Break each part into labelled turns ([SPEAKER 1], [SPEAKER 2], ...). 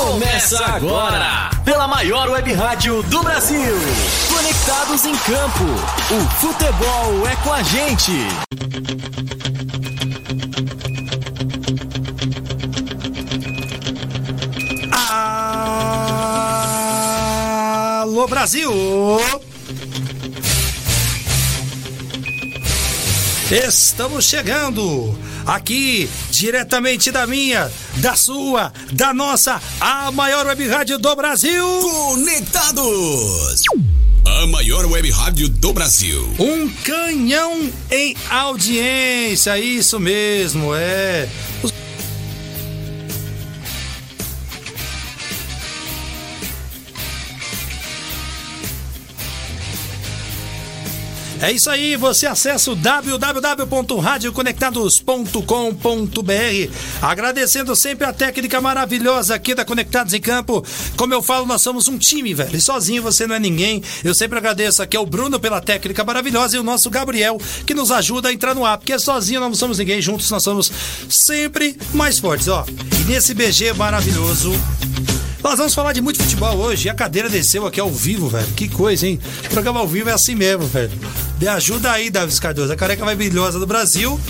[SPEAKER 1] Começa agora, pela maior web rádio do Brasil. Conectados em campo. O futebol é com a gente.
[SPEAKER 2] Alô Brasil! Estamos chegando aqui diretamente da minha, da sua, da nossa, a maior web rádio do Brasil.
[SPEAKER 3] Conectados! A maior web rádio do Brasil.
[SPEAKER 2] Um canhão em audiência, isso mesmo, é. É isso aí, você acessa o www.radioconectados.com.br. Agradecendo sempre a técnica maravilhosa aqui da Conectados em Campo. Como eu falo, nós somos um time, velho. E sozinho você não é ninguém. Eu sempre agradeço aqui ao Bruno pela técnica maravilhosa e o nosso Gabriel que nos ajuda a entrar no ar. Porque sozinho nós não somos ninguém, juntos nós somos sempre mais fortes, ó. E nesse BG maravilhoso. Nós vamos falar de muito futebol hoje. E a cadeira desceu aqui ao vivo, velho. Que coisa, hein? O programa ao vivo é assim mesmo, velho. Me ajuda aí, Davis Cardoso. A careca mais brilhosa do Brasil.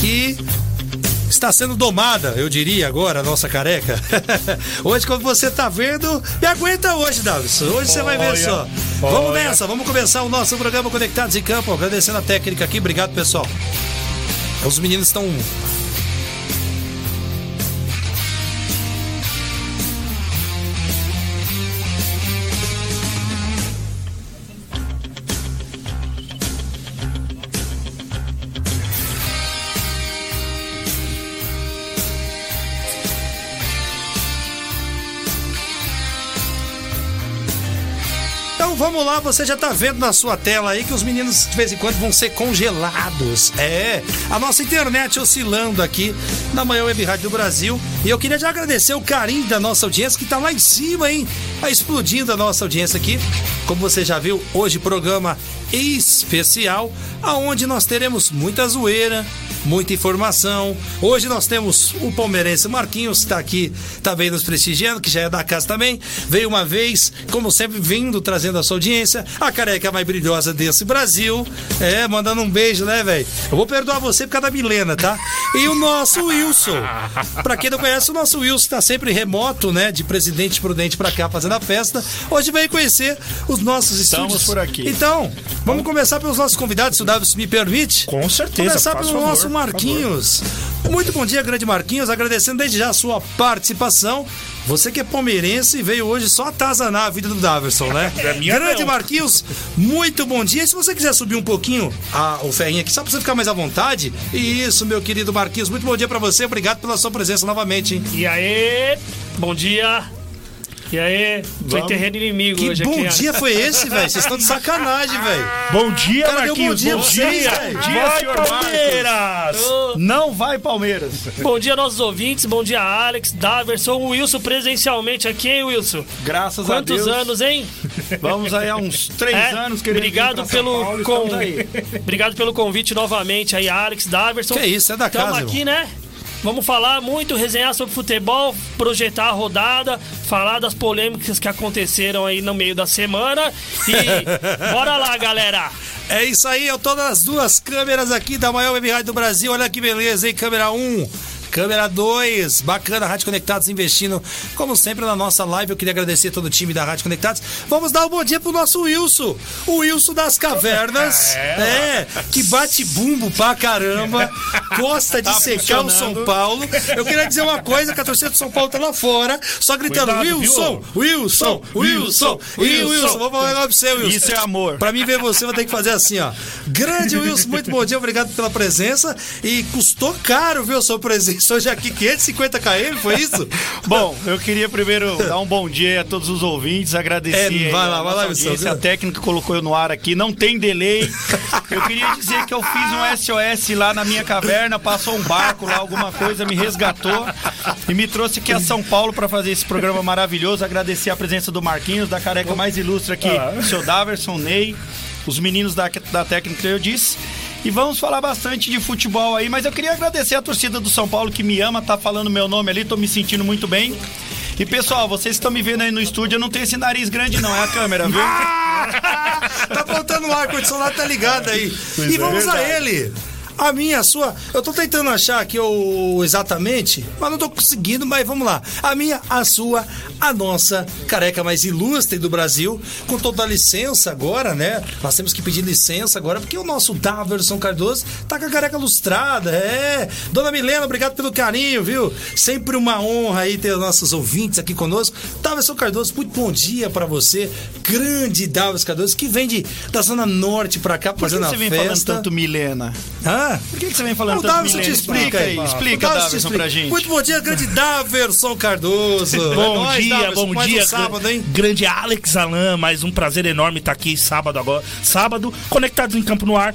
[SPEAKER 2] Que está sendo domada, eu diria agora, a nossa careca. hoje, como você tá vendo, me aguenta hoje, Davis. Hoje você vai ver só. Vamos nessa, vamos começar o nosso programa Conectados em Campo. Agradecendo a técnica aqui. Obrigado, pessoal. Os meninos estão vamos lá, você já tá vendo na sua tela aí que os meninos de vez em quando vão ser congelados. É, a nossa internet oscilando aqui na maior web rádio do Brasil. E eu queria já agradecer o carinho da nossa audiência que tá lá em cima, hein? Tá explodindo a nossa audiência aqui. Como você já viu, hoje programa especial, aonde nós teremos muita zoeira, muita informação. Hoje nós temos o palmeirense Marquinhos, que está aqui também nos prestigiando, que já é da casa também. Veio uma vez, como sempre, vindo trazendo a sua audiência. A careca mais brilhosa desse Brasil. É, mandando um beijo, né, velho? Eu vou perdoar você por causa da Milena, tá? E o nosso Wilson. Pra quem não conhece, o nosso Wilson está sempre remoto, né? De Presidente Prudente pra cá fazendo a festa. Hoje veio conhecer os nossos
[SPEAKER 4] Estamos
[SPEAKER 2] estúdios.
[SPEAKER 4] por aqui.
[SPEAKER 2] Então, vamos começar pelos nossos convidados, se o Davis me permite.
[SPEAKER 4] Com certeza,
[SPEAKER 2] Começar pelo
[SPEAKER 4] favor,
[SPEAKER 2] nosso Marquinhos. Muito bom dia, grande Marquinhos. Agradecendo desde já a sua participação. Você que é palmeirense veio hoje só atazanar a vida do Daverson, né?
[SPEAKER 4] É
[SPEAKER 2] grande
[SPEAKER 4] não.
[SPEAKER 2] Marquinhos, muito bom dia. E se você quiser subir um pouquinho a, o ferrinho aqui, só pra você ficar mais à vontade. Isso, meu querido Marquinhos, muito bom dia pra você. Obrigado pela sua presença novamente, hein?
[SPEAKER 5] E aí, bom dia. E aí,
[SPEAKER 4] Vamos.
[SPEAKER 5] enterrando inimigo
[SPEAKER 2] Que
[SPEAKER 5] hoje
[SPEAKER 2] bom
[SPEAKER 5] aqui.
[SPEAKER 2] dia foi esse, velho? Vocês estão de sacanagem, velho.
[SPEAKER 4] Bom dia,
[SPEAKER 2] Cara,
[SPEAKER 4] Marquinhos.
[SPEAKER 2] bom dia vocês,
[SPEAKER 4] dia.
[SPEAKER 2] velho.
[SPEAKER 4] Bom dia,
[SPEAKER 5] Vai,
[SPEAKER 4] senhor Marcos.
[SPEAKER 5] Palmeiras!
[SPEAKER 4] Não vai, Palmeiras.
[SPEAKER 5] Bom dia, nossos ouvintes. Bom dia, Alex, Daverson, o Wilson presencialmente aqui, hein, Wilson?
[SPEAKER 4] Graças
[SPEAKER 5] Quantos
[SPEAKER 4] a Deus.
[SPEAKER 5] anos, hein?
[SPEAKER 4] Vamos aí há uns três
[SPEAKER 5] É,
[SPEAKER 4] anos querendo
[SPEAKER 5] obrigado
[SPEAKER 4] vir pra São
[SPEAKER 5] pelo
[SPEAKER 4] Paulo,
[SPEAKER 5] com...
[SPEAKER 4] estamos aí.
[SPEAKER 5] Obrigado pelo convite novamente aí, Alex, Daverson.
[SPEAKER 2] Que isso, é da
[SPEAKER 5] Estamos
[SPEAKER 2] casa,
[SPEAKER 5] aqui, né? Vamos falar muito, resenhar sobre futebol, projetar a rodada, falar das polêmicas que aconteceram aí no meio da semana. E bora lá, galera!
[SPEAKER 2] É isso aí, eu tô nas duas câmeras aqui da maior web rádio do Brasil. Olha que beleza, hein? Câmera 1. Câmera 2, bacana, Rádio Conectados investindo, como sempre, na nossa live. Eu queria agradecer todo o time da Rádio Conectados. Vamos dar um bom dia pro nosso Wilson, o Wilson das Cavernas, é, que bate bumbo pra caramba, gosta de
[SPEAKER 4] Tá
[SPEAKER 2] secar o São. Paulo. Eu queria dizer uma coisa, que a torcida do São Paulo tá lá fora, só gritando,
[SPEAKER 4] Cuidado, viu?
[SPEAKER 2] Wilson, Wilson, Wilson, Wilson, Wilson, vou falar um negócio pra você, Wilson.
[SPEAKER 4] Isso é amor.
[SPEAKER 2] Pra mim ver você, vou ter que fazer assim, ó. Grande Wilson, muito bom dia, obrigado pela presença. E custou caro, viu, a sua presença hoje aqui, 550 km, foi isso?
[SPEAKER 4] Bom, eu queria primeiro dar um bom dia a todos os ouvintes, agradecer
[SPEAKER 2] É, vai
[SPEAKER 4] a
[SPEAKER 2] lá, vai lá,
[SPEAKER 4] audiência,
[SPEAKER 2] Wilson.
[SPEAKER 4] a técnica colocou eu no ar aqui, não tem delay. Eu queria dizer que eu fiz um SOS lá na minha caverna, passou um barco lá, alguma coisa, me resgatou e me trouxe aqui a São Paulo para fazer esse programa maravilhoso. Agradecer a presença do Marquinhos, da careca mais ilustre aqui, o seu Daverson, Ney, os meninos da, da técnica, eu disse. E vamos falar bastante de futebol aí, mas eu queria agradecer a torcida do São Paulo que me ama, tá falando meu nome ali, tô me sentindo muito bem. E pessoal, vocês estão me vendo aí no estúdio, eu não tenho esse nariz grande, não, é a câmera, viu?
[SPEAKER 2] tá faltando o ar, condicionado tá ligado aí.
[SPEAKER 4] Pois
[SPEAKER 2] e
[SPEAKER 4] é
[SPEAKER 2] vamos a
[SPEAKER 4] verdade.
[SPEAKER 2] ele. A minha, a sua. Eu tô tentando achar aqui o exatamente, mas não tô conseguindo, mas vamos lá. A minha, a sua, a nossa careca mais ilustre do Brasil, com toda a licença agora, né? Nós temos que pedir licença agora, porque o nosso Daverson Cardoso tá com a careca lustrada, é. Dona Milena, obrigado pelo carinho, viu? Sempre uma honra aí ter os nossos ouvintes aqui conosco. Daverson Cardoso, muito bom dia pra você. Grande Daverson Cardoso, que vem de, da Zona Norte pra cá,
[SPEAKER 4] Por que
[SPEAKER 2] fazendo
[SPEAKER 4] você
[SPEAKER 2] a
[SPEAKER 4] vem
[SPEAKER 2] festa.
[SPEAKER 4] falando tanto Milena?
[SPEAKER 2] Hã?
[SPEAKER 4] Por que que você vem falando
[SPEAKER 2] o
[SPEAKER 4] tanto
[SPEAKER 2] Daverson te explica aí.
[SPEAKER 4] Explica,
[SPEAKER 2] Daverson
[SPEAKER 4] pra gente.
[SPEAKER 2] Muito bom dia, grande Daverson Cardoso. É
[SPEAKER 6] Bom
[SPEAKER 2] nóis,
[SPEAKER 6] dia,
[SPEAKER 2] Daverson,
[SPEAKER 6] bom dia.
[SPEAKER 2] Um sábado, hein?
[SPEAKER 6] Grande Alex Alan, mais um prazer enorme estar aqui sábado agora. Sábado, conectados em campo no ar.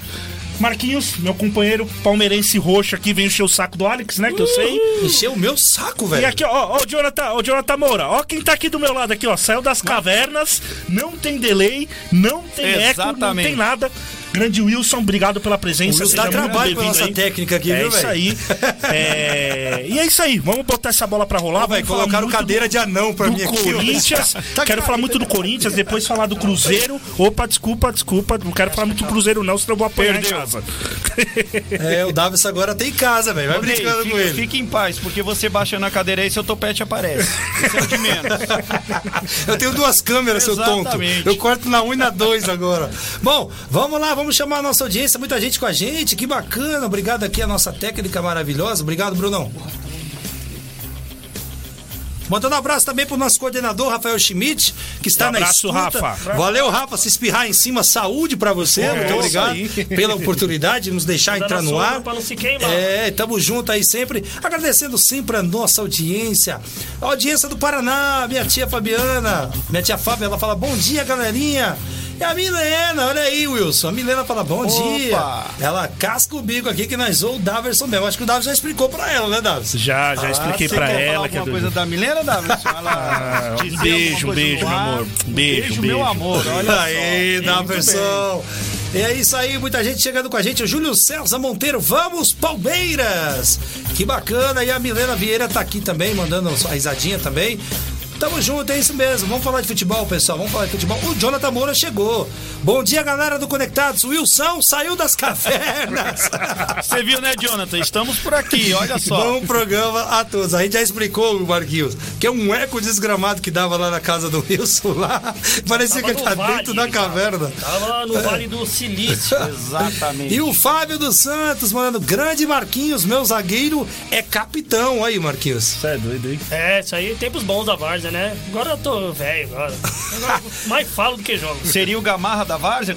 [SPEAKER 6] Marquinhos, meu companheiro palmeirense roxo aqui, vem encher o saco do Alex, né? Que eu sei.
[SPEAKER 2] Encheu o meu saco, velho.
[SPEAKER 6] E aqui, ó, ó, o Jonathan, ó, o Jonathan Moura, ó, quem tá aqui do meu lado aqui, ó, saiu das cavernas, não tem delay, não tem eco, não
[SPEAKER 4] Exatamente.
[SPEAKER 6] tem nada. Grande Wilson, obrigado pela presença.
[SPEAKER 2] O Wilson dá trabalho pra
[SPEAKER 6] bem-vindo
[SPEAKER 2] nossa
[SPEAKER 6] aí.
[SPEAKER 2] técnica aqui,
[SPEAKER 6] é
[SPEAKER 2] viu,
[SPEAKER 6] isso aí. É, E é isso aí, vamos botar essa bola pra rolar. Vamos falar
[SPEAKER 2] colocaram
[SPEAKER 6] muito
[SPEAKER 2] cadeira
[SPEAKER 6] do-
[SPEAKER 2] de anão pra
[SPEAKER 6] do
[SPEAKER 2] mim aqui.
[SPEAKER 6] Corinthians.
[SPEAKER 2] Tá
[SPEAKER 6] quero falar muito do Corinthians, depois falar do Cruzeiro. Opa, desculpa, desculpa. Não quero falar muito do Cruzeiro, não, senão eu vou apanhar
[SPEAKER 4] Perdeu.
[SPEAKER 6] em casa.
[SPEAKER 2] É, o Daverson agora tem casa, velho. Vai brincando com ele.
[SPEAKER 4] fica em paz, porque você baixando a cadeira aí, seu topete aparece. Isso é o de menos.
[SPEAKER 2] Eu tenho duas câmeras, seu tonto.
[SPEAKER 4] Exatamente.
[SPEAKER 2] Eu corto na 1 e na 2 agora. Bom, vamos lá, vamos chamar a nossa audiência. Muita gente com a gente, que bacana. Obrigado aqui a nossa técnica maravilhosa. Obrigado, Brunão. Mandando um abraço também pro nosso coordenador, Rafael Schmidt, que está
[SPEAKER 6] Um
[SPEAKER 2] na
[SPEAKER 6] abraço,
[SPEAKER 2] escuta.
[SPEAKER 6] Rafa.
[SPEAKER 2] Valeu, Rafa, se espirrar em cima, saúde pra você. Muito
[SPEAKER 6] isso
[SPEAKER 2] obrigado
[SPEAKER 6] aí.
[SPEAKER 2] pela oportunidade de nos deixar entrar no ar.
[SPEAKER 5] pra não se queimar.
[SPEAKER 2] É, tamo junto aí sempre. Agradecendo sempre a nossa audiência. A audiência do Paraná, minha tia Fabiana. Minha tia Fábia, ela fala bom dia, galerinha. E a Milena, olha aí, Wilson. A Milena fala bom dia. Ela casca o bico aqui que nós ou o Daverson mesmo. Acho que o Daverson já explicou pra ela, né, Daverson?
[SPEAKER 6] Já, já expliquei
[SPEAKER 4] Você
[SPEAKER 6] pra
[SPEAKER 4] quer
[SPEAKER 6] ela
[SPEAKER 4] falar
[SPEAKER 6] que é
[SPEAKER 4] alguma
[SPEAKER 6] do-
[SPEAKER 4] coisa da Milena? Ela
[SPEAKER 6] Ah, um beijo, um beijo, meu amor. Um beijo, um
[SPEAKER 4] meu
[SPEAKER 6] beijo.
[SPEAKER 4] amor. Olha
[SPEAKER 2] Aí,
[SPEAKER 4] só.
[SPEAKER 2] Daverson. E é isso aí, muita gente chegando com a gente. O Júlio César Monteiro, vamos Palmeiras! Que bacana. E a Milena Vieira tá aqui também, mandando a risadinha também. Tamo junto, é isso mesmo. Vamos falar de futebol, pessoal. Vamos falar de futebol. O Jonathan Moura chegou. Bom dia, galera do Conectados. O Wilson saiu das cavernas.
[SPEAKER 4] Você viu, né, Jonathan? Estamos por aqui, olha só.
[SPEAKER 2] Bom programa a todos. A gente já explicou, Marquinhos, que é um eco desgramado que dava lá na casa do Wilson lá. Parecia
[SPEAKER 5] Tava
[SPEAKER 2] que ele tá
[SPEAKER 5] vale,
[SPEAKER 2] dentro da
[SPEAKER 5] tava.
[SPEAKER 2] caverna.
[SPEAKER 5] Tava no Vale do Silício.
[SPEAKER 4] Exatamente.
[SPEAKER 2] E o Fábio dos Santos, mandando grande Marquinhos, meu zagueiro é capitão. Aí, Marquinhos.
[SPEAKER 6] Você é doido, hein?
[SPEAKER 5] É, isso aí, tempos bons da Várzea, né? Agora eu tô velho, agora. Agora eu mais falo do que jogo.
[SPEAKER 4] Seria o Gamarra da Várzea?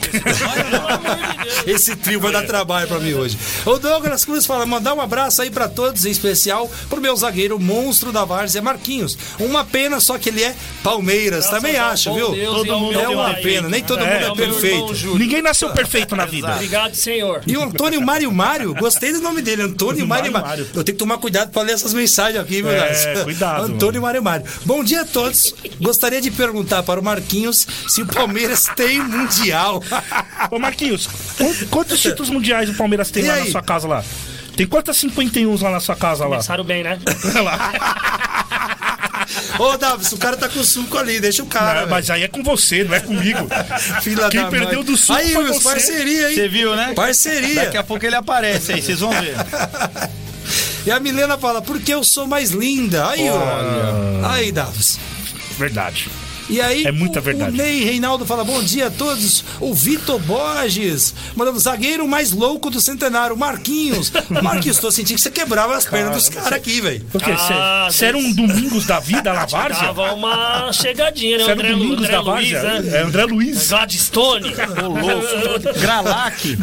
[SPEAKER 4] esse
[SPEAKER 5] de
[SPEAKER 2] trio vai dar trabalho pra mim hoje. O Douglas Cruz fala: mandar um abraço aí pra todos, em especial pro meu zagueiro monstro da Várzea, Marquinhos. Uma pena, só que ele é Palmeiras.
[SPEAKER 5] Graças
[SPEAKER 2] Também acho, viu?
[SPEAKER 5] Deus
[SPEAKER 6] Todo mundo
[SPEAKER 2] É uma pena, nem todo mundo é
[SPEAKER 5] ao meu irmão
[SPEAKER 2] perfeito.
[SPEAKER 5] Júlio.
[SPEAKER 6] Ninguém nasceu perfeito na vida.
[SPEAKER 5] Obrigado, senhor.
[SPEAKER 2] E o Antônio Mário Mário, gostei do nome dele, Antônio Mário
[SPEAKER 6] Mário.
[SPEAKER 2] Eu tenho que tomar cuidado pra ler essas mensagens aqui, meu
[SPEAKER 6] É,
[SPEAKER 2] Deus.
[SPEAKER 6] cuidado,
[SPEAKER 2] Antônio Mário Mário. Bom dia a todos. Gostaria de perguntar para o Marquinhos se o Palmeiras tem Mundial.
[SPEAKER 6] Ô Marquinhos, qu- quantos títulos mundiais o Palmeiras tem
[SPEAKER 2] E
[SPEAKER 6] lá
[SPEAKER 2] aí?
[SPEAKER 6] na sua casa lá? Tem quantas 51 lá na sua casa lá?
[SPEAKER 5] Começaram bem, né?
[SPEAKER 2] Ô, Davis, o cara tá com suco ali, deixa o cara.
[SPEAKER 6] Não, mas aí é com você, não é comigo.
[SPEAKER 2] Fila
[SPEAKER 6] Quem
[SPEAKER 2] da
[SPEAKER 6] perdeu
[SPEAKER 2] mãe.
[SPEAKER 6] do suco
[SPEAKER 2] Aí,
[SPEAKER 6] foi você.
[SPEAKER 2] parceria,
[SPEAKER 4] Você
[SPEAKER 2] hein?
[SPEAKER 4] viu, né?
[SPEAKER 2] Parceria.
[SPEAKER 4] Daqui a pouco ele aparece aí, vocês vão ver.
[SPEAKER 2] E a Milena fala, porque eu sou mais linda. Aí, ó. Aí, Davis.
[SPEAKER 6] Verdade.
[SPEAKER 2] E aí,
[SPEAKER 6] É muita
[SPEAKER 2] o,
[SPEAKER 6] verdade.
[SPEAKER 2] o Ney Reinaldo fala bom dia a todos. O Vitor Borges, mandando zagueiro mais louco do centenário, Marquinhos. Marquinhos, tô sentindo que você quebrava as pernas dos caras aqui, velho.
[SPEAKER 6] O quê?
[SPEAKER 5] Ah,
[SPEAKER 6] Você era um Domingos da vida na Várzea?
[SPEAKER 5] Tava uma chegadinha, né?
[SPEAKER 6] Você era um
[SPEAKER 5] André,
[SPEAKER 6] Domingos
[SPEAKER 5] André
[SPEAKER 6] da
[SPEAKER 5] Luiz,
[SPEAKER 6] Várzea?
[SPEAKER 5] né?
[SPEAKER 6] É André Luiz.
[SPEAKER 5] Gladstone.
[SPEAKER 4] Gralac.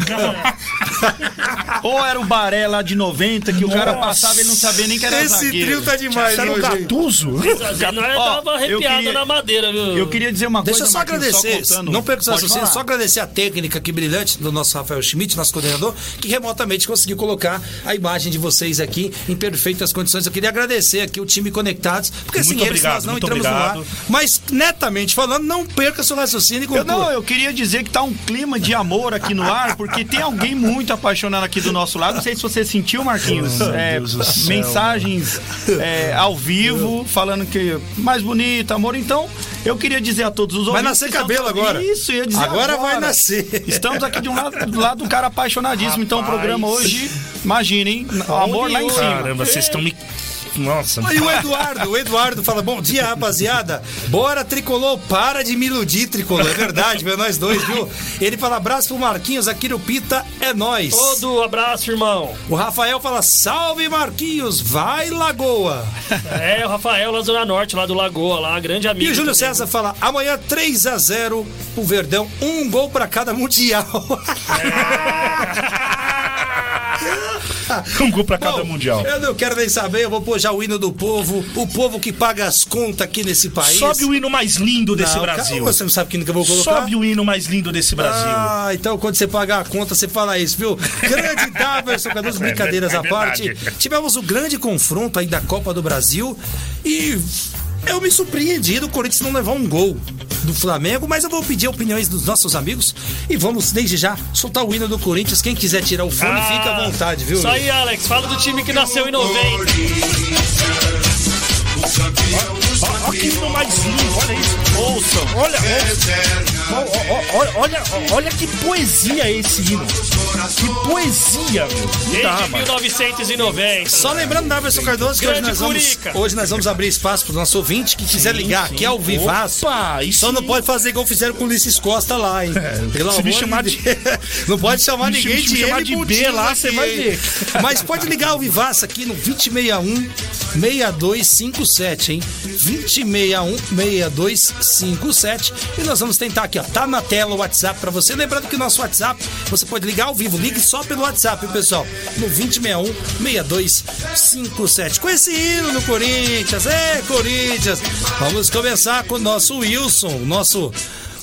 [SPEAKER 4] Ou era o Baré lá de 90, que o cara
[SPEAKER 6] Nossa.
[SPEAKER 4] passava e não sabia nem que era
[SPEAKER 2] Esse
[SPEAKER 4] zagueiro.
[SPEAKER 2] trio tá demais
[SPEAKER 6] Você era um? Gatuso?
[SPEAKER 5] Nós
[SPEAKER 4] Ó,
[SPEAKER 5] tava
[SPEAKER 4] eu
[SPEAKER 5] arrepiado
[SPEAKER 4] queria-
[SPEAKER 5] na madeira,
[SPEAKER 4] Eu queria dizer uma
[SPEAKER 2] Deixa eu
[SPEAKER 4] coisa,
[SPEAKER 2] só
[SPEAKER 4] Marquinhos,
[SPEAKER 2] agradecer,
[SPEAKER 4] contando.
[SPEAKER 2] não perca o raciocínio, só agradecer a técnica aqui brilhante do nosso Rafael Schmidt, nosso coordenador, que remotamente conseguiu colocar a imagem de vocês aqui em perfeitas condições. Eu queria agradecer aqui o time Conectados, porque
[SPEAKER 6] Muito
[SPEAKER 2] sem eles
[SPEAKER 6] obrigado,
[SPEAKER 2] nós não entramos no ar.
[SPEAKER 6] obrigado.
[SPEAKER 2] Mas, netamente falando, não perca seu raciocínio e
[SPEAKER 4] Eu, não, eu queria dizer que tá um clima de amor aqui no ar, porque tem alguém muito apaixonando aqui do nosso lado. Não sei se você sentiu, Marquinhos. é,
[SPEAKER 6] Deus do céu.
[SPEAKER 4] mensagens é, ao vivo, falando que mais bonito, amor. Então, eu queria dizer a todos os
[SPEAKER 2] Vai
[SPEAKER 4] ouvintes
[SPEAKER 2] nascer
[SPEAKER 4] que estão-
[SPEAKER 2] cabelo agora.
[SPEAKER 4] Isso, eu ia dizer
[SPEAKER 2] Agora vai nascer.
[SPEAKER 4] Estamos aqui de um lado, do lado do cara apaixonadíssimo. Então, o programa hoje, imaginem, amor lá em cima.
[SPEAKER 6] Caramba, vocês estão me. Nossa,
[SPEAKER 2] E o Eduardo, o Eduardo fala: Bom dia, rapaziada. Bora, tricolor, para de me iludir, tricolor. É verdade, meu, nós dois, viu? Ele fala: abraço pro Marquinhos, aqui no Pita é nós.
[SPEAKER 5] Todo abraço, irmão.
[SPEAKER 2] O Rafael fala: salve, Marquinhos, vai, Lagoa.
[SPEAKER 5] É, o Rafael lá da Zona Norte, lá do Lagoa, lá, grande amigo.
[SPEAKER 2] E o Júlio. César fala: amanhã 3 a 0 pro Verdão, um gol pra cada mundial.
[SPEAKER 6] um gol pra cada
[SPEAKER 2] Bom,
[SPEAKER 6] mundial.
[SPEAKER 2] Eu não quero nem saber, eu vou pôr já o hino do povo, o povo que paga as contas aqui nesse país.
[SPEAKER 6] Sobe o hino mais lindo desse
[SPEAKER 2] Não,
[SPEAKER 6] Brasil.
[SPEAKER 2] calma, Você não sabe que hino que eu vou colocar?
[SPEAKER 6] Sobe o hino mais lindo desse Brasil.
[SPEAKER 2] Ah, então quando você pagar a conta, você fala isso, viu? Grande Daverson Cardoso, brincadeiras
[SPEAKER 6] é
[SPEAKER 2] à parte. Tivemos o grande confronto aí da Copa do Brasil e eu me surpreendi do Corinthians não levar um gol do Flamengo, mas eu vou pedir opiniões dos nossos amigos e vamos desde já soltar o hino do Corinthians. Quem quiser tirar o fone,
[SPEAKER 5] Ah,
[SPEAKER 2] fica à vontade, viu?
[SPEAKER 5] Isso aí, Alex. Fala do time que nasceu em 90.
[SPEAKER 6] Olha que hino mais lindo, olha isso. Ouçam. Olha, ó, olha, olha que poesia esse hino. Que poesia, meu.
[SPEAKER 5] Desde
[SPEAKER 6] dá, mano.
[SPEAKER 5] 1990.
[SPEAKER 2] Só lembrando, Daverson Cardoso, que hoje nós, vamos, hoje nós vamos abrir espaço pro nosso ouvinte que quiser ligar aqui ao vivaço. Só não pode fazer igual fizeram com o Ulisses Costa lá, hein? Pelo
[SPEAKER 6] se me chamar
[SPEAKER 2] de. Não pode chamar
[SPEAKER 6] Me
[SPEAKER 2] ninguém de
[SPEAKER 6] me chamar de B lá,
[SPEAKER 2] aqui,
[SPEAKER 6] você vai ver.
[SPEAKER 2] Mas pode ligar ao Vivaço aqui no 2061 6257, hein? 2061 6257 e nós vamos tentar aqui, ó. Tá na tela o WhatsApp pra você. Lembrando que o nosso WhatsApp você pode ligar ao vivo. Ligue só pelo WhatsApp, pessoal? No 2061 6257. Com esse hino no Corinthians. É, Corinthians. Vamos começar com o nosso Wilson, o nosso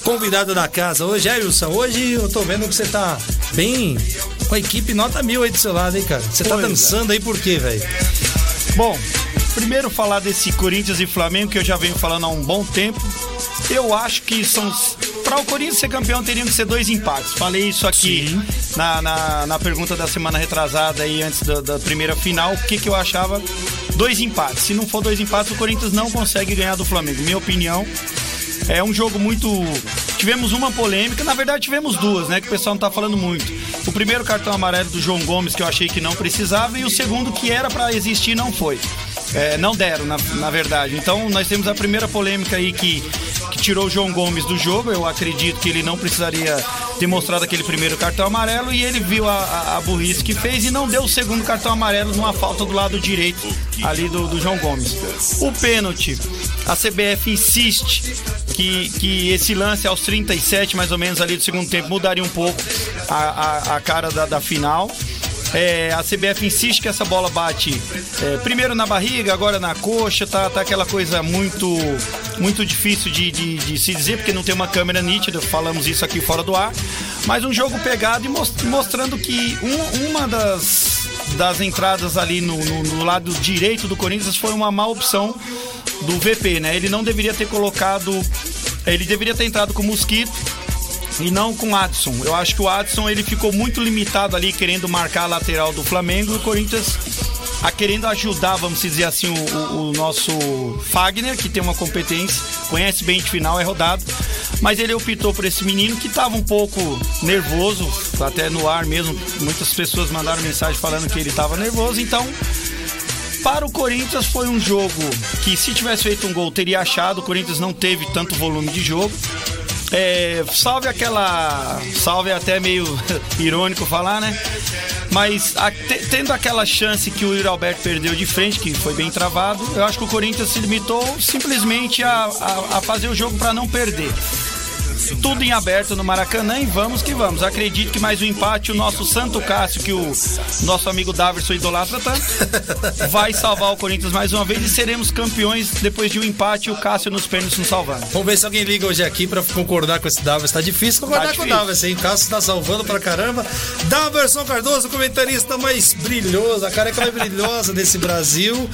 [SPEAKER 2] convidado da casa hoje. É, Wilson, hoje eu tô vendo que você tá bem com a equipe nota mil aí do seu lado, hein, cara? Você tá
[SPEAKER 4] Pois é.
[SPEAKER 2] dançando aí por quê, velho?
[SPEAKER 4] Bom, primeiro falar desse Corinthians e Flamengo que eu já venho falando há um bom tempo. Eu acho que são. Para o Corinthians ser campeão, teriam que ser dois empates. Falei isso aqui na, na, na pergunta da semana retrasada aí antes da, da primeira final. O que, que eu achava? Dois empates. Se não for dois empates, o Corinthians não consegue ganhar do Flamengo. Minha opinião. É um jogo muito. Tivemos uma polêmica, na verdade tivemos duas, né? Que o pessoal não tá falando muito. O primeiro cartão amarelo do João Gomes, que eu achei que não precisava, e o segundo que era pra existir não foi. É, não deram, na, na verdade. Então nós temos a primeira polêmica aí que, que tirou o João Gomes do jogo. Eu acredito que ele não precisaria ter mostrado aquele primeiro cartão amarelo e ele viu a, a, a burrice que fez e não deu o segundo cartão amarelo numa falta do lado direito ali do, do João Gomes. O pênalti, a CBF insiste que, que esse lance aos 37 mais ou menos ali do segundo tempo mudaria um pouco a, a, a cara da, da final. É, a CBF insiste que essa bola bate é, primeiro na barriga, agora na coxa, tá, tá aquela coisa muito muito difícil de, de, de se dizer, porque não tem uma câmera nítida, falamos isso aqui fora do ar. Mas um jogo pegado e mos- mostrando que um- uma das, das entradas ali no, no- no lado direito do Corinthians foi uma má opção do VP, né? Ele não deveria ter colocado. Ele deveria ter entrado com o Mosquito e não com o Adson. Eu acho que o Adson ele ficou muito limitado ali querendo marcar a lateral do Flamengo e o Corinthians a querendo ajudar, vamos dizer assim, o, o- o nosso Fagner, que tem uma competência, conhece bem de final, é rodado. Mas ele optou por esse menino que estava um pouco nervoso, até no ar mesmo. Muitas pessoas mandaram mensagem falando que ele estava nervoso, então para o Corinthians foi um jogo que se tivesse feito um gol teria achado. O Corinthians não teve tanto volume de jogo. É, salve aquela. Salve até meio irônico falar, né? Mas a- te- tendo aquela chance que o Yuri Alberto perdeu de frente, que foi bem travado, eu acho que o Corinthians se limitou simplesmente a, a- a fazer o jogo para não perder. Tudo em aberto no Maracanã e vamos que vamos. Acredito que mais um empate, o nosso Santo Cássio, que o nosso amigo Daverson idolatra tanto, vai salvar o Corinthians mais uma vez e seremos campeões depois de um empate e o Cássio nos pênaltis nos salvando.
[SPEAKER 2] Vamos ver se alguém liga hoje aqui pra concordar com esse Davos. Tá difícil concordar
[SPEAKER 4] Tá
[SPEAKER 2] com o
[SPEAKER 4] difícil.
[SPEAKER 2] Davos, hein? O Cássio tá salvando pra caramba. Daverson Cardoso, o comentarista mais brilhoso, a careca mais brilhosa desse Brasil.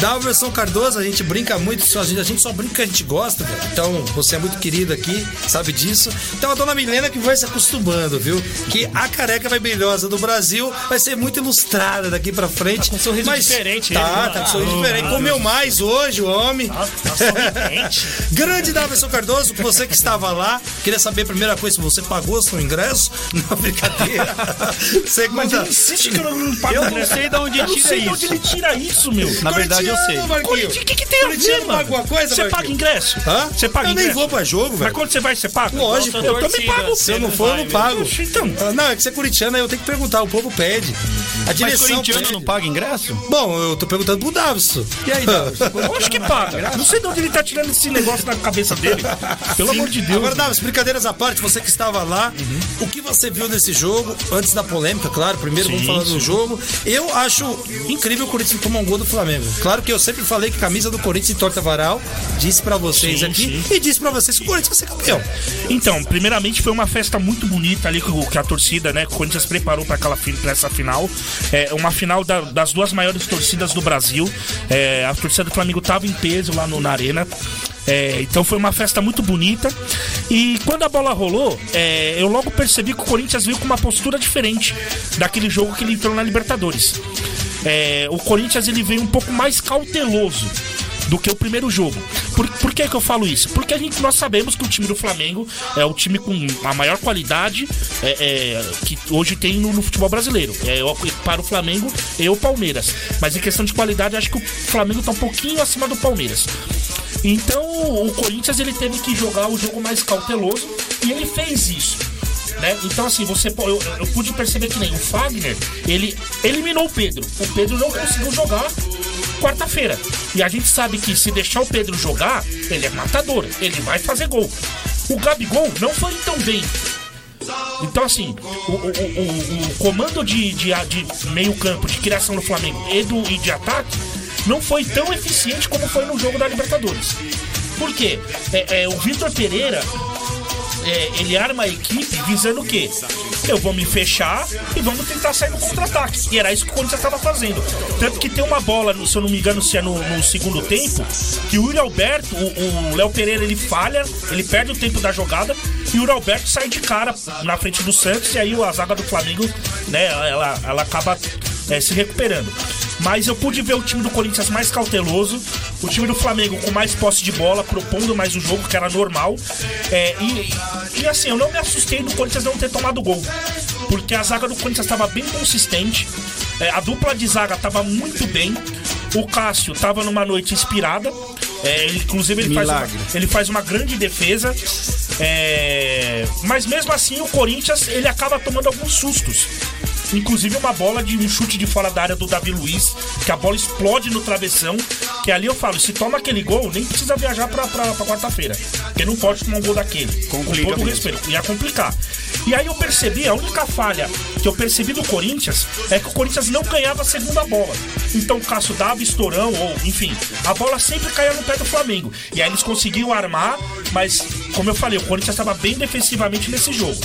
[SPEAKER 2] Daverson Cardoso, a gente brinca muito, só- a gente, a gente só brinca que a gente gosta, velho. Então, você é muito querido aqui, sabe sabe disso. Então a dona Milena que vai se acostumando, viu? Que a careca vai brilhosa do Brasil vai ser muito ilustrada daqui pra frente.
[SPEAKER 5] Tá com um sorriso
[SPEAKER 2] Mas
[SPEAKER 5] diferente
[SPEAKER 2] Tá,
[SPEAKER 5] ele, né?
[SPEAKER 2] tá com um sorriso diferente. Comeu mais hoje, o homem.
[SPEAKER 5] Tá sorridente.
[SPEAKER 2] Grande Davidson Cardoso, você que estava lá, queria saber a primeira coisa se você pagou seu ingresso? Não, brincadeira.
[SPEAKER 6] Mas
[SPEAKER 2] Segunda.
[SPEAKER 6] ele insiste que eu não pago
[SPEAKER 4] Eu não sei de onde
[SPEAKER 6] Eu não
[SPEAKER 4] tira
[SPEAKER 6] sei de onde
[SPEAKER 4] isso.
[SPEAKER 6] ele tira isso, meu.
[SPEAKER 4] Na verdade, eu sei.
[SPEAKER 6] O que, que tem a
[SPEAKER 2] Corintiano
[SPEAKER 6] ver, mano?
[SPEAKER 2] coisa,
[SPEAKER 6] Você paga ingresso?
[SPEAKER 2] Hã?
[SPEAKER 6] Você paga
[SPEAKER 2] Eu nem
[SPEAKER 6] ingresso?
[SPEAKER 2] vou pra jogo,
[SPEAKER 6] Mas
[SPEAKER 2] velho.
[SPEAKER 6] quando você vai, você paga?
[SPEAKER 2] Lógico.
[SPEAKER 6] Eu também pago.
[SPEAKER 2] Se eu não for, eu
[SPEAKER 5] não
[SPEAKER 2] pago.
[SPEAKER 6] Então.
[SPEAKER 2] Ah, Não, é que você é corintiano, aí eu tenho que perguntar, o povo pede. A
[SPEAKER 4] Mas
[SPEAKER 2] direção
[SPEAKER 4] corintiano
[SPEAKER 2] pede.
[SPEAKER 4] não paga ingresso?
[SPEAKER 2] Bom, eu tô perguntando pro Davidson.
[SPEAKER 4] E aí, Davi?
[SPEAKER 6] Acho que paga. Não sei de onde ele tá tirando esse negócio da cabeça dele. Pelo amor de Deus.
[SPEAKER 2] Agora, Davis, brincadeiras à parte, você que estava lá, o que você viu nesse jogo, antes da polêmica, claro, primeiro vamos
[SPEAKER 6] Sim,
[SPEAKER 2] falar do
[SPEAKER 6] sim.
[SPEAKER 2] jogo. Eu acho incrível o Corinthians tomar um gol do Flamengo. Claro que eu sempre falei que camisa do Corinthians entorta varal, disse pra vocês
[SPEAKER 6] Sim,
[SPEAKER 2] aqui, e disse pra vocês que o Corinthians vai ser campeão.
[SPEAKER 6] Então, primeiramente foi uma festa muito bonita ali que, a torcida, né, que o Corinthians preparou para aquela pra essa final. É uma final da- das duas maiores torcidas do Brasil. É, a torcida do Flamengo tava em peso lá no, na arena. É, então foi uma festa muito bonita. E quando a bola rolou, é, eu logo percebi que o Corinthians veio com uma postura diferente daquele jogo que ele entrou na Libertadores. É, o Corinthians ele veio um pouco mais cauteloso do que o primeiro jogo. Por, por que, que eu falo isso? Porque a gente, nós sabemos que o time do Flamengo é o time com a maior qualidade é, é, que hoje tem no, no futebol brasileiro. É, eu- para o Flamengo e o Palmeiras. Mas em questão de qualidade, acho que o Flamengo está um pouquinho acima do Palmeiras. Então o Corinthians ele teve que jogar o jogo mais cauteloso e ele fez isso. Né? Então, assim, você eu, eu pude perceber que nem o Fagner, ele eliminou o Pedro. O Pedro não conseguiu jogar quarta-feira. E a gente sabe que se deixar o Pedro jogar, ele é matador, ele vai fazer gol. O Gabigol não foi tão bem. Então, assim, o, o- o- o- comando de, de, de meio-campo, de criação do Flamengo e, do, e de ataque, não foi tão eficiente como foi no jogo da Libertadores. Por quê? É, é, o Vitor Pereira é, ele arma a equipe visando o quê? Eu vou me fechar e vamos tentar sair no contra-ataque. E era isso que o Corinthians estava fazendo. Tanto que tem uma bola, se eu não me engano, se é no, no segundo tempo, que o Yuri Alberto, o o Léo Pereira, ele falha, ele perde o tempo da jogada e o Yuri Alberto sai de cara na frente do Santos e aí a zaga do Flamengo, né, ela, ela acaba é, se recuperando. Mas eu pude ver o time do Corinthians mais cauteloso, o time do Flamengo com mais posse de bola, propondo mais o jogo, que era normal. É, e, e assim, eu não me assustei do Corinthians não ter tomado gol. Porque a zaga do Corinthians estava bem consistente, é, a dupla de zaga estava muito bem, o Cássio estava numa noite inspirada. é, ele, inclusive ele faz, uma, ele faz uma grande defesa. é, mas mesmo assim o Corinthians ele acaba tomando alguns sustos. Inclusive uma bola de um chute de fora da área do Davi Luiz, que a bola explode no travessão. Que ali eu falo, se toma aquele gol, nem precisa viajar pra, pra, pra quarta-feira. Porque não pode tomar um gol daquele.
[SPEAKER 4] Complica
[SPEAKER 6] Com todo
[SPEAKER 4] mesmo.
[SPEAKER 6] respeito. Ia complicar. E aí eu percebi, a única falha que eu percebi do Corinthians é que o Corinthians não ganhava a segunda bola. Então o Cássio dava estourão, ou enfim, a bola sempre caía no pé do Flamengo. E aí eles conseguiam armar, mas como eu falei, o Corinthians estava bem defensivamente nesse jogo.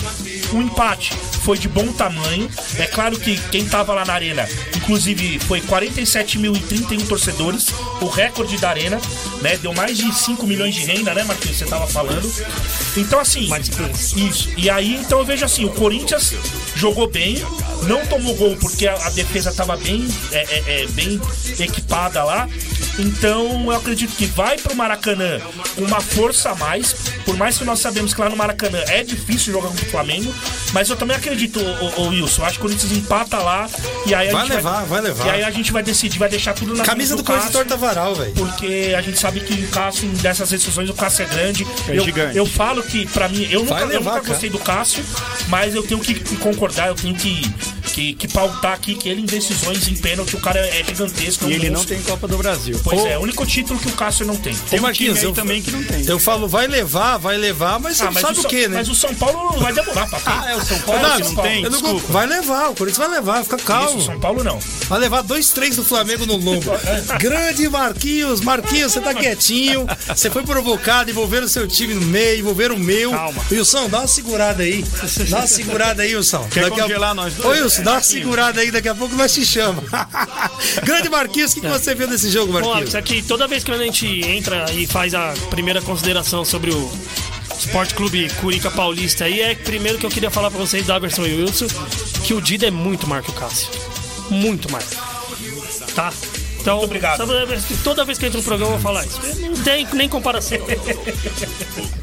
[SPEAKER 6] O empate foi de bom tamanho. É claro que quem tava lá na arena, inclusive, foi 47.031 torcedores, o recorde da arena, né? Deu mais de 5 milhões de renda, né, Marquinhos? Você tava falando. Então, assim. Isso. E aí, então eu vejo assim: o Corinthians jogou bem, não tomou gol porque a, a defesa tava bem, é, é, é, bem equipada lá. Então eu acredito que vai pro Maracanã com uma força a mais. Por mais que nós sabemos que lá no Maracanã é difícil jogar contra o Flamengo. Mas eu também acredito, ô, Wilson. Eu acho que o Corinthians empata lá. E aí a
[SPEAKER 2] Vai
[SPEAKER 6] gente
[SPEAKER 2] levar, vai levar.
[SPEAKER 6] E aí a gente vai decidir, vai deixar tudo na
[SPEAKER 2] Camisa
[SPEAKER 6] mão
[SPEAKER 2] do Corinthians
[SPEAKER 6] Cássio,
[SPEAKER 2] torta varal, velho.
[SPEAKER 6] Porque a gente sabe que o Cássio, dessas decisões, o Cássio é grande.
[SPEAKER 4] É
[SPEAKER 6] eu,
[SPEAKER 4] gigante.
[SPEAKER 6] eu falo que, pra mim, eu nunca,
[SPEAKER 2] Vai
[SPEAKER 6] eu
[SPEAKER 2] levar,
[SPEAKER 6] nunca gostei do Cássio, mas eu tenho que, que concordar, eu tenho que, que, que pautar aqui que ele em decisões em pênalti, o cara é gigantesco. é um
[SPEAKER 4] E ele não
[SPEAKER 6] monstro.
[SPEAKER 4] tem Copa do Brasil.
[SPEAKER 6] Pois
[SPEAKER 2] Ô.
[SPEAKER 6] é, o único título que o Cássio não tem.
[SPEAKER 4] Tem um
[SPEAKER 2] Marquinhos,
[SPEAKER 4] time aí
[SPEAKER 2] eu-
[SPEAKER 4] também que não tem.
[SPEAKER 2] Eu falo, vai levar, vai levar, mas você
[SPEAKER 6] Ah,
[SPEAKER 2] não
[SPEAKER 6] mas
[SPEAKER 2] sabe o,
[SPEAKER 6] São-
[SPEAKER 2] que, né?
[SPEAKER 6] Mas o São Paulo vai demorar pra ter.
[SPEAKER 4] Ah, é o São Paulo
[SPEAKER 6] É,
[SPEAKER 4] que
[SPEAKER 6] o
[SPEAKER 4] não
[SPEAKER 6] São
[SPEAKER 4] tem?
[SPEAKER 2] Não
[SPEAKER 4] Desculpa.
[SPEAKER 2] vai levar, o Corinthians vai levar, fica calmo.
[SPEAKER 6] Isso, São Paulo não.
[SPEAKER 2] Vai levar dois, três do Flamengo no lombo. Grande Marquinhos, Marquinhos, você tá quietinho. Você foi provocado, envolveram o seu time no meio, envolveram o meu.
[SPEAKER 6] Calma.
[SPEAKER 2] Wilson, dá uma segurada aí. Dá uma segurada aí, Wilson.
[SPEAKER 4] Quer
[SPEAKER 2] Daqui a-
[SPEAKER 4] congelar nós dois?
[SPEAKER 2] Ô, Wilson, dá uma segurada aí, daqui a pouco nós te chama. Grande Marquinhos, o que, que você viu desse jogo,
[SPEAKER 5] Bom,
[SPEAKER 2] Marquinhos?
[SPEAKER 5] Alex, aqui toda vez que a gente entra e faz a primeira consideração sobre o, Esporte Clube Curica Paulista aí, é primeiro que eu queria falar pra vocês da e Wilson, que o Dida é muito mais que o Cássio. Muito mais. Tá? Então,
[SPEAKER 6] obrigado.
[SPEAKER 5] Toda vez, toda vez que eu entro no programa eu vou falar isso. Não tem nem comparação.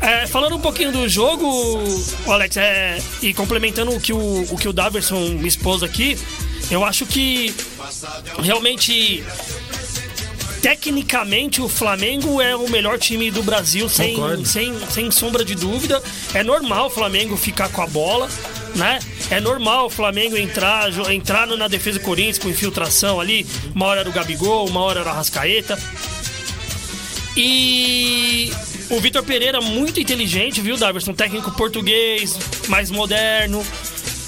[SPEAKER 5] É, falando um pouquinho do jogo, Alex, é, e complementando o que o, o que o Daverson me expôs aqui, eu acho que realmente tecnicamente o Flamengo é o melhor time do Brasil, sem,
[SPEAKER 2] Concordo.
[SPEAKER 5] sem, sem sombra de dúvida. É normal o Flamengo ficar com a bola, né? É normal o Flamengo entrar, entrar na defesa do Corinthians com infiltração ali. Uma hora era o Gabigol, uma hora era o Arrascaeta. E o Vitor Pereira, muito inteligente, viu, Daverson? Técnico português, mais moderno.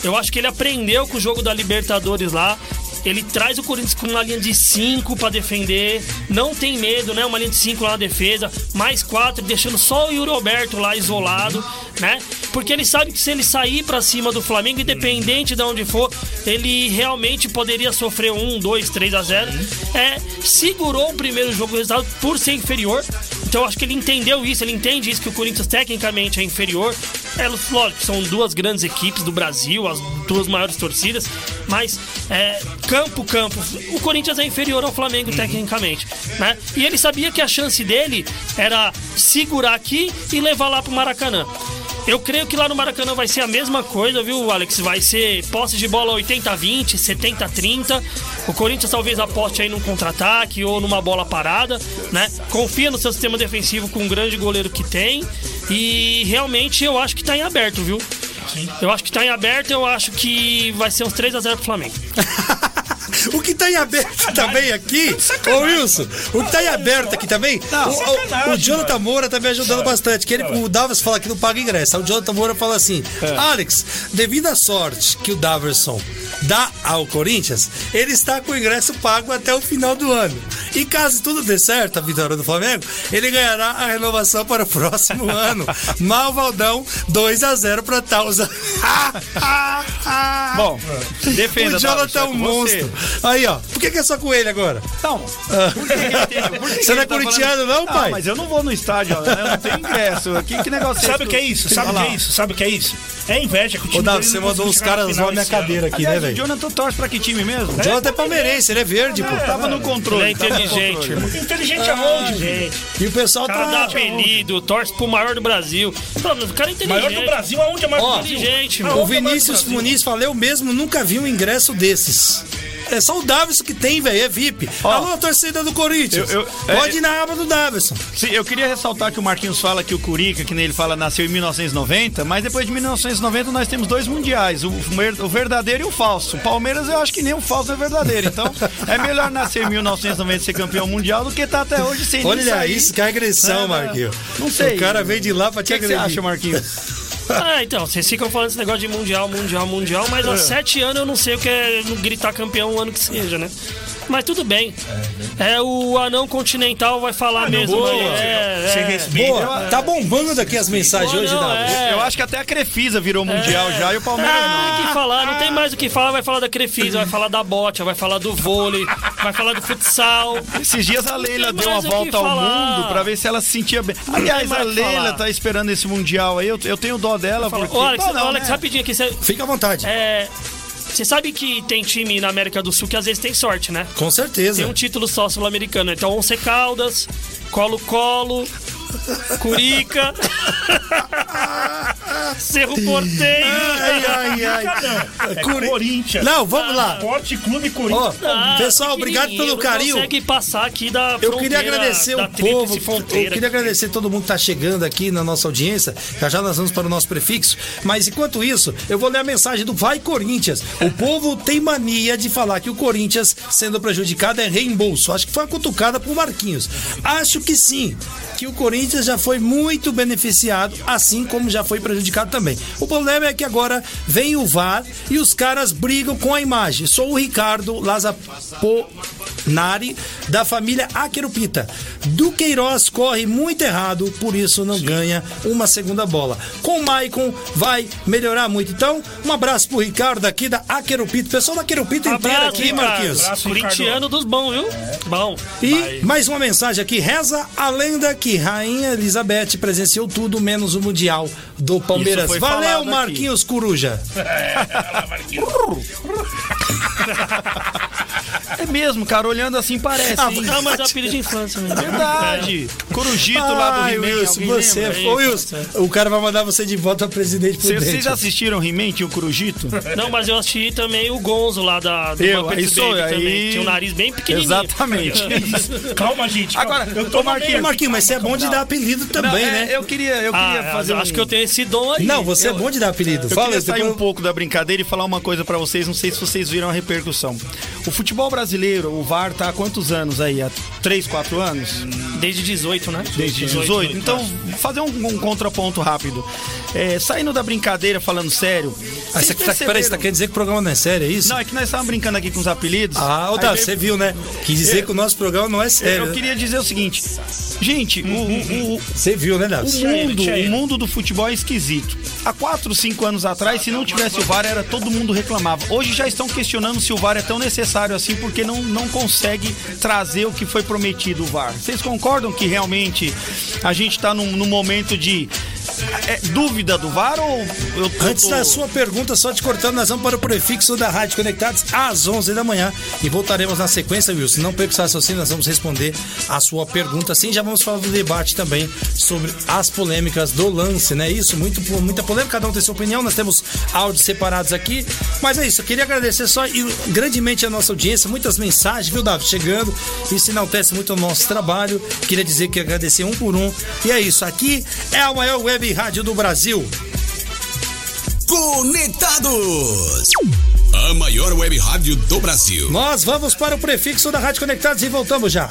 [SPEAKER 5] Eu acho que ele aprendeu com o jogo da Libertadores lá. Ele traz o Corinthians com uma linha de 5 pra defender. Não tem medo, né? Uma linha de 5 lá na defesa. Mais 4, deixando só o Yuri Alberto lá isolado, né? Porque ele sabe que se ele sair pra cima do Flamengo, independente de onde for, ele realmente poderia sofrer um, dois, 3 a 0. É, segurou o primeiro jogo o resultado por ser inferior. Então eu acho que ele entendeu isso, ele entende isso, que o Corinthians tecnicamente é inferior. É lógico, são duas grandes equipes do Brasil, as duas maiores torcidas, mas é, campo, campo, o Corinthians é inferior ao Flamengo tecnicamente, né? E ele sabia que a chance dele era segurar aqui e levar lá pro Maracanã. Eu creio que lá no Maracanã vai ser a mesma coisa, viu, Alex? Vai ser posse de bola 80-20, 70-30. O Corinthians talvez aposte aí num contra-ataque ou numa bola parada, né? Confia no seu sistema defensivo com o grande goleiro que tem. E realmente eu acho que tá em aberto, viu? Eu acho que tá em aberto, eu acho que vai ser uns 3 a 0 pro Flamengo.
[SPEAKER 2] O que tá em aberto também aqui, ô Wilson, o que tá em aberto aqui também, o- o,
[SPEAKER 6] sacanagem,
[SPEAKER 2] o Jonathan Moura tá me ajudando bastante. Que ele, o Davos fala que não paga ingresso. Aí o Jonathan Moura fala assim: Alex, devido à sorte que o Daverson dá ao Corinthians, ele está com o ingresso pago até o final do ano. E caso tudo dê certo, a vitória do Flamengo, ele ganhará a renovação para o próximo ano. Malvaldão, 2 a 0 para Tausa.
[SPEAKER 4] Bom, defenda.
[SPEAKER 2] o Jonathan é um monstro. Aí, ó. Por que, que é só com ele agora?
[SPEAKER 4] Não. Por que que ele tem- por que que
[SPEAKER 2] Você não é
[SPEAKER 4] tá
[SPEAKER 2] corintiano, não,
[SPEAKER 4] falando-
[SPEAKER 2] pai?
[SPEAKER 4] mas eu não vou no estádio, né? eu não tenho ingresso. Que, que negócio
[SPEAKER 6] Sabe o que é isso? Sabe o que é isso? Sabe o que é isso? É inveja que o time
[SPEAKER 2] Ô, Davi,
[SPEAKER 6] dele
[SPEAKER 2] você
[SPEAKER 6] não
[SPEAKER 2] mandou
[SPEAKER 6] conseguiu
[SPEAKER 2] os
[SPEAKER 6] chegar na
[SPEAKER 2] caras
[SPEAKER 6] final
[SPEAKER 2] zoar minha
[SPEAKER 6] esse ano.
[SPEAKER 2] cadeira aqui,
[SPEAKER 4] Aliás,
[SPEAKER 2] né,
[SPEAKER 4] o
[SPEAKER 2] velho?
[SPEAKER 4] Jonathan torce pra que time mesmo?
[SPEAKER 2] O Jonathan é palmeirense, ele é verde, pô.
[SPEAKER 4] Tava no controle.
[SPEAKER 5] Ele é
[SPEAKER 4] tava no
[SPEAKER 5] inteligente,
[SPEAKER 4] controle.
[SPEAKER 5] irmão.
[SPEAKER 6] Inteligente aonde, gente?
[SPEAKER 5] Gente,
[SPEAKER 2] E o pessoal
[SPEAKER 5] o cara dá
[SPEAKER 2] tá.
[SPEAKER 5] apelido, torce pro maior do Brasil. Pô, mas o cara é inteligente.
[SPEAKER 6] Maior do Brasil, aonde é maior
[SPEAKER 2] Ó,
[SPEAKER 6] do Brasil?
[SPEAKER 5] inteligente, mano.
[SPEAKER 2] O
[SPEAKER 6] é
[SPEAKER 2] Vinícius? Muniz falou, eu mesmo nunca vi um ingresso desses. É só o Davison que tem, velho, é VIP. Alô, torcida do Corinthians.
[SPEAKER 4] eu- eu-
[SPEAKER 2] Pode
[SPEAKER 4] é-
[SPEAKER 2] ir na aba do Davison.
[SPEAKER 4] Sim, eu queria ressaltar que o Marquinhos fala que o Curica, que nem ele fala, nasceu em 1990, mas depois de 1990 nós temos dois mundiais, o, o verdadeiro e o falso. O Palmeiras eu acho que nem o falso é verdadeiro, então é melhor nascer em 1990 e ser campeão mundial do que estar até hoje sem
[SPEAKER 2] Olha isso, que agressão,
[SPEAKER 4] não,
[SPEAKER 2] Marquinhos.
[SPEAKER 4] não sei.
[SPEAKER 2] O cara veio de lá pra
[SPEAKER 4] O
[SPEAKER 2] te
[SPEAKER 4] que, que você
[SPEAKER 2] agredir.
[SPEAKER 4] acha, Marquinhos?
[SPEAKER 5] Ah, então, vocês ficam falando esse negócio de mundial, mundial, mundial, mas há sete anos eu não sei o que é gritar campeão o ano que seja, né? Mas tudo bem. É, o anão continental vai falar mesmo.
[SPEAKER 6] boa.
[SPEAKER 5] É,
[SPEAKER 6] Sem
[SPEAKER 5] é.
[SPEAKER 6] respeito.
[SPEAKER 2] Boa, tá bombando daqui as mensagens
[SPEAKER 5] Boa,
[SPEAKER 2] hoje,
[SPEAKER 5] não,
[SPEAKER 2] Davison.
[SPEAKER 5] é.
[SPEAKER 4] Eu acho que até a Crefisa virou mundial já e o Palmeiras
[SPEAKER 5] Não
[SPEAKER 4] não.
[SPEAKER 5] tem o que falar, não tem mais o que falar. Vai falar da Crefisa, vai falar da bote, vai falar do vôlei, vai falar do futsal.
[SPEAKER 4] Esses dias a Leila deu uma volta ao mundo pra ver se ela se sentia bem. Aliás, a Leila
[SPEAKER 5] falar.
[SPEAKER 4] tá esperando esse mundial aí. Eu, eu tenho dó dela
[SPEAKER 5] Fala,
[SPEAKER 4] porque.
[SPEAKER 5] Ô, Alex,
[SPEAKER 4] Dó não,
[SPEAKER 5] Alex
[SPEAKER 4] né?
[SPEAKER 5] rapidinho aqui. Você
[SPEAKER 2] Fica à vontade.
[SPEAKER 5] é, você sabe que tem time na América do Sul que às vezes tem sorte, né?
[SPEAKER 2] Com certeza.
[SPEAKER 5] Tem um título só sul-americano. Então, Once Caldas, Colo-Colo, Curica, Cerro Porteiro.
[SPEAKER 2] Ai, ai, ai.
[SPEAKER 6] É
[SPEAKER 2] Curi-
[SPEAKER 6] Corinthians.
[SPEAKER 2] Não, vamos lá.
[SPEAKER 6] Esporte Clube Corinthians.
[SPEAKER 5] Ah,
[SPEAKER 2] pessoal, obrigado pelo carinho.
[SPEAKER 5] consegue passar aqui da
[SPEAKER 2] Eu queria agradecer o povo. Eu
[SPEAKER 5] fronteira.
[SPEAKER 2] queria agradecer todo mundo que está chegando aqui na nossa audiência. Já já nós vamos para o nosso prefixo. Mas enquanto isso, eu vou ler a mensagem do Vai Corinthians. O povo tem mania de falar que o Corinthians, sendo prejudicado, é reembolso. Acho que foi uma cutucada pro Marquinhos. Acho que sim. Que o Corinthians já foi muito beneficiado, assim como já foi prejudicado também. O problema é que agora vem o VAR e os caras brigam com a imagem. Sou o Ricardo Lazapo Nari, da família Aquerupita. Do Queiroz corre muito errado, por isso não ganha uma segunda bola. Com o Maicon vai melhorar muito. Então, um abraço pro Ricardo aqui da Aquerupita. Pessoal da Aquerupita inteira aqui,
[SPEAKER 5] Ricardo.
[SPEAKER 2] Marquinhos.
[SPEAKER 6] Abraço,
[SPEAKER 5] Corintiano dos bons, viu? Bom.
[SPEAKER 2] E mais uma mensagem aqui. Reza a lenda que Rainha Elizabeth presenciou tudo menos o Mundial do Palmeiras.
[SPEAKER 4] foi
[SPEAKER 2] Valeu,
[SPEAKER 4] falado aqui.
[SPEAKER 2] Marquinhos Coruja.
[SPEAKER 4] É mesmo, cara, olhando assim parece.
[SPEAKER 2] Ah,
[SPEAKER 4] hein?
[SPEAKER 5] Mas é apelido de infância mesmo.
[SPEAKER 4] Verdade. Corujito lá do
[SPEAKER 2] Ai,
[SPEAKER 4] He-Man.
[SPEAKER 2] Wilson, você
[SPEAKER 4] lembra?
[SPEAKER 2] Ô, Wilson, o cara vai mandar você de volta presidente prudente.
[SPEAKER 4] Vocês assistiram He-Man, tinha o Corujito?
[SPEAKER 5] Não, mas eu assisti também o Gonzo lá da, do
[SPEAKER 4] Eu,
[SPEAKER 5] Muppets
[SPEAKER 4] sou-
[SPEAKER 5] Baby
[SPEAKER 4] aí-
[SPEAKER 5] também. Tinha um nariz bem pequenininho.
[SPEAKER 4] Exatamente.
[SPEAKER 6] Calma, gente. calma.
[SPEAKER 4] Agora,
[SPEAKER 6] eu tô
[SPEAKER 4] ô, Marquinhos,
[SPEAKER 2] Ô, Marquinhos, mas você é bom de dar apelido também,
[SPEAKER 4] Não, é,
[SPEAKER 2] né?
[SPEAKER 4] Eu queria, eu queria
[SPEAKER 5] Ah,
[SPEAKER 4] fazer
[SPEAKER 5] eu acho
[SPEAKER 4] um-
[SPEAKER 5] que eu tenho esse dom aí.
[SPEAKER 2] Não, você
[SPEAKER 4] eu-
[SPEAKER 2] é bom de dar apelido.
[SPEAKER 4] Eu
[SPEAKER 2] Fala
[SPEAKER 4] queria sair
[SPEAKER 2] depois-
[SPEAKER 4] um pouco da brincadeira e falar uma coisa pra vocês, não sei se vocês viram a repercussão. O futebol brasileiro, o VAR tá há quantos anos aí? Há 3, 4 anos?
[SPEAKER 5] Desde 18, né?
[SPEAKER 4] Desde 18. Então, vou fazer um, um contraponto rápido. É, saindo da brincadeira, falando sério.
[SPEAKER 2] Ah, você, tá, peraí, você tá querendo dizer que o programa não é sério, é isso?
[SPEAKER 4] Não, é que nós estávamos brincando aqui com os apelidos.
[SPEAKER 2] Ah, ô, Davi,
[SPEAKER 4] veio-
[SPEAKER 2] você viu, né? Quis dizer que o nosso programa não é sério.
[SPEAKER 4] Eu queria dizer o seguinte, gente, o- o, o,
[SPEAKER 2] Você viu, né, Davi?
[SPEAKER 4] O mundo, o mundo do futebol é esquisito. Há 4, 5 anos atrás, se não tivesse o VAR, era todo mundo reclamava. Hoje já estão questionando se o VAR é tão necessário assim, porque não, não consegue trazer o que foi prometido o VAR. Vocês concordam que realmente a gente está num, num momento de é, dúvida do VAR ou eu, eu
[SPEAKER 2] Antes
[SPEAKER 4] tô-
[SPEAKER 2] da sua pergunta, só te cortando, nós vamos para o prefixo da Rádio Conectados às 11 da manhã e voltaremos na sequência, Wilson. Não perca raciocínio, nós vamos responder a sua pergunta. Sim, já vamos falar do debate também sobre as polêmicas do lance, né? Isso, muito, muita polêmica, cada um tem sua opinião, nós temos áudios separados aqui. Mas é isso, eu queria agradecer só e grandemente a nossa audiência, muitas mensagens, viu, Davi, chegando. Isso enaltece muito o nosso trabalho. Queria dizer que agradecer um por um. E é isso, aqui é a maior web rádio do Brasil.
[SPEAKER 3] Conectados. A maior web rádio do Brasil.
[SPEAKER 2] Nós vamos para o prefixo da Rádio Conectados e voltamos já.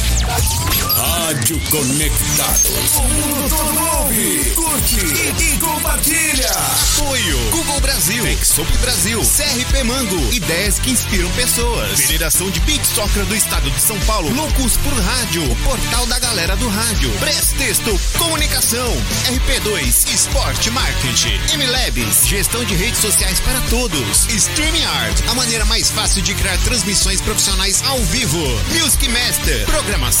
[SPEAKER 3] Rádio Conectados. O mundo todo ouve, curte e, e compartilha.
[SPEAKER 7] Apoio Google Brasil, Exop Brasil, CRP Mango, ideias que inspiram pessoas. Federação de Beat Soccer do Estado de São Paulo, Loucos por Rádio, portal da galera do rádio. Prestexto, comunicação, RP2, esporte, marketing, MLabs, gestão de redes sociais para todos. Streaming Art, a maneira mais fácil de criar transmissões profissionais ao vivo. Music Master, programação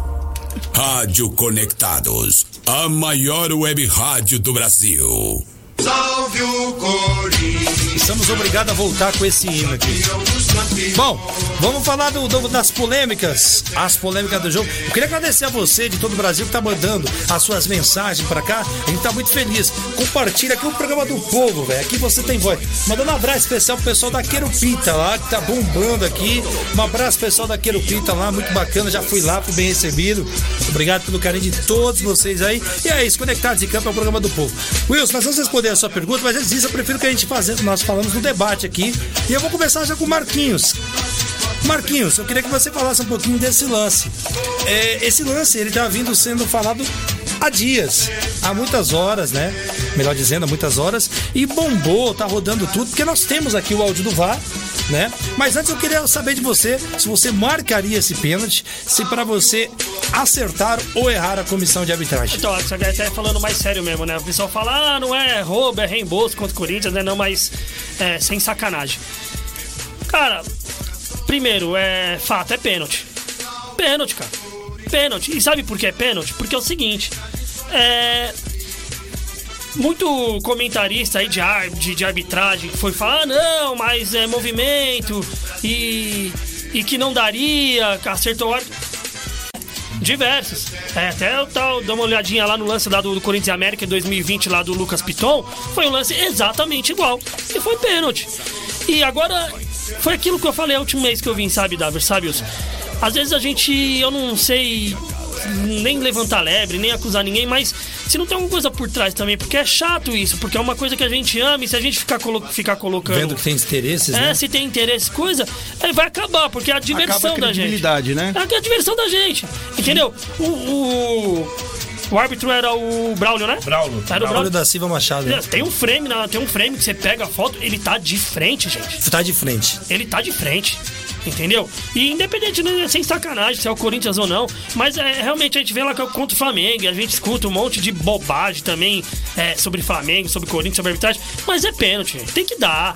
[SPEAKER 3] Rádio Conectados. A maior web rádio do Brasil.
[SPEAKER 7] Salve o Corinthians.
[SPEAKER 2] Estamos obrigados a voltar com esse hino aqui. Bom, vamos falar do- do- das polêmicas, as polêmicas do jogo. Eu queria agradecer a você de todo o Brasil que tá mandando as suas mensagens pra cá. A gente tá muito feliz. Compartilha aqui o programa do povo, velho. Aqui você tem voz. Mandando um abraço especial pro pessoal da Querupita lá, que tá bombando aqui. Um abraço pessoal da Querupita lá, muito bacana. Já fui lá, fui bem recebido. Obrigado pelo carinho de todos vocês aí. E é isso, Conectados em Campo é o programa do povo. Wilson, nós vamos responder a sua pergunta, mas antes disso, eu prefiro que a gente faça, nós falamos no debate aqui. E eu vou começar já com o Marquinhos. Marquinhos, eu queria que você falasse um pouquinho desse lance. É, esse lance, ele já vindo sendo falado há dias, há muitas horas, né? Melhor dizendo, há muitas horas. E bombou, tá rodando tudo, porque nós temos aqui o áudio do VAR, né? Mas antes eu queria saber de você se você marcaria esse pênalti, se para você acertar ou errar a comissão de arbitragem.
[SPEAKER 5] Então, aqui até falando mais sério mesmo, né? O pessoal fala, ah, não é roubo, é reembolso contra o Corinthians, né? Não, mas é, sem sacanagem. Cara, primeiro, é fato, é pênalti. Pênalti, cara. Pênalti. E sabe por que é pênalti? Porque é o seguinte, é... Muito comentarista aí de, de, de arbitragem que foi falar, ah, não, mas é movimento e, e que não daria, acertou o árbitro. Diversos. É, até eu tava, dar uma olhadinha lá no lance lá do, do Corinthians e América em 2020, lá do Lucas Piton. Foi um lance exatamente igual. E foi pênalti. E agora, foi aquilo que eu falei o último mês que eu vim, sabe, Davi? Sabe, Wilson? Às vezes a gente, eu não sei nem levantar lebre, nem acusar ninguém, mas se não tem alguma coisa por trás também, porque é chato isso, porque é uma coisa que a gente ama e se a gente ficar, colo ficar colocando.
[SPEAKER 2] Vendo que tem interesses,
[SPEAKER 5] É,
[SPEAKER 2] né?
[SPEAKER 5] se tem interesse, coisa, aí vai acabar, porque é a diversão
[SPEAKER 4] Acaba a
[SPEAKER 5] da gente.
[SPEAKER 4] né?
[SPEAKER 5] É a diversão da gente. Entendeu? O, o, o árbitro era o Braulio, né?
[SPEAKER 6] Braulio.
[SPEAKER 5] Era o
[SPEAKER 2] Braulio
[SPEAKER 5] Braulio.
[SPEAKER 2] da Silva Machado. né?
[SPEAKER 5] Tem um frame, na, tem um frame que você pega a foto, ele tá de frente, gente.
[SPEAKER 2] Tá de frente.
[SPEAKER 5] Ele tá de frente. Entendeu? E independente, né, sem sacanagem, se é o Corinthians ou não, mas é, realmente a gente vê lá que é contra o Flamengo, a gente escuta um monte de bobagem também é, sobre Flamengo, sobre Corinthians, sobre arbitragem, mas é pênalti, tem que dar.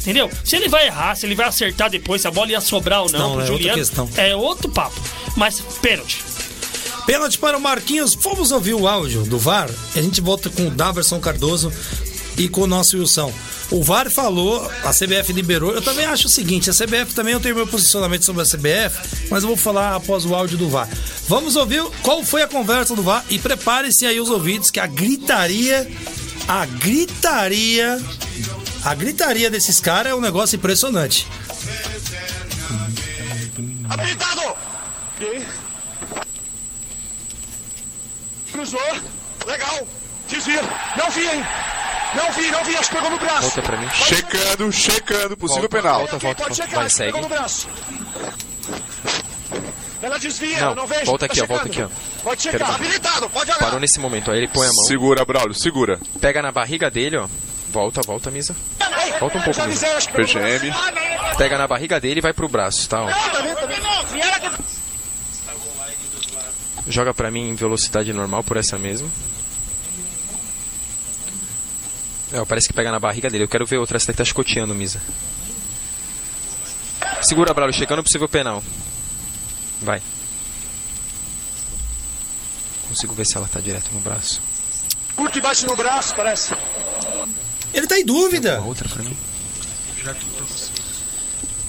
[SPEAKER 5] Entendeu? Se ele vai errar, se ele vai acertar depois, se a bola ia sobrar ou não,
[SPEAKER 2] Não,
[SPEAKER 5] pro
[SPEAKER 2] é
[SPEAKER 5] Juliano,
[SPEAKER 2] questão.
[SPEAKER 5] é outro papo. Mas pênalti.
[SPEAKER 2] Pênalti para o Marquinhos. Vamos ouvir o áudio do VAR. A gente volta com o Daverson Cardoso e com o nosso Wilson. O VAR falou, a CBF liberou. Eu também acho o seguinte: a CBF também eu tenho meu posicionamento sobre a CBF, mas eu vou falar após o áudio do VAR. Vamos ouvir qual foi a conversa do VAR e prepare-se aí os ouvidos que a gritaria, a gritaria, a gritaria desses caras é um negócio impressionante.
[SPEAKER 8] Habilitado! Cruzou. Legal. Desvia. Não vi, hein? Não vi, não vi. Acho que pegou no braço.
[SPEAKER 9] Volta pra mim.
[SPEAKER 10] Checando, checando, possível
[SPEAKER 9] Volta,
[SPEAKER 10] penal.
[SPEAKER 9] volta, volta,
[SPEAKER 8] Pode checar.
[SPEAKER 9] Vai, segue.
[SPEAKER 8] Pegou no braço. Ela desvia,
[SPEAKER 9] Não,
[SPEAKER 8] não vejo.
[SPEAKER 9] volta
[SPEAKER 8] Tá
[SPEAKER 9] aqui, ó, volta aqui, ó.
[SPEAKER 8] Pode
[SPEAKER 9] Quero
[SPEAKER 8] checar.
[SPEAKER 9] ver.
[SPEAKER 8] Habilitado, pode olhar.
[SPEAKER 9] Parou nesse momento, aí ele põe a mão,
[SPEAKER 10] Segura, Braulio, segura.
[SPEAKER 9] pega na barriga dele, ó. Volta, volta, Misa. Volta um pouco, Misa.
[SPEAKER 10] PGM.
[SPEAKER 9] Pega na barriga dele e vai pro braço, tá? Ó.
[SPEAKER 8] Tá tá
[SPEAKER 9] Joga pra mim em velocidade normal por essa mesmo. É, parece que pega na barriga dele. Eu quero ver outra, essa daqui tá chicoteando, Misa. Segura, Braulio, chegando possível penal. Vai. Consigo ver se ela tá direto no braço.
[SPEAKER 8] Curto e bate no braço, parece.
[SPEAKER 2] Ele tá em dúvida.
[SPEAKER 9] Outra pra mim.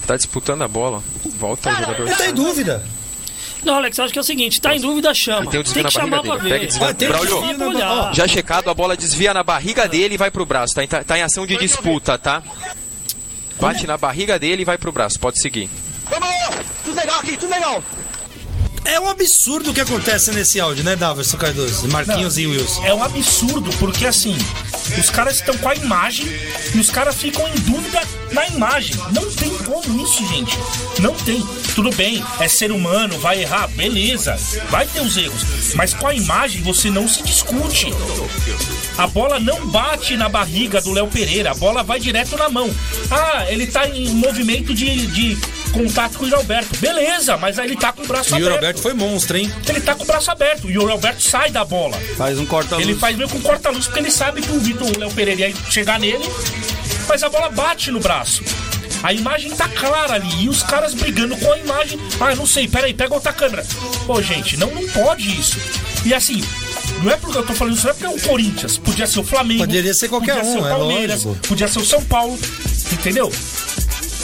[SPEAKER 9] Tá disputando a bola. Volta o jogador.
[SPEAKER 2] Ele tá em dúvida.
[SPEAKER 5] Não, Alex, acho que é o seguinte, tá em dúvida, chama.
[SPEAKER 9] Tem um desvio
[SPEAKER 5] que
[SPEAKER 9] na barriga
[SPEAKER 5] chamar pra
[SPEAKER 9] dele.
[SPEAKER 5] ver.
[SPEAKER 9] Pega e desvia.
[SPEAKER 2] Ah, tem
[SPEAKER 9] Braulio,
[SPEAKER 2] desvio na-
[SPEAKER 9] Já checado, a bola desvia na barriga dele e vai pro braço. Tá em, tá em ação de disputa, tá? Bate na barriga dele e vai pro braço. Pode seguir.
[SPEAKER 8] Vamos! Tudo legal aqui, tudo legal.
[SPEAKER 2] É um absurdo o que acontece nesse áudio, né, Daverson Cardoso? Marquinhos e Wilson.
[SPEAKER 6] É um absurdo, porque assim, os caras estão com a imagem e os caras ficam em dúvida na imagem. Não tem como isso, gente. Não tem. Tudo bem, é ser humano, vai errar, beleza. Vai ter os erros. Mas com a imagem você não se discute. A bola não bate na barriga do Léo Pereira, a bola vai direto na mão. Ah, ele tá em movimento de, de contato com o Alberto. Beleza, mas aí ele tá com o braço
[SPEAKER 2] E o
[SPEAKER 6] aberto.
[SPEAKER 2] Roberto foi monstro, hein?
[SPEAKER 6] Ele tá com o braço aberto e o Alberto sai da bola.
[SPEAKER 4] Faz um corta-luz.
[SPEAKER 6] Ele faz meio com corta-luz porque ele sabe que o Vitor Léo Pereira ia chegar nele, mas a bola bate no braço. A imagem tá clara ali e os caras brigando com a imagem. Ah, não sei, peraí, pega outra câmera. Pô, gente, não, não pode isso. E assim, não é porque eu tô falando isso, não é porque é o Corinthians. Podia ser o Flamengo.
[SPEAKER 2] Poderia ser qualquer
[SPEAKER 6] podia
[SPEAKER 2] um,
[SPEAKER 6] ser o
[SPEAKER 2] é
[SPEAKER 6] Palmeiras,
[SPEAKER 2] lógico.
[SPEAKER 6] podia ser o São Paulo. Entendeu?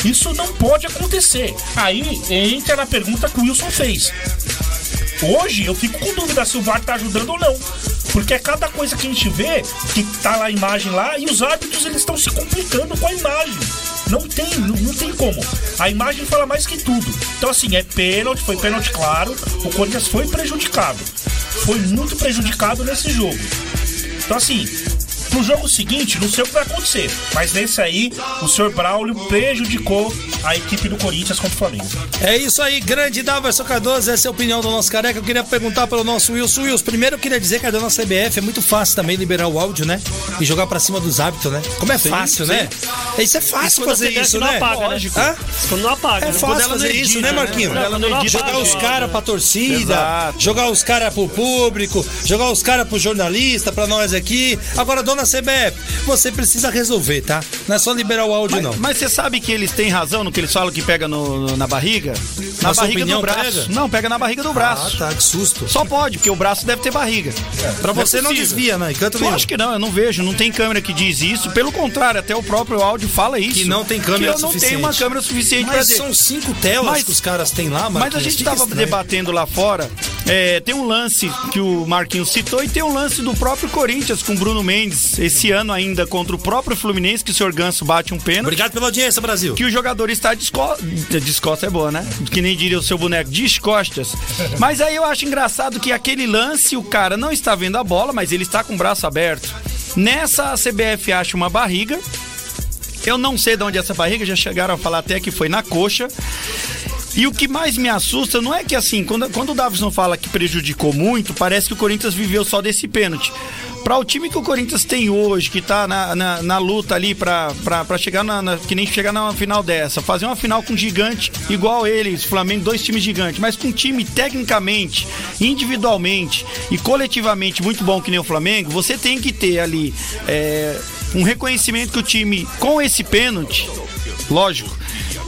[SPEAKER 6] Isso não pode acontecer. Aí entra na pergunta que o Wilson fez. Hoje eu fico com dúvida se o VAR tá ajudando ou não. Porque é cada coisa que a gente vê que tá lá a imagem lá e os árbitros eles estão se complicando com a imagem. Não tem, não, não tem como. A imagem fala mais que tudo. Então assim, é pênalti, foi pênalti claro. O Corinthians foi prejudicado. Foi muito prejudicado nesse jogo. Então assim, no jogo seguinte, não sei o que vai acontecer. Mas nesse aí, o senhor Braulio prejudicou a equipe do Corinthians contra o Flamengo.
[SPEAKER 2] É isso aí, grande Daverson Cardoso, essa é a opinião do nosso careca. Eu queria perguntar pelo nosso Wilson. Wilson, primeiro eu queria dizer que a dona CBF é muito fácil também liberar o áudio, né? E jogar pra cima dos hábitos, né? Como é fácil, né? Isso é fácil
[SPEAKER 5] Quando
[SPEAKER 2] fazer isso,
[SPEAKER 5] não
[SPEAKER 2] né?
[SPEAKER 5] apaga, né?
[SPEAKER 2] Hã?
[SPEAKER 5] Quando não apaga,
[SPEAKER 2] É
[SPEAKER 5] né?
[SPEAKER 2] fácil
[SPEAKER 4] ela não
[SPEAKER 2] fazer isso,
[SPEAKER 4] edita,
[SPEAKER 2] né,
[SPEAKER 4] né?
[SPEAKER 2] Marquinhos?
[SPEAKER 5] Quando ela não edita,
[SPEAKER 2] jogar
[SPEAKER 5] não
[SPEAKER 2] os
[SPEAKER 5] apaga.
[SPEAKER 2] caras pra torcida,
[SPEAKER 4] Exato.
[SPEAKER 2] jogar os caras pro público, jogar os caras pro jornalista, pra nós aqui. Agora a dona CBF, você precisa resolver, tá? Não é só liberar o áudio, não.
[SPEAKER 4] Mas, mas você sabe que eles têm razão no que eles falam que pega no- na barriga? Na,
[SPEAKER 2] Na
[SPEAKER 4] barriga
[SPEAKER 2] opinião,
[SPEAKER 4] do braço.
[SPEAKER 2] pega?
[SPEAKER 4] Não, pega na barriga do braço.
[SPEAKER 2] Ah, tá, que susto.
[SPEAKER 4] Só pode, porque o braço deve ter barriga.
[SPEAKER 2] Pra você
[SPEAKER 4] é
[SPEAKER 2] não
[SPEAKER 4] possível.
[SPEAKER 2] desvia, né? Canto
[SPEAKER 4] Eu acho que não, eu não vejo, não tem câmera que diz isso. Pelo contrário, até o próprio áudio fala isso.
[SPEAKER 2] Que não tem câmera
[SPEAKER 4] que eu não
[SPEAKER 2] suficiente.
[SPEAKER 4] tenho uma câmera suficiente pra
[SPEAKER 2] Mas
[SPEAKER 4] dizer.
[SPEAKER 2] são cinco telas
[SPEAKER 4] Mas-
[SPEAKER 2] que os caras têm lá,
[SPEAKER 4] Mas
[SPEAKER 2] Marquinhos.
[SPEAKER 4] a gente estava
[SPEAKER 2] estranho.
[SPEAKER 4] debatendo lá fora. é, tem um lance que o Marquinhos citou e tem um lance do próprio Corinthians com Bruno Mendes, esse ano ainda contra o próprio Fluminense, que o senhor Ganso bate um pênalti.
[SPEAKER 2] Obrigado pela audiência, Brasil.
[SPEAKER 4] Que o jogador está desco... descosta é boa, né? Que nem diria o seu boneco, descostas. Mas aí eu acho engraçado que aquele lance, o cara não está vendo a bola, mas ele está com o braço aberto. Nessa, a CBF acha uma barriga. Eu não sei de onde é essa barriga, já chegaram a falar até que foi na coxa. E o que mais me assusta não é que assim, quando, quando o Davison fala que prejudicou muito, parece que o Corinthians viveu só desse pênalti. Para o time que o Corinthians tem hoje, que tá na, na, na luta ali pra chegar na, na- Que nem chegar na final dessa, fazer uma final com gigante igual eles, Flamengo, dois times gigantes, mas com um time tecnicamente, individualmente e coletivamente muito bom que nem o Flamengo, você tem que ter ali é, um reconhecimento que o time, com esse pênalti, lógico,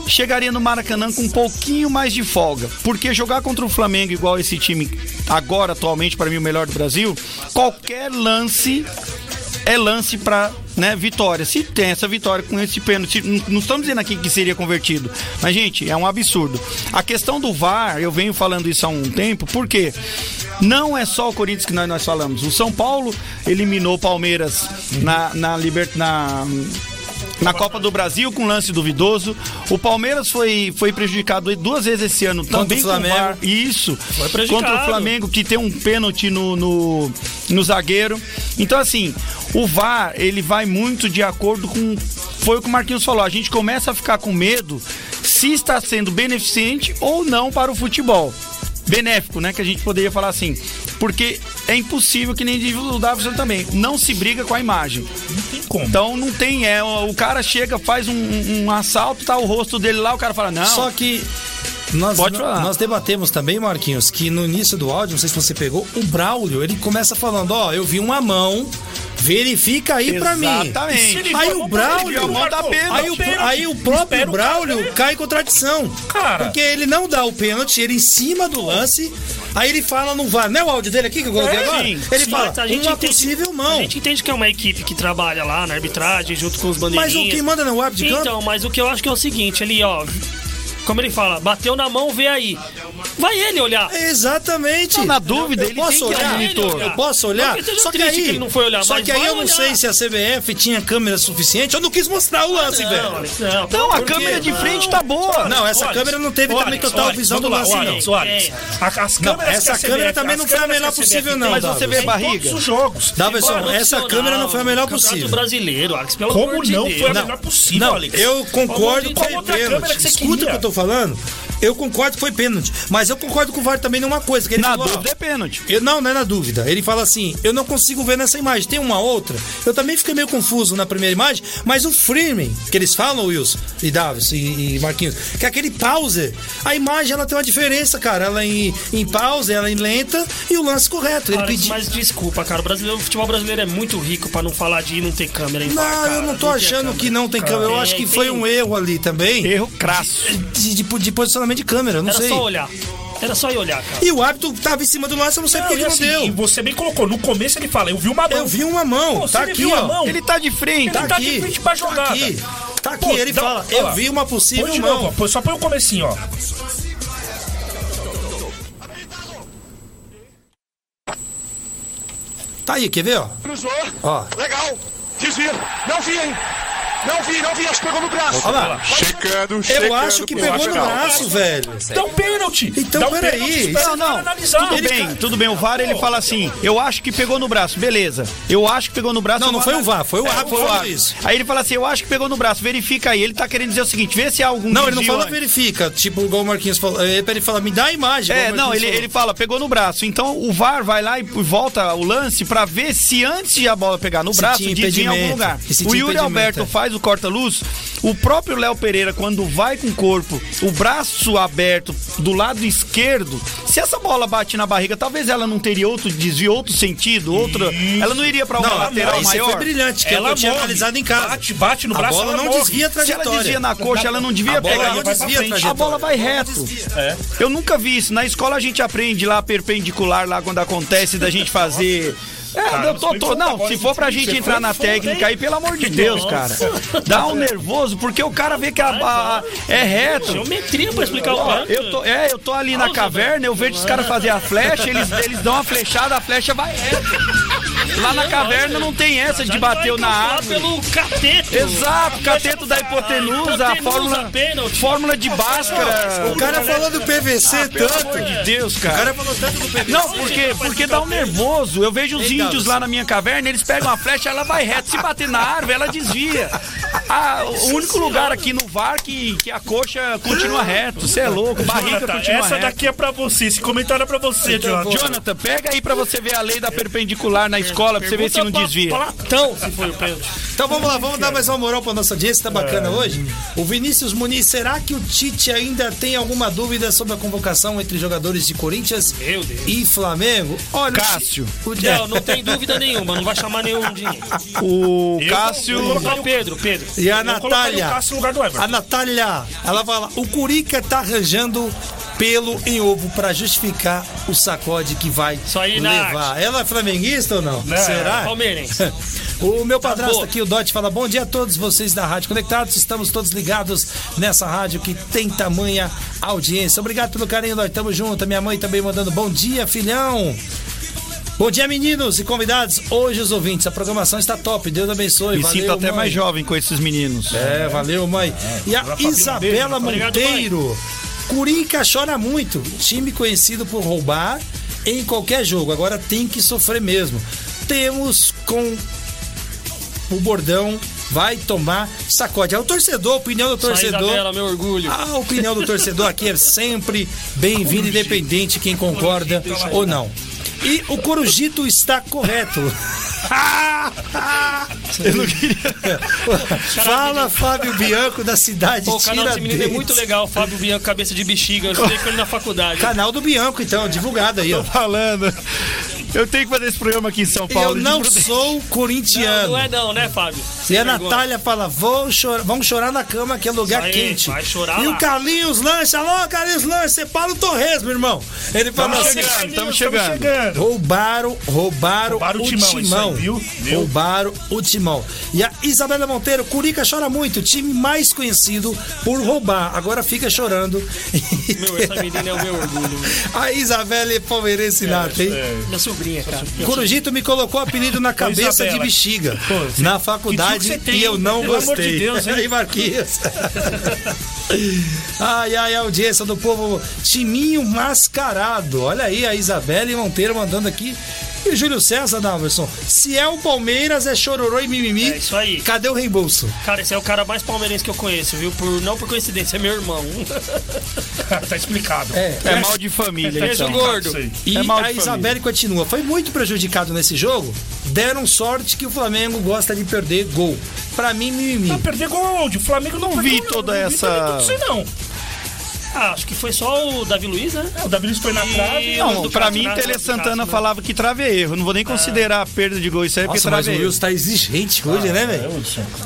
[SPEAKER 4] chegaria no Maracanã com um pouquinho mais de folga. Porque jogar contra o Flamengo igual esse time agora, atualmente, para mim, o melhor do Brasil, qualquer lance é lance para né, vitória. Se tem essa vitória com esse pênalti, não estamos dizendo aqui que seria convertido, mas gente, é um absurdo. A questão do VAR, eu venho falando isso há um tempo, porque não é só o Corinthians que nós, nós falamos. O São Paulo eliminou o Palmeiras na, na, liber, na na Copa do Brasil com lance duvidoso. O Palmeiras foi, foi prejudicado duas vezes esse ano também
[SPEAKER 2] o Flamengo.
[SPEAKER 4] com o VAR. Isso.
[SPEAKER 5] prejudicado.
[SPEAKER 4] Contra o Flamengo que tem um pênalti no, no, no zagueiro. Então assim, o VAR, ele vai muito de acordo com foi o que o Marquinhos falou, a gente começa a ficar com medo se está sendo beneficente ou não para o futebol. Benéfico, né? Que a gente poderia falar assim. Porque é impossível, que nem o Davison também, não se briga com a imagem.
[SPEAKER 6] Não tem como.
[SPEAKER 4] Então não tem, é, o cara chega, faz um, um- um assalto, tá o rosto dele lá, o cara fala, não.
[SPEAKER 2] Só que nós,
[SPEAKER 4] Pode falar.
[SPEAKER 2] nós debatemos também, Marquinhos, que no início do áudio, não sei se você pegou, o Braulio, ele começa falando, ó, eu vi uma mão, verifica aí pra mim.
[SPEAKER 4] Exatamente.
[SPEAKER 6] Ele
[SPEAKER 2] Aí
[SPEAKER 6] a
[SPEAKER 2] o Braulio-
[SPEAKER 4] a.
[SPEAKER 2] Aí o,
[SPEAKER 6] Pênalti.
[SPEAKER 2] aí o próprio Braulio cai em contradição.
[SPEAKER 6] Cara.
[SPEAKER 2] Porque ele não dá o pênalti, ele em cima do lance, aí ele fala, não vai. Não é o áudio dele aqui que eu coloquei
[SPEAKER 4] É,
[SPEAKER 2] agora?
[SPEAKER 4] sim,
[SPEAKER 2] ele
[SPEAKER 5] Sim,
[SPEAKER 2] fala,
[SPEAKER 5] mas a gente
[SPEAKER 2] uma
[SPEAKER 5] entende-
[SPEAKER 2] possível
[SPEAKER 5] A
[SPEAKER 2] mão.
[SPEAKER 5] gente entende que é uma equipe que trabalha lá na arbitragem junto com os
[SPEAKER 2] Mas
[SPEAKER 5] bandeirinhas.
[SPEAKER 2] o que manda não é o árbitro de campo?
[SPEAKER 5] Então, mas o que eu acho que é o seguinte, ali, ó. Como ele fala, bateu na mão, vê aí. Vai ele olhar.
[SPEAKER 2] Exatamente.
[SPEAKER 4] Não, na dúvida,
[SPEAKER 2] eu
[SPEAKER 4] ele
[SPEAKER 2] posso
[SPEAKER 4] tem que
[SPEAKER 2] olhar.
[SPEAKER 5] olhar.
[SPEAKER 2] Eu posso olhar.
[SPEAKER 5] Não
[SPEAKER 2] Só que aí,
[SPEAKER 5] que ele não foi olhar,
[SPEAKER 2] só que aí eu não
[SPEAKER 5] olhar.
[SPEAKER 2] sei se a CBF tinha câmera suficiente. Eu não quis mostrar o lance,
[SPEAKER 5] Não,
[SPEAKER 2] velho.
[SPEAKER 5] Não,
[SPEAKER 4] Não, a câmera de frente tá boa.
[SPEAKER 2] Não, essa
[SPEAKER 6] Alex,
[SPEAKER 2] câmera não teve
[SPEAKER 6] ô,
[SPEAKER 2] também total
[SPEAKER 6] Alex,
[SPEAKER 2] visão do lance, não.
[SPEAKER 6] Alex. A- As
[SPEAKER 2] Não,
[SPEAKER 6] câmeras
[SPEAKER 2] essa
[SPEAKER 6] a
[SPEAKER 2] câmera também não foi a melhor possível,
[SPEAKER 6] tem
[SPEAKER 2] não,
[SPEAKER 4] Mas você vê
[SPEAKER 6] em
[SPEAKER 4] barriga.
[SPEAKER 6] Todos os jogos.
[SPEAKER 2] Davidson, essa câmera não foi a melhor possível.
[SPEAKER 5] brasileiro, Alex, pelo
[SPEAKER 6] Como
[SPEAKER 5] amor de
[SPEAKER 6] não foi a
[SPEAKER 2] Não,
[SPEAKER 6] melhor possível,
[SPEAKER 2] Não,
[SPEAKER 6] Alex?
[SPEAKER 2] eu concordo
[SPEAKER 6] outra
[SPEAKER 2] foi
[SPEAKER 6] câmera que você
[SPEAKER 2] Escuta o que eu tô falando falando, eu concordo que foi pênalti. Mas eu concordo com o VAR também numa coisa. Que ele
[SPEAKER 4] Na
[SPEAKER 2] falou, ó,
[SPEAKER 4] dúvida é pênalti.
[SPEAKER 2] Eu, não, não é na dúvida. Ele fala assim: eu não consigo ver nessa imagem. Tem uma outra. Eu também fiquei meio confuso na primeira imagem, mas o framing que eles falam, Wilson e Davis e, e Marquinhos, que é aquele pause, a imagem ela tem uma diferença, cara. Ela em, em pause, ela em lenta e o lance correto. Ele pediu.
[SPEAKER 5] mas desculpa, cara. O, brasileiro, o futebol brasileiro é muito rico pra não falar de não ter câmera em
[SPEAKER 2] Não,
[SPEAKER 5] VAR, cara.
[SPEAKER 2] eu não tô achando
[SPEAKER 5] câmera.
[SPEAKER 2] que não tem câmera. Eu acho que
[SPEAKER 5] tem.
[SPEAKER 2] foi um erro ali também.
[SPEAKER 4] Erro crasso.
[SPEAKER 2] De, de- de posicionamento de câmera, não
[SPEAKER 5] Era
[SPEAKER 2] sei.
[SPEAKER 5] só olhar. Era só ir olhar, cara.
[SPEAKER 2] E o árbitro tava em cima do lance, eu não sei porque
[SPEAKER 6] e
[SPEAKER 2] que não
[SPEAKER 6] assim,
[SPEAKER 2] deu.
[SPEAKER 6] e você bem colocou, no começo ele fala, eu vi uma mão.
[SPEAKER 2] Eu vi uma mão,
[SPEAKER 6] Pô,
[SPEAKER 2] tá
[SPEAKER 6] ele
[SPEAKER 2] aqui, ó.
[SPEAKER 6] mão,
[SPEAKER 4] Ele tá de frente.
[SPEAKER 2] Tá
[SPEAKER 6] Ele tá
[SPEAKER 2] aqui,
[SPEAKER 6] de frente pra
[SPEAKER 2] tá
[SPEAKER 6] jogada.
[SPEAKER 2] aqui, tá aqui.
[SPEAKER 6] Pô,
[SPEAKER 2] ele
[SPEAKER 6] dá-
[SPEAKER 2] fala, eu
[SPEAKER 6] lá.
[SPEAKER 2] vi uma possível
[SPEAKER 6] Põe
[SPEAKER 2] mão.
[SPEAKER 6] novo, ó, só põe o comecinho, ó.
[SPEAKER 2] Tá aí, quer ver, ó?
[SPEAKER 8] Cruzou.
[SPEAKER 2] Ó.
[SPEAKER 8] Legal. Desvia. Não vi, hein? Não vi, não vi. Acho que pegou no braço.
[SPEAKER 2] Olha lá.
[SPEAKER 10] Checando, checando.
[SPEAKER 2] Eu acho que pegou no braço, velho.
[SPEAKER 6] Dá um pênalti.
[SPEAKER 2] Então, peraí,
[SPEAKER 6] espera
[SPEAKER 4] Não, não. Tudo bem, tudo bem. O VAR ele fala assim: eu acho que pegou no braço, beleza. Eu acho que pegou no braço.
[SPEAKER 2] Não, não foi o. VAR, foi o
[SPEAKER 4] É,
[SPEAKER 2] árbitro
[SPEAKER 4] foi o
[SPEAKER 2] isso.
[SPEAKER 4] Aí ele fala assim: eu acho que pegou no braço, verifica aí. Ele tá querendo dizer o seguinte: vê se há algum.
[SPEAKER 2] Não, ele não fala verifica, tipo igual o Marquinhos falou. É ele falar, me dá a imagem.
[SPEAKER 4] É, não, ele, ele fala, pegou no braço. Então o VAR vai lá e volta o lance pra ver se antes de a bola pegar no braço,
[SPEAKER 2] tinha
[SPEAKER 4] algum lugar. O Yuri Alberto
[SPEAKER 2] é.
[SPEAKER 4] faz faz o corta-luz, o próprio Léo Pereira, quando vai com o corpo, o braço aberto do lado esquerdo, se essa bola bate na barriga, talvez ela não teria outro desvio, outro sentido, outra. Ela não iria pra uma
[SPEAKER 2] Não,
[SPEAKER 4] lateral
[SPEAKER 2] você
[SPEAKER 4] maior.
[SPEAKER 2] foi brilhante, que
[SPEAKER 6] Ela
[SPEAKER 2] eu tinha
[SPEAKER 6] morre.
[SPEAKER 2] analisado em casa.
[SPEAKER 6] Bate, bate no
[SPEAKER 2] A
[SPEAKER 6] braço,
[SPEAKER 2] bola
[SPEAKER 6] ela
[SPEAKER 2] não
[SPEAKER 6] morre.
[SPEAKER 2] desvia a
[SPEAKER 4] Se ela
[SPEAKER 2] trajetória.
[SPEAKER 4] desvia na coxa, ela não devia
[SPEAKER 2] A bola
[SPEAKER 4] pegar.
[SPEAKER 2] não desvia trajetória.
[SPEAKER 4] A bola vai reto.
[SPEAKER 6] É.
[SPEAKER 4] Eu nunca vi isso. Na escola a gente aprende lá perpendicular, lá quando acontece da gente fazer. É,
[SPEAKER 6] Cara,
[SPEAKER 4] eu tô, tô- não, se for pra gente entrar na técnica aí, pelo amor de Deus, cara. Dá um nervoso, porque o cara vê que a, a- é reto.
[SPEAKER 5] Geometria pra explicar o cara.
[SPEAKER 4] eu tô, é, eu tô ali na caverna, eu vejo os caras fazer a flecha, eles, eles dão uma flechada, a flecha vai reto. Lá na caverna não tem essa de bater na árvore.
[SPEAKER 5] pelo cateto.
[SPEAKER 4] Exato, cateto da hipotenusa, a fórmula, fórmula de Bhaskara.
[SPEAKER 2] O cara falou do PVC
[SPEAKER 4] Pelo
[SPEAKER 2] tanto.
[SPEAKER 4] amor de Deus,
[SPEAKER 2] O
[SPEAKER 4] cara.
[SPEAKER 2] cara falou tanto do PVC.
[SPEAKER 4] Não, porque, porque dá um nervoso. Eu vejo os índios lá na minha caverna, eles pegam a flecha, ela vai reto. Se bater na árvore, ela desvia. Ah, o único lugar aqui no VAR que, que a coxa continua reto. Você é louco, barriga
[SPEAKER 6] Jonathan,
[SPEAKER 4] continua
[SPEAKER 6] essa
[SPEAKER 4] reto.
[SPEAKER 6] daqui é pra você. Esse comentário é pra você, Jonathan.
[SPEAKER 4] Jonathan, pega aí pra você ver a lei da perpendicular na escola, pra você ver se não desvia.
[SPEAKER 5] Platão, se foi o pênalti.
[SPEAKER 2] Então vamos lá, vamos dar mais uma moral pra nossa audiência, tá
[SPEAKER 4] É.
[SPEAKER 2] bacana hoje. O Vinícius Muniz, será que o Tite ainda tem alguma dúvida sobre a convocação entre jogadores de Corinthians
[SPEAKER 5] Meu Deus.
[SPEAKER 2] e Flamengo? Olha,
[SPEAKER 4] Cássio.
[SPEAKER 2] O,
[SPEAKER 5] Não, não tem dúvida nenhuma, não vai chamar nenhum de.
[SPEAKER 4] O
[SPEAKER 6] Eu-
[SPEAKER 4] Cássio.
[SPEAKER 5] Vou colocar o Pedro, Pedro.
[SPEAKER 2] E a
[SPEAKER 6] Eu colocaria o
[SPEAKER 2] Natália?
[SPEAKER 6] Cássio no lugar do Everton.
[SPEAKER 2] A Natália, ela fala: o Curica tá arranjando pelo em ovo pra justificar o sacode que vai
[SPEAKER 5] Nath.
[SPEAKER 2] levar. Ela é flamenguista ou não? Será?
[SPEAKER 5] Palmeirense.
[SPEAKER 2] O meu padrasto aqui, o Dot, fala: Bom dia a todos vocês da Rádio Conectados. Estamos todos ligados nessa rádio que tem tamanha audiência. Obrigado pelo carinho, Dot. Tamo junto. Minha mãe também mandando bom dia, filhão. Bom dia, meninos e convidados. Hoje, os ouvintes, a programação está top. Deus abençoe.
[SPEAKER 4] Me
[SPEAKER 2] Valeu,
[SPEAKER 4] sinto até
[SPEAKER 2] mãe.
[SPEAKER 4] mais jovem com esses meninos.
[SPEAKER 2] É, valeu, mãe. E a Isabela
[SPEAKER 5] Obrigado,
[SPEAKER 2] Monteiro. Curica chora muito. Time conhecido por roubar em qualquer jogo. Agora tem que sofrer mesmo. Temos com o bordão. Vai tomar sacode. É o torcedor, a opinião do torcedor.
[SPEAKER 5] Isabela, meu orgulho.
[SPEAKER 2] A opinião do torcedor aqui é sempre bem-vinda, independente quem concorda ou não. E o Corujito está correto. Eu não queria. Fala, Fábio Bianco, da cidade
[SPEAKER 5] Pô, o canal desse menino é muito legal, Fábio Bianco, cabeça de bexiga. Eu estudei com ele na faculdade.
[SPEAKER 2] Canal do Bianco, então, divulgado aí, ó.
[SPEAKER 4] Falando. Eu tenho que fazer esse programa aqui em São
[SPEAKER 2] Eu
[SPEAKER 4] Paulo.
[SPEAKER 2] não
[SPEAKER 4] de-
[SPEAKER 2] sou
[SPEAKER 5] Não,
[SPEAKER 2] corintiano.
[SPEAKER 5] não é não, né, Fábio?
[SPEAKER 2] E
[SPEAKER 5] Sem
[SPEAKER 2] a
[SPEAKER 5] vergonha.
[SPEAKER 2] Natália fala, Vou chorar, vamos chorar na cama, que é lugar
[SPEAKER 5] Aí,
[SPEAKER 2] quente.
[SPEAKER 5] vai chorar
[SPEAKER 2] e
[SPEAKER 5] lá.
[SPEAKER 2] o Carlinhos Lanche, alô, Carlinhos Lanche, Paulo Torres, meu irmão. Ele fala
[SPEAKER 4] Tamo
[SPEAKER 2] assim,
[SPEAKER 4] chegando, tamo
[SPEAKER 6] Estamos
[SPEAKER 4] chegando.
[SPEAKER 2] Roubaram, roubaram,
[SPEAKER 6] Roubaram
[SPEAKER 2] o
[SPEAKER 6] o
[SPEAKER 2] timão.
[SPEAKER 6] timão, aí, viu? Viu?
[SPEAKER 2] Roubaram o timão. E a Isabela Monteiro, Curica chora muito, time mais conhecido por roubar. Agora fica chorando.
[SPEAKER 5] Meu, essa menina é o meu orgulho.
[SPEAKER 2] a Isabela é palmeirense nata, hein?
[SPEAKER 5] Minha sobrinha, cara.
[SPEAKER 2] Corujito me colocou o apelido na cabeça de bexiga
[SPEAKER 6] Pô,
[SPEAKER 2] na
[SPEAKER 6] que
[SPEAKER 2] faculdade
[SPEAKER 6] que tem,
[SPEAKER 2] e eu não
[SPEAKER 6] pelo
[SPEAKER 2] gostei.
[SPEAKER 6] de Deus?
[SPEAKER 2] Aí, Marquinhos. ai, ai, audiência do povo Timinho Mascarado. Olha aí a Isabela e Monteiro mandando aqui. E o Júlio César, Dalverson, se é o Palmeiras, é chororô e mimimi.
[SPEAKER 5] É isso aí.
[SPEAKER 2] Cadê o reembolso?
[SPEAKER 5] Cara, esse é o cara mais palmeirense que eu conheço, viu? Por, não por coincidência, é meu irmão.
[SPEAKER 6] tá explicado.
[SPEAKER 2] É,
[SPEAKER 4] É mal de família,
[SPEAKER 5] Beijo,
[SPEAKER 4] então.
[SPEAKER 5] gordo.
[SPEAKER 6] Isso aí.
[SPEAKER 2] E
[SPEAKER 4] É mal de
[SPEAKER 2] a Isabelle continua. Foi muito prejudicado nesse jogo. Deram sorte que o Flamengo gosta de perder gol. Pra mim, mimimi.
[SPEAKER 6] Não, perder gol onde? O Flamengo não,
[SPEAKER 4] Não vi toda
[SPEAKER 6] não
[SPEAKER 4] essa-
[SPEAKER 6] tudo isso aí, não.
[SPEAKER 5] Ah, acho que foi só o Davi Luiz, né?
[SPEAKER 6] É, O Davi Luiz foi na trave.
[SPEAKER 5] E
[SPEAKER 4] Não,
[SPEAKER 5] do
[SPEAKER 4] pra mim,
[SPEAKER 5] né?
[SPEAKER 4] Tele Santana
[SPEAKER 5] né?
[SPEAKER 4] falava que trave é erro. Não vou nem considerar a perda de gol. Isso aí é porque trave
[SPEAKER 2] o
[SPEAKER 4] é erro.
[SPEAKER 2] Wilson tá exigente hoje, né, velho?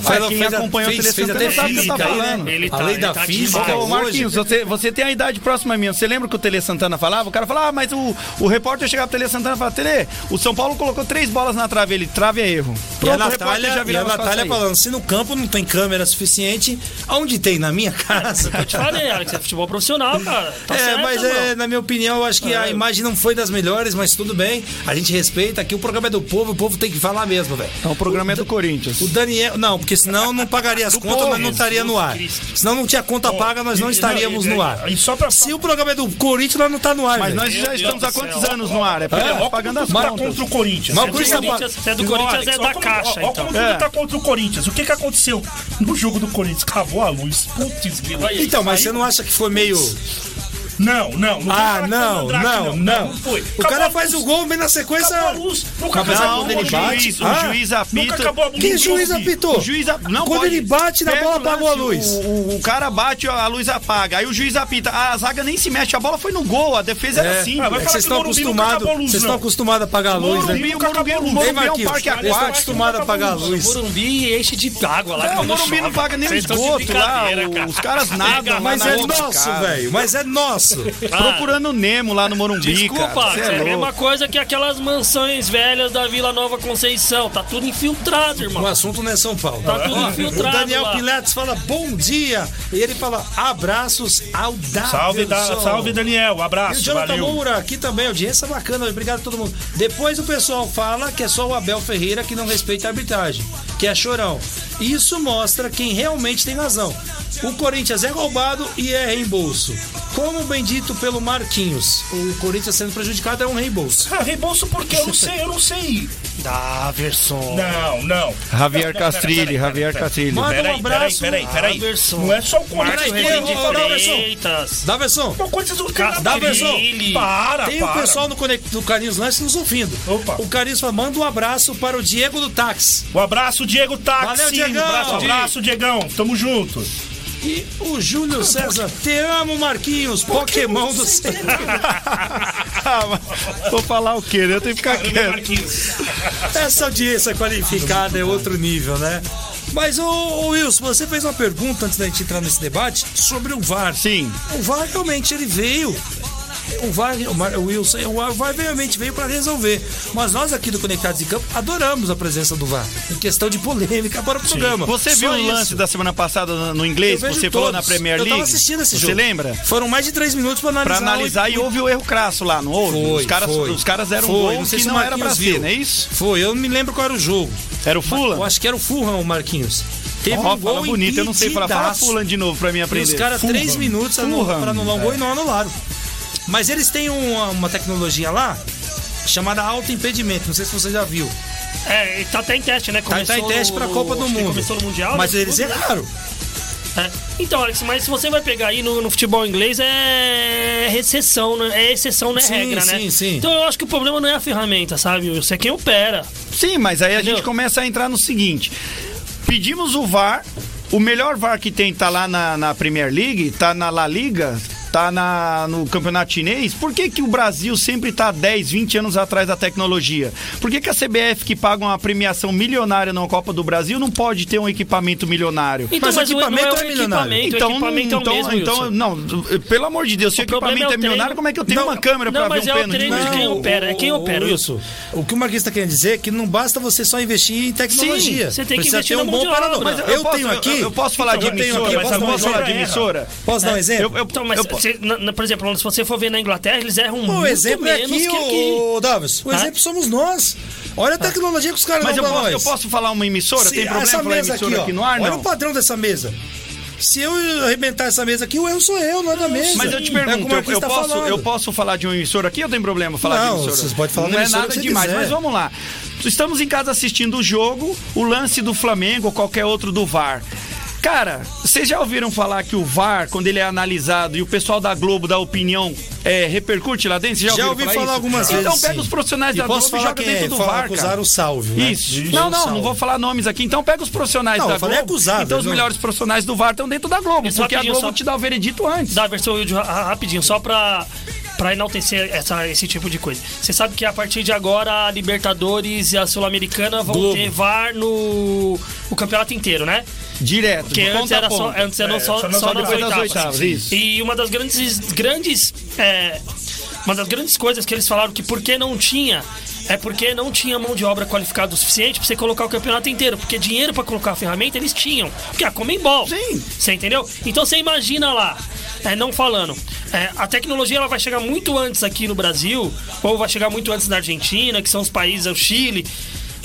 [SPEAKER 4] Mas quem acompanhou o
[SPEAKER 2] fez,
[SPEAKER 4] Tele
[SPEAKER 2] fez até
[SPEAKER 4] Santana sabe o que eu
[SPEAKER 2] física
[SPEAKER 4] tô
[SPEAKER 2] aí, né?
[SPEAKER 4] falando.
[SPEAKER 5] Ele
[SPEAKER 2] a
[SPEAKER 5] tá-
[SPEAKER 2] lei
[SPEAKER 5] ele
[SPEAKER 2] da
[SPEAKER 5] tá
[SPEAKER 2] física.
[SPEAKER 4] Ô. Marquinhos, você, você tem a idade próxima à minha. Você lembra que o Tele Santana falava? O cara falava, ah, mas o, o repórter chegava pro Tele Santana e falava, Tele, o São Paulo colocou três bolas na trave. Ele, trave é erro.
[SPEAKER 2] E a
[SPEAKER 4] o
[SPEAKER 2] Natália, e a Natália falando, se no campo não tem câmera suficiente, aonde tem? Na minha casa.
[SPEAKER 5] Eu te falei, Alex, é futebol profissional, cara. Tá
[SPEAKER 2] é,
[SPEAKER 5] certo,
[SPEAKER 2] mas é, na minha opinião, eu acho que a imagem não foi das melhores, mas tudo bem. A gente respeita aqui, o programa é do povo, o povo tem que falar mesmo, velho.
[SPEAKER 4] Então o programa é do Corinthians.
[SPEAKER 2] O Daniel. Não, porque senão não pagaria as contas, nós não estaria no ar. Senão não tinha conta paga, nós não estaríamos no ar.
[SPEAKER 6] E só pra.
[SPEAKER 2] Se o programa é do Corinthians, nós não tá no ar.
[SPEAKER 4] Mas
[SPEAKER 2] velho.
[SPEAKER 4] nós já estamos há quantos
[SPEAKER 5] céu.
[SPEAKER 4] anos no ar? É porque
[SPEAKER 6] Olha,
[SPEAKER 4] tá pagando as
[SPEAKER 6] tá
[SPEAKER 4] contas.
[SPEAKER 6] contra o Corinthians.
[SPEAKER 2] Mas
[SPEAKER 5] Se é
[SPEAKER 2] o
[SPEAKER 5] do
[SPEAKER 2] Corinthians tá
[SPEAKER 5] se é do Corinthians, é
[SPEAKER 6] Alex,
[SPEAKER 5] da caixa,
[SPEAKER 6] ó
[SPEAKER 5] então.
[SPEAKER 6] como
[SPEAKER 4] É.
[SPEAKER 6] tudo tá contra o Corinthians. O que que aconteceu no jogo do Corinthians? Cavou a luz. Putz.
[SPEAKER 2] Então, mas você não acha que foi meio meio.
[SPEAKER 6] Não, não. não
[SPEAKER 2] Ah,
[SPEAKER 6] foi
[SPEAKER 2] não,
[SPEAKER 6] Mandrake,
[SPEAKER 2] não, não.
[SPEAKER 6] foi.
[SPEAKER 2] O cara faz o gol, vem na sequência.
[SPEAKER 6] Acabou a luz. Nunca
[SPEAKER 2] Acabou a
[SPEAKER 6] a
[SPEAKER 2] luz.
[SPEAKER 4] Não,
[SPEAKER 6] luz.
[SPEAKER 4] o juiz, o
[SPEAKER 2] Ah,
[SPEAKER 4] juiz
[SPEAKER 6] Nunca
[SPEAKER 4] apita.
[SPEAKER 6] acabou a luz.
[SPEAKER 2] Que juiz apitou?
[SPEAKER 4] O juiz a- não
[SPEAKER 2] Quando
[SPEAKER 4] pode-
[SPEAKER 2] ele bate na bola,
[SPEAKER 4] o
[SPEAKER 2] apagou a luz.
[SPEAKER 4] O, o- o cara bate, a luz apaga. Aí o juiz apita. A zaga nem se mexe, a bola foi no gol, a defesa era assim.
[SPEAKER 6] Ah,
[SPEAKER 2] É vocês
[SPEAKER 6] o
[SPEAKER 2] estão acostumados.
[SPEAKER 6] acabou a luz,
[SPEAKER 2] Vocês
[SPEAKER 6] não.
[SPEAKER 2] estão acostumados a apagar a luz, né?
[SPEAKER 4] Morumbi, o o é um parque
[SPEAKER 2] vocês estão
[SPEAKER 4] aquático.
[SPEAKER 2] acostumados a apagar a luz.
[SPEAKER 5] Morumbi enche de água lá.
[SPEAKER 4] Não, o
[SPEAKER 5] quando
[SPEAKER 4] Morumbi não paga nem o esgoto lá. o-
[SPEAKER 5] cara.
[SPEAKER 4] Os caras nadam
[SPEAKER 2] Mas é nosso,
[SPEAKER 4] cara.
[SPEAKER 2] velho. Mas é nosso.
[SPEAKER 4] Procurando o Nemo lá no Morumbi,
[SPEAKER 5] Desculpa,
[SPEAKER 4] cara. Cê
[SPEAKER 5] é, a
[SPEAKER 4] louco.
[SPEAKER 5] mesma coisa que aquelas mansões velhas da Vila Nova Conceição. Tá tudo infiltrado,
[SPEAKER 2] O
[SPEAKER 5] irmão.
[SPEAKER 2] assunto não é São Paulo.
[SPEAKER 5] Tá tudo
[SPEAKER 2] Ó,
[SPEAKER 5] infiltrado
[SPEAKER 2] O Daniel
[SPEAKER 5] lá.
[SPEAKER 2] Pilates fala bom dia. E ele fala abraços ao Davidson.
[SPEAKER 6] Salve, da, salve, Daniel. Um
[SPEAKER 2] E o
[SPEAKER 6] abraço,
[SPEAKER 2] Jonathan
[SPEAKER 6] valeu.
[SPEAKER 2] Moura aqui também, audiência bacana, obrigado a todo mundo. Depois o pessoal fala que é só o Abel Ferreira que não respeita a arbitragem, que é chorão. Isso mostra quem realmente tem razão. O Corinthians é roubado e é reembolso. Como bem dito pelo Marquinhos, o Corinthians sendo prejudicado é um reembolso.
[SPEAKER 6] Ah, reembolso porque eu não sei, eu não sei.
[SPEAKER 5] Daverson.
[SPEAKER 6] Não, não.
[SPEAKER 4] Javier Castrilli, Javier. Castrilli.
[SPEAKER 2] Manda um
[SPEAKER 6] Peraí, peraí,
[SPEAKER 2] abraço.
[SPEAKER 6] peraí, peraí.
[SPEAKER 5] Daverson.
[SPEAKER 6] Não é só o Corinthians.
[SPEAKER 2] Peraí, Daverson. Daverson, versão.
[SPEAKER 6] Para,
[SPEAKER 2] tem o pessoal no, Conect- do Carinhos Lanches nos ouvindo.
[SPEAKER 6] Opa.
[SPEAKER 2] O Carinhos fala, manda um abraço para o Diego do Táxi.
[SPEAKER 6] Um abraço, Diego Táxi.
[SPEAKER 2] Valeu, Diegão.
[SPEAKER 6] Abraço, abraço, Diegão. Tamo junto.
[SPEAKER 2] E o Júlio César, te amo, Marquinhos, Pokémon do céu.
[SPEAKER 4] Ah, Vou falar o quê? né? Eu tenho que ficar quieto.
[SPEAKER 6] Marquinhos.
[SPEAKER 2] Essa audiência qualificada é outro nível, né? Mas, ô, ô, Wilson, você fez uma pergunta antes da gente entrar nesse debate sobre o VAR.
[SPEAKER 4] Sim.
[SPEAKER 2] O VAR realmente ele veio. O VAR, o Wilson, o VAR realmente veio para resolver. Mas nós aqui do Conectados em Campo adoramos a presença do VAR. Em questão de polêmica para o programa.
[SPEAKER 4] Você
[SPEAKER 2] Só
[SPEAKER 4] viu o
[SPEAKER 2] isso.
[SPEAKER 4] lance da semana passada no- inglês
[SPEAKER 2] Eu
[SPEAKER 4] que você falou
[SPEAKER 2] todos.
[SPEAKER 4] na Premier
[SPEAKER 2] Eu
[SPEAKER 4] League?
[SPEAKER 2] tava assistindo esse
[SPEAKER 4] Você
[SPEAKER 2] jogo.
[SPEAKER 4] lembra?
[SPEAKER 2] Foram mais de três minutos para analisar.
[SPEAKER 4] Pra analisar e houve o erro crasso lá, não houve?
[SPEAKER 2] Foi,
[SPEAKER 4] os, caras,
[SPEAKER 2] foi.
[SPEAKER 4] os caras eram
[SPEAKER 2] Foi,
[SPEAKER 4] um gol
[SPEAKER 2] não sei
[SPEAKER 4] que
[SPEAKER 2] se
[SPEAKER 4] não era pra ser,
[SPEAKER 2] viu.
[SPEAKER 4] não é isso?
[SPEAKER 2] Foi, eu não me lembro qual era o jogo.
[SPEAKER 4] Era o Fulham?
[SPEAKER 2] Eu acho que era o Fulham, o Marquinhos. Teve
[SPEAKER 4] Ó,
[SPEAKER 2] um gol
[SPEAKER 4] bonito, eu não sei falar. Fala. Fulham de novo pra mim
[SPEAKER 2] E
[SPEAKER 4] aprender.
[SPEAKER 2] os caras, três minutos
[SPEAKER 4] Fulham.
[SPEAKER 2] pra anular um gol e não anularam. Mas eles têm uma, uma tecnologia lá chamada auto-impedimento. Não sei se você já viu.
[SPEAKER 5] É, ele tá até em teste, né?
[SPEAKER 2] Tá, tá em
[SPEAKER 5] Começou
[SPEAKER 2] teste
[SPEAKER 5] no-
[SPEAKER 2] pra Copa do Mundo.
[SPEAKER 5] Começou no Mundial.
[SPEAKER 2] Mas
[SPEAKER 5] né?
[SPEAKER 2] eles
[SPEAKER 5] Tudo, né?
[SPEAKER 2] erraram.
[SPEAKER 5] É. Então, Alex, mas se você vai pegar aí no, no futebol inglês, é exceção, né? É exceção, não é
[SPEAKER 2] Sim,
[SPEAKER 5] regra, né?
[SPEAKER 2] sim, sim.
[SPEAKER 5] Então eu acho que o problema não é a ferramenta, sabe? Você é quem opera.
[SPEAKER 4] Sim, mas aí a
[SPEAKER 5] Entendeu?
[SPEAKER 4] gente começa a entrar no seguinte: pedimos o VAR, o melhor VAR que tem tá lá na, na Premier League, tá na La Liga, tá na, no campeonato chinês. Por que, que o Brasil sempre tá 10, 20 anos atrás da tecnologia? Por que, que a CBF, que paga uma premiação milionária na Copa do Brasil, não pode ter um equipamento milionário?
[SPEAKER 5] Então,
[SPEAKER 2] Mas o
[SPEAKER 5] mas, o- não
[SPEAKER 2] equipamento
[SPEAKER 5] é o
[SPEAKER 2] é milionário.
[SPEAKER 5] equipamento,
[SPEAKER 4] Então,
[SPEAKER 5] o equipamento
[SPEAKER 4] então,
[SPEAKER 5] é o mesmo,
[SPEAKER 4] então, não, pelo amor de Deus, se o,
[SPEAKER 5] O
[SPEAKER 4] equipamento
[SPEAKER 5] é
[SPEAKER 4] é,
[SPEAKER 5] o
[SPEAKER 4] milionário, como é que eu tenho
[SPEAKER 2] Não,
[SPEAKER 4] uma câmera
[SPEAKER 5] não,
[SPEAKER 4] pra
[SPEAKER 5] mas
[SPEAKER 4] ver um
[SPEAKER 5] é o
[SPEAKER 4] pênalti?
[SPEAKER 5] treino de quem
[SPEAKER 2] Não,
[SPEAKER 5] opera, é quem
[SPEAKER 2] o-
[SPEAKER 5] opera,
[SPEAKER 2] o-
[SPEAKER 5] Wilson.
[SPEAKER 2] O que o Marquinhos está querendo dizer é que não basta você só investir em tecnologia.
[SPEAKER 5] Sim, você tem que
[SPEAKER 2] Precisa
[SPEAKER 5] investir
[SPEAKER 2] ter um bom
[SPEAKER 5] de
[SPEAKER 2] operador.
[SPEAKER 5] Mas
[SPEAKER 2] eu,
[SPEAKER 4] posso-
[SPEAKER 2] tenho aqui.
[SPEAKER 4] Eu, eu posso falar de
[SPEAKER 2] eu tenho
[SPEAKER 4] emissora,
[SPEAKER 2] aqui,
[SPEAKER 4] mas
[SPEAKER 2] posso
[SPEAKER 4] eu
[SPEAKER 2] um
[SPEAKER 4] falar de
[SPEAKER 2] exemplo?
[SPEAKER 4] emissora?
[SPEAKER 2] Posso dar um exemplo?
[SPEAKER 4] Eu, eu,
[SPEAKER 5] Então, mas,
[SPEAKER 4] eu-
[SPEAKER 5] você- na- na- por exemplo, se você for ver na Inglaterra, eles erram
[SPEAKER 2] O
[SPEAKER 5] muito
[SPEAKER 2] exemplo é
[SPEAKER 5] menos
[SPEAKER 2] aqui,
[SPEAKER 5] que aqui.
[SPEAKER 2] ô Davis. O
[SPEAKER 5] Tá?
[SPEAKER 2] exemplo somos nós. Olha a tecnologia que os caras
[SPEAKER 4] Mas
[SPEAKER 2] dão
[SPEAKER 4] eu posso,
[SPEAKER 2] nós.
[SPEAKER 4] eu posso falar uma emissora?
[SPEAKER 2] Se-
[SPEAKER 4] Tem problema
[SPEAKER 2] essa mesa aqui,
[SPEAKER 4] aqui, no ar?
[SPEAKER 2] Olha
[SPEAKER 4] Não.
[SPEAKER 2] o padrão dessa mesa. Se eu arrebentar essa mesa aqui, o erro sou eu, não é da mesa.
[SPEAKER 4] Mas eu te
[SPEAKER 2] É
[SPEAKER 4] pergunto,
[SPEAKER 2] o
[SPEAKER 4] eu, eu posso,
[SPEAKER 2] falando.
[SPEAKER 4] eu posso falar de uma emissora aqui ou tem problema falar
[SPEAKER 2] Não,
[SPEAKER 4] de emissora?
[SPEAKER 2] vocês podem falar
[SPEAKER 4] Não é nada demais,
[SPEAKER 2] quiser.
[SPEAKER 4] mas vamos lá. Estamos em casa assistindo o jogo, o lance do Flamengo ou qualquer outro do VAR. Cara, vocês já ouviram falar que o VAR, quando ele é analisado e o pessoal da Globo dá opinião, é, repercute lá dentro? Vocês já,
[SPEAKER 2] Já ouvi falar
[SPEAKER 4] isso?
[SPEAKER 2] algumas
[SPEAKER 4] Então
[SPEAKER 2] vezes,
[SPEAKER 4] pega
[SPEAKER 2] sim.
[SPEAKER 4] os profissionais
[SPEAKER 2] E
[SPEAKER 4] da
[SPEAKER 2] posso
[SPEAKER 4] Globo e
[SPEAKER 2] falar
[SPEAKER 4] joga
[SPEAKER 2] quem
[SPEAKER 4] dentro
[SPEAKER 2] é?
[SPEAKER 4] do
[SPEAKER 2] Falar,
[SPEAKER 4] VAR,
[SPEAKER 2] acusar
[SPEAKER 4] cara.
[SPEAKER 2] o salve, né?
[SPEAKER 4] Isso. Não, não,
[SPEAKER 2] salve.
[SPEAKER 4] não vou falar nomes aqui. Então pega os profissionais
[SPEAKER 2] Não,
[SPEAKER 4] da
[SPEAKER 2] eu falei
[SPEAKER 4] Globo.
[SPEAKER 2] acusado,
[SPEAKER 4] então os
[SPEAKER 2] não.
[SPEAKER 4] melhores profissionais do VAR estão dentro da Globo,
[SPEAKER 5] Isso,
[SPEAKER 4] porque a Globo
[SPEAKER 5] só-
[SPEAKER 4] te dá o veredito antes.
[SPEAKER 5] Dá, versão rapidinho, só pra, pra enaltecer essa, esse tipo de coisa. Você sabe que a partir de agora a Libertadores e a Sul-Americana vão
[SPEAKER 2] Globo.
[SPEAKER 5] ter VAR no o campeonato inteiro, né?
[SPEAKER 4] Direto.
[SPEAKER 5] Porque antes era só, antes era
[SPEAKER 6] É,
[SPEAKER 5] só,
[SPEAKER 6] só nas
[SPEAKER 5] só nas oitavas.
[SPEAKER 4] oitavas, isso.
[SPEAKER 5] E uma das grandes, grandes é, uma das grandes coisas que eles falaram que porque não tinha é porque não tinha mão de obra qualificada o suficiente pra você colocar o campeonato inteiro. Porque dinheiro pra colocar a ferramenta eles tinham. Porque a Comembol.
[SPEAKER 4] Sim.
[SPEAKER 5] Você entendeu? Então você imagina lá, é, não falando, é, a tecnologia ela vai chegar muito antes aqui no Brasil, ou vai chegar muito antes na Argentina, que são os países, é o Chile.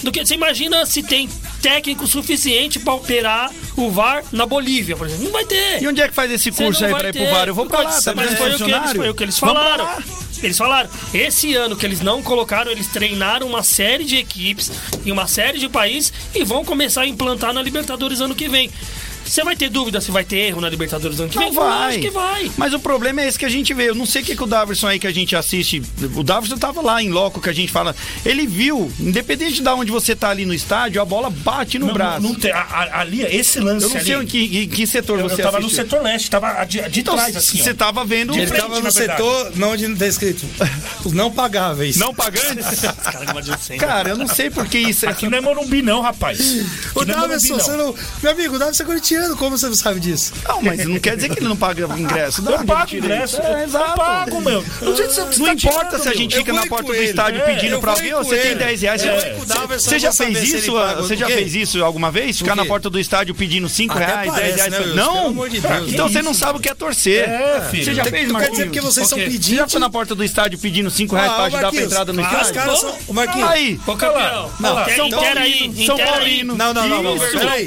[SPEAKER 5] Do que você imagina se tem técnico suficiente pra operar o VAR na Bolívia, por exemplo. Não vai ter.
[SPEAKER 4] E onde é que faz esse curso aí
[SPEAKER 5] vai
[SPEAKER 4] pra ir pro VAR? Eu vou pra lá, tá
[SPEAKER 5] Mas
[SPEAKER 4] vendo
[SPEAKER 5] foi o, que eles, foi o que eles falaram. Eles falaram, esse ano que eles não colocaram, eles treinaram uma série de equipes em uma série de países e vão começar a implantar na Libertadores ano que vem. Você vai ter dúvida se vai ter erro na Libertadores do ano que vem?
[SPEAKER 4] Não vai.
[SPEAKER 5] Lógico que vai.
[SPEAKER 4] Mas o problema é esse que a gente vê. Eu não sei o que, que o Daverson aí que a gente assiste. O Daverson tava lá em loco que a gente fala. Ele viu, independente de onde você tá ali no estádio, a bola bate no
[SPEAKER 6] Não,
[SPEAKER 4] braço.
[SPEAKER 6] não, não tem, a- a- ali, esse lance
[SPEAKER 4] Eu não sei
[SPEAKER 6] ali,
[SPEAKER 4] em que, em que setor
[SPEAKER 6] eu,
[SPEAKER 4] você
[SPEAKER 6] eu tava no
[SPEAKER 4] assistiu.
[SPEAKER 6] setor leste, tava de, de
[SPEAKER 4] Então,
[SPEAKER 6] trás, assim, ó.
[SPEAKER 4] você tava vendo.
[SPEAKER 6] De
[SPEAKER 2] Ele
[SPEAKER 6] frente,
[SPEAKER 2] tava no setor, não onde tá escrito, os não pagáveis.
[SPEAKER 4] Não pagantes?
[SPEAKER 5] Cara,
[SPEAKER 4] eu não sei por que isso é.
[SPEAKER 6] Aqui não é Morumbi, não, rapaz.
[SPEAKER 2] O
[SPEAKER 6] Aqui é Morumbi,
[SPEAKER 2] Davidson,
[SPEAKER 6] não.
[SPEAKER 2] você não... Meu amigo, o Davidson é corintiano, como você não sabe disso?
[SPEAKER 4] Não, mas não quer dizer que ele não paga ingresso.
[SPEAKER 6] Eu pago ingresso.
[SPEAKER 4] É,
[SPEAKER 6] eu
[SPEAKER 4] exato.
[SPEAKER 6] pago, meu. Não, sei se você
[SPEAKER 4] Não
[SPEAKER 6] tá
[SPEAKER 4] importa
[SPEAKER 6] tirando,
[SPEAKER 4] se a gente
[SPEAKER 6] meu.
[SPEAKER 4] fica
[SPEAKER 2] Eu
[SPEAKER 4] na porta do
[SPEAKER 2] ele.
[SPEAKER 4] estádio
[SPEAKER 2] É,
[SPEAKER 4] pedindo
[SPEAKER 2] eu
[SPEAKER 4] pra alguém, você tem
[SPEAKER 2] ele.
[SPEAKER 4] 10 reais.
[SPEAKER 2] Eu
[SPEAKER 4] Você-
[SPEAKER 2] eu
[SPEAKER 4] já fez isso?
[SPEAKER 2] paga.
[SPEAKER 4] Você já fez isso alguma vez? Ficar na porta do estádio pedindo 5
[SPEAKER 2] Até
[SPEAKER 4] reais, 10
[SPEAKER 2] parece,
[SPEAKER 4] reais?
[SPEAKER 2] né?
[SPEAKER 4] Não? Então
[SPEAKER 2] Que
[SPEAKER 4] você não sabe o que é torcer.
[SPEAKER 6] É, filho.
[SPEAKER 4] Você já fez,
[SPEAKER 2] Quer
[SPEAKER 4] Marquinhos?
[SPEAKER 2] dizer porque vocês são
[SPEAKER 5] Ok.
[SPEAKER 4] Você já foi na porta do estádio pedindo 5 reais
[SPEAKER 2] Ah,
[SPEAKER 4] pra ajudar pra entrada no estádio?
[SPEAKER 2] O Marquinhos...
[SPEAKER 4] Aí,
[SPEAKER 5] Ô, campeão.
[SPEAKER 2] Não,
[SPEAKER 4] São. Paulino, São. Paulino.
[SPEAKER 2] Não, não, não, não.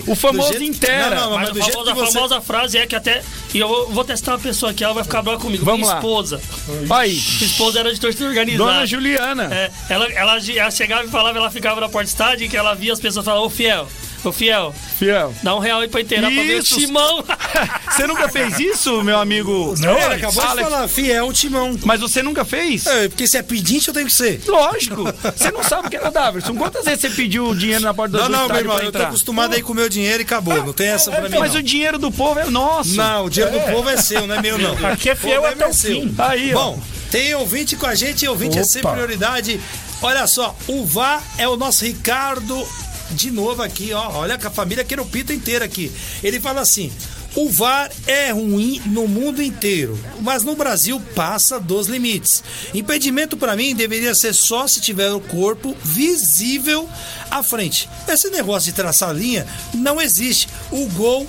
[SPEAKER 4] O famoso intera.
[SPEAKER 2] Não, não,
[SPEAKER 5] Mas
[SPEAKER 2] mas do
[SPEAKER 5] a
[SPEAKER 2] jeito
[SPEAKER 5] famosa,
[SPEAKER 2] que você...
[SPEAKER 5] famosa frase é que até. E eu vou, testar uma pessoa aqui, ela vai ficar brava comigo.
[SPEAKER 4] Vamos
[SPEAKER 5] Minha
[SPEAKER 4] lá.
[SPEAKER 5] esposa.
[SPEAKER 4] Aí,
[SPEAKER 5] Minha esposa era de torcida organizada.
[SPEAKER 4] Dona Juliana.
[SPEAKER 5] É, ela, ela, ela chegava e falava, ela ficava na porta estádio que ela via as pessoas falar, ô fiel, ô fiel,
[SPEAKER 4] Fiel.
[SPEAKER 5] dá um real aí pra inteirar pra ver o timão.
[SPEAKER 4] Você nunca fez isso, meu amigo?
[SPEAKER 6] Não,
[SPEAKER 2] Ele
[SPEAKER 6] Alex.
[SPEAKER 2] acabou de
[SPEAKER 4] Alex.
[SPEAKER 2] falar, fiel, timão.
[SPEAKER 4] Mas você nunca fez?
[SPEAKER 2] É, porque se é pedinte, eu tenho que ser.
[SPEAKER 4] Lógico. Você não sabe o que era Daverson. Quantas vezes você pediu dinheiro na porta do
[SPEAKER 2] Não, não, meu irmão, eu tô acostumado aí com o meu dinheiro e acabou. Não tem essa pra mim,
[SPEAKER 4] Mas
[SPEAKER 2] não.
[SPEAKER 4] o dinheiro do povo é nosso.
[SPEAKER 2] Não, o dinheiro do povo é seu, não é meu, não.
[SPEAKER 6] Aqui é fiel até
[SPEAKER 2] problema
[SPEAKER 6] o
[SPEAKER 2] seu.
[SPEAKER 6] fim.
[SPEAKER 4] Aí, ó.
[SPEAKER 2] Bom, tem ouvinte com a gente e ouvinte é sempre
[SPEAKER 6] Opa.
[SPEAKER 2] prioridade. Olha só, o Vá é o nosso Ricardo de novo aqui, ó. Olha a família Queropita inteira aqui. Ele fala assim: o VAR é ruim no mundo inteiro, mas no Brasil passa dos limites. Impedimento pra mim deveria ser só se tiver o corpo visível à frente. Esse negócio de traçar linha não existe. O gol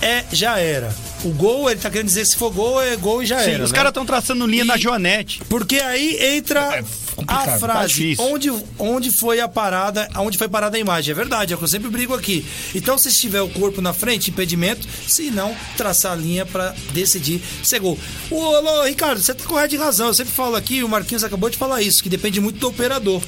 [SPEAKER 2] é já era. O gol, ele tá querendo dizer se for gol, é gol e já
[SPEAKER 4] Sim,
[SPEAKER 2] era.
[SPEAKER 4] os
[SPEAKER 2] né?
[SPEAKER 4] caras estão traçando linha
[SPEAKER 2] E-
[SPEAKER 4] na Joanete.
[SPEAKER 2] Porque aí entra
[SPEAKER 6] É complicado,
[SPEAKER 2] a
[SPEAKER 4] tá
[SPEAKER 2] frase
[SPEAKER 4] difícil.
[SPEAKER 2] onde, onde foi a parada, onde foi parada a imagem. É verdade, é o que eu sempre brigo aqui. Então, se tiver o corpo na frente, impedimento, se não, traçar a linha pra decidir ser gol. Ô, ô, Ricardo, você tá correto de razão. Eu sempre falo aqui, o Marquinhos acabou de falar isso, que depende muito do operador.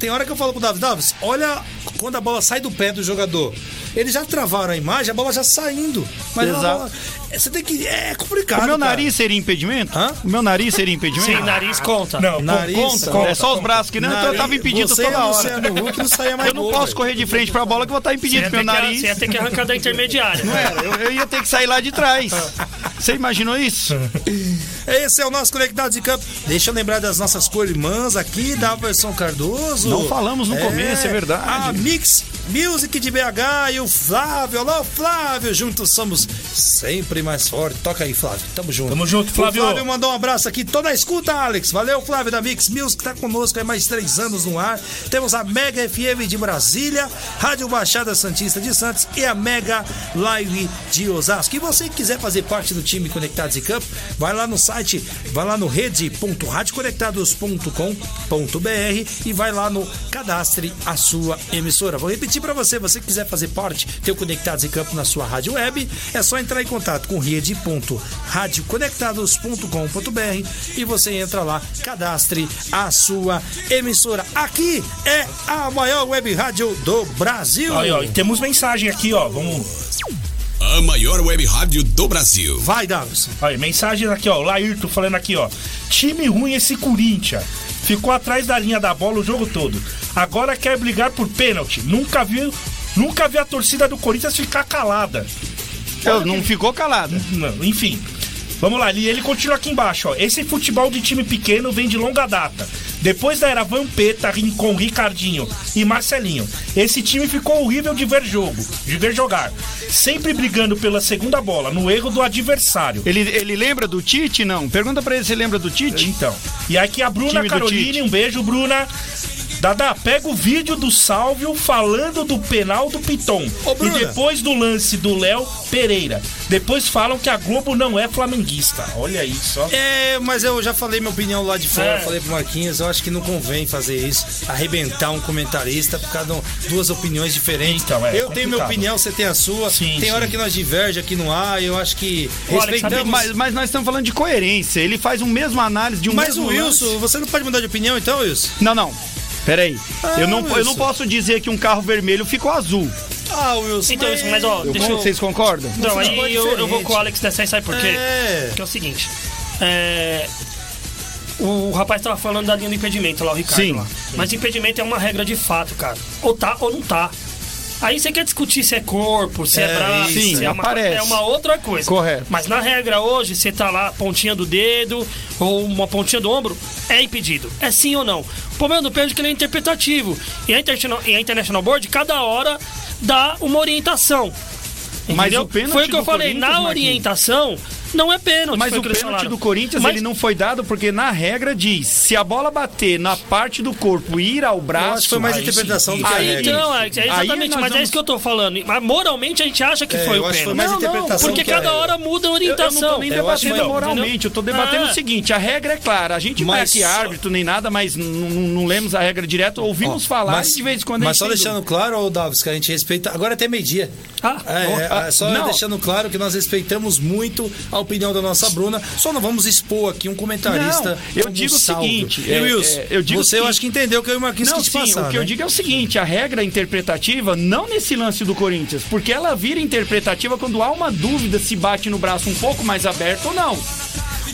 [SPEAKER 2] Tem hora que eu falo pro Davi, Davi, olha quando a bola sai do pé do jogador. Eles já travaram a imagem, a bola já saindo. Mas a
[SPEAKER 4] Exato.
[SPEAKER 2] bola- você tem que. É complicado.
[SPEAKER 4] O meu
[SPEAKER 2] cara.
[SPEAKER 4] nariz seria impedimento?
[SPEAKER 2] Hã?
[SPEAKER 4] O meu nariz seria impedimento?
[SPEAKER 5] Sim, nariz conta.
[SPEAKER 6] Não,
[SPEAKER 2] Nariz,
[SPEAKER 6] conta,
[SPEAKER 2] conta,
[SPEAKER 4] É só os braços que não, então eu tava impedido
[SPEAKER 2] você
[SPEAKER 4] toda hora.
[SPEAKER 2] Luciano Huck não saía mais
[SPEAKER 4] Eu não
[SPEAKER 2] gol,
[SPEAKER 4] posso
[SPEAKER 2] velho.
[SPEAKER 4] correr de frente pra bola que eu vou estar
[SPEAKER 5] Você
[SPEAKER 4] impedido, meu
[SPEAKER 5] que,
[SPEAKER 4] nariz.
[SPEAKER 5] você ia ter que arrancar da intermediária.
[SPEAKER 4] Não era, eu, eu ia ter que sair lá de trás. Você imaginou isso?
[SPEAKER 2] Esse é o nosso Conectados de Campo. Deixa eu lembrar das nossas co-irmãs aqui, da versão Cardoso.
[SPEAKER 4] Não falamos no começo, é verdade.
[SPEAKER 2] A Mix Music de BH e o Flávio. Olá, Flávio. Juntos somos sempre mais fortes. Toca aí, Flávio. Tamo junto.
[SPEAKER 6] Tamo junto, Flávio.
[SPEAKER 2] O Flávio mandou um abraço aqui. Toda a escuta, Alex. Valeu, Flávio da Mix Music. Tá conosco há mais três anos no ar. Temos a Mega FM de Brasília, Rádio Baixada Santista de Santos e a Mega Live de Osasco. E você que quiser fazer parte do time Conectados em Campo, vai lá no site, vai lá no rede.radioconectados.com.br e vai lá no cadastre a sua emissora. Vou repetir para você, você que quiser fazer parte, ter o Conectados em Campo na sua rádio web, é só entrar em contato com rede.radioconectados.com.br e você entra lá, cadastre a sua emissora. Aqui é a maior web rádio do Brasil.
[SPEAKER 6] Aí, ó, e temos mensagem aqui, ó. Vamos.
[SPEAKER 3] A maior web rádio do Brasil.
[SPEAKER 2] Vai, Davison.
[SPEAKER 6] Aí, mensagem aqui, ó. O Laírto falando aqui, ó. Time ruim esse Corinthians. Ficou atrás da linha da bola o jogo todo. Agora quer brigar por pênalti. Nunca viu, nunca vi a torcida do Corinthians ficar calada.
[SPEAKER 4] Não ficou calado.
[SPEAKER 6] Não, enfim. Vamos lá, e ele continua aqui embaixo, ó. Esse futebol de time pequeno vem de longa data. Depois da era Vampeta, Rincon, Ricardinho e Marcelinho, esse time ficou horrível de ver jogo, de ver jogar. Sempre brigando pela segunda bola, no erro do adversário.
[SPEAKER 4] Ele, ele lembra do Tite? Não. Pergunta pra ele se ele lembra do Tite.
[SPEAKER 6] Então. E aqui a Bruna Caroline, um beijo, Bruna. Dada, pega o vídeo do Sálvio falando do penal do Piton.
[SPEAKER 2] Ô,
[SPEAKER 6] e depois do lance do Léo Pereira. Depois falam que a Globo não é flamenguista. Olha isso, ó.
[SPEAKER 2] É, mas eu já falei minha opinião lá de fora,
[SPEAKER 6] É.
[SPEAKER 2] falei pro Marquinhos, eu acho que não convém fazer isso, arrebentar um comentarista por causa de duas opiniões diferentes.
[SPEAKER 6] Então, é
[SPEAKER 2] eu tenho minha
[SPEAKER 6] complicado.
[SPEAKER 2] opinião, você tem a sua.
[SPEAKER 6] Sim,
[SPEAKER 2] tem
[SPEAKER 6] sim.
[SPEAKER 2] hora que nós diverge aqui no ar, eu acho que
[SPEAKER 5] Olha,
[SPEAKER 2] respeitamos.
[SPEAKER 4] Mas, mas nós estamos falando de coerência. Ele faz um mesmo análise de um
[SPEAKER 2] Mas
[SPEAKER 4] mesmo
[SPEAKER 2] o Wilson,
[SPEAKER 4] lance.
[SPEAKER 2] você não pode mudar de opinião então, Wilson?
[SPEAKER 4] Não, não. Peraí.
[SPEAKER 2] Ah,
[SPEAKER 4] eu, não, eu não posso dizer que um carro vermelho ficou azul.
[SPEAKER 2] Ah, Wilson.
[SPEAKER 5] Então, isso, mas ó,
[SPEAKER 4] Eu
[SPEAKER 5] deixa eu...
[SPEAKER 4] Vocês concordam?
[SPEAKER 5] Não, aí eu, eu vou com o Alex nessa aí, sabe por quê?
[SPEAKER 2] É.
[SPEAKER 5] Porque é o seguinte. É, O rapaz tava falando da linha do impedimento lá, o Ricardo.
[SPEAKER 4] Sim.
[SPEAKER 5] lá. Mas impedimento é uma regra de fato, cara. Ou tá ou não tá. Aí você quer discutir se é corpo, se é,
[SPEAKER 2] É,
[SPEAKER 5] braço,
[SPEAKER 4] sim,
[SPEAKER 5] se é uma,
[SPEAKER 4] aparece.
[SPEAKER 5] é uma outra coisa.
[SPEAKER 4] Correto.
[SPEAKER 5] Mas na regra hoje, você tá lá, pontinha do dedo ou uma pontinha do ombro, é impedido. É sim ou não. O problema do pênalti é que ele é interpretativo. E a International, e a International Board, cada hora, dá uma orientação.
[SPEAKER 4] Mas
[SPEAKER 5] Entendeu?
[SPEAKER 4] o pênalti
[SPEAKER 5] Foi o que eu falei, na
[SPEAKER 4] Marquinhos?
[SPEAKER 5] Orientação, não é pênalti.
[SPEAKER 4] Mas o pênalti
[SPEAKER 5] falaram.
[SPEAKER 4] do Corinthians
[SPEAKER 5] Mas-
[SPEAKER 4] ele não foi dado porque na regra diz se a bola bater na parte do corpo e ir ao braço.
[SPEAKER 2] Eu acho que foi mais
[SPEAKER 4] aí
[SPEAKER 2] interpretação
[SPEAKER 4] sim.
[SPEAKER 2] do que a
[SPEAKER 4] Aí
[SPEAKER 2] regra.
[SPEAKER 5] Então, é, é exatamente, mas
[SPEAKER 4] nós
[SPEAKER 5] é
[SPEAKER 4] vamos-
[SPEAKER 5] isso que eu tô falando. Mas moralmente a gente acha que
[SPEAKER 2] É,
[SPEAKER 5] foi
[SPEAKER 2] eu
[SPEAKER 5] o
[SPEAKER 2] que foi
[SPEAKER 5] pênalti.
[SPEAKER 2] mais interpretação
[SPEAKER 5] Porque
[SPEAKER 2] do que a
[SPEAKER 5] cada hora muda a
[SPEAKER 4] Eu, eu não
[SPEAKER 5] orientação.
[SPEAKER 4] tô nem
[SPEAKER 2] Eu acho
[SPEAKER 4] debatendo
[SPEAKER 2] que-
[SPEAKER 4] moralmente, eu tô debatendo
[SPEAKER 5] Ah.
[SPEAKER 4] o seguinte, a regra é clara, a gente não é
[SPEAKER 2] Mas
[SPEAKER 4] aqui árbitro nem nada, mas não lemos a regra direto, ouvimos falar e de vez em quando a
[SPEAKER 2] Mas só deixando claro, ô Davis, que a gente respeita. Agora é até meio-dia.
[SPEAKER 5] Ah,
[SPEAKER 2] É, é, é, só
[SPEAKER 4] não.
[SPEAKER 2] deixando claro que nós respeitamos muito a opinião da nossa Bruna. Só não vamos expor aqui um comentarista.
[SPEAKER 4] Não, eu digo o seguinte,
[SPEAKER 2] E
[SPEAKER 4] é,
[SPEAKER 2] Wilson,
[SPEAKER 4] é, eu digo
[SPEAKER 2] você eu
[SPEAKER 4] que-
[SPEAKER 2] acho que entendeu que eu e o Marquinhos
[SPEAKER 4] Não, sim,
[SPEAKER 2] passar.
[SPEAKER 4] o que
[SPEAKER 2] né?
[SPEAKER 4] eu digo é o seguinte, a regra interpretativa, não nesse lance do Corinthians, porque ela vira interpretativa quando há uma dúvida se bate no braço um pouco mais aberto ou não.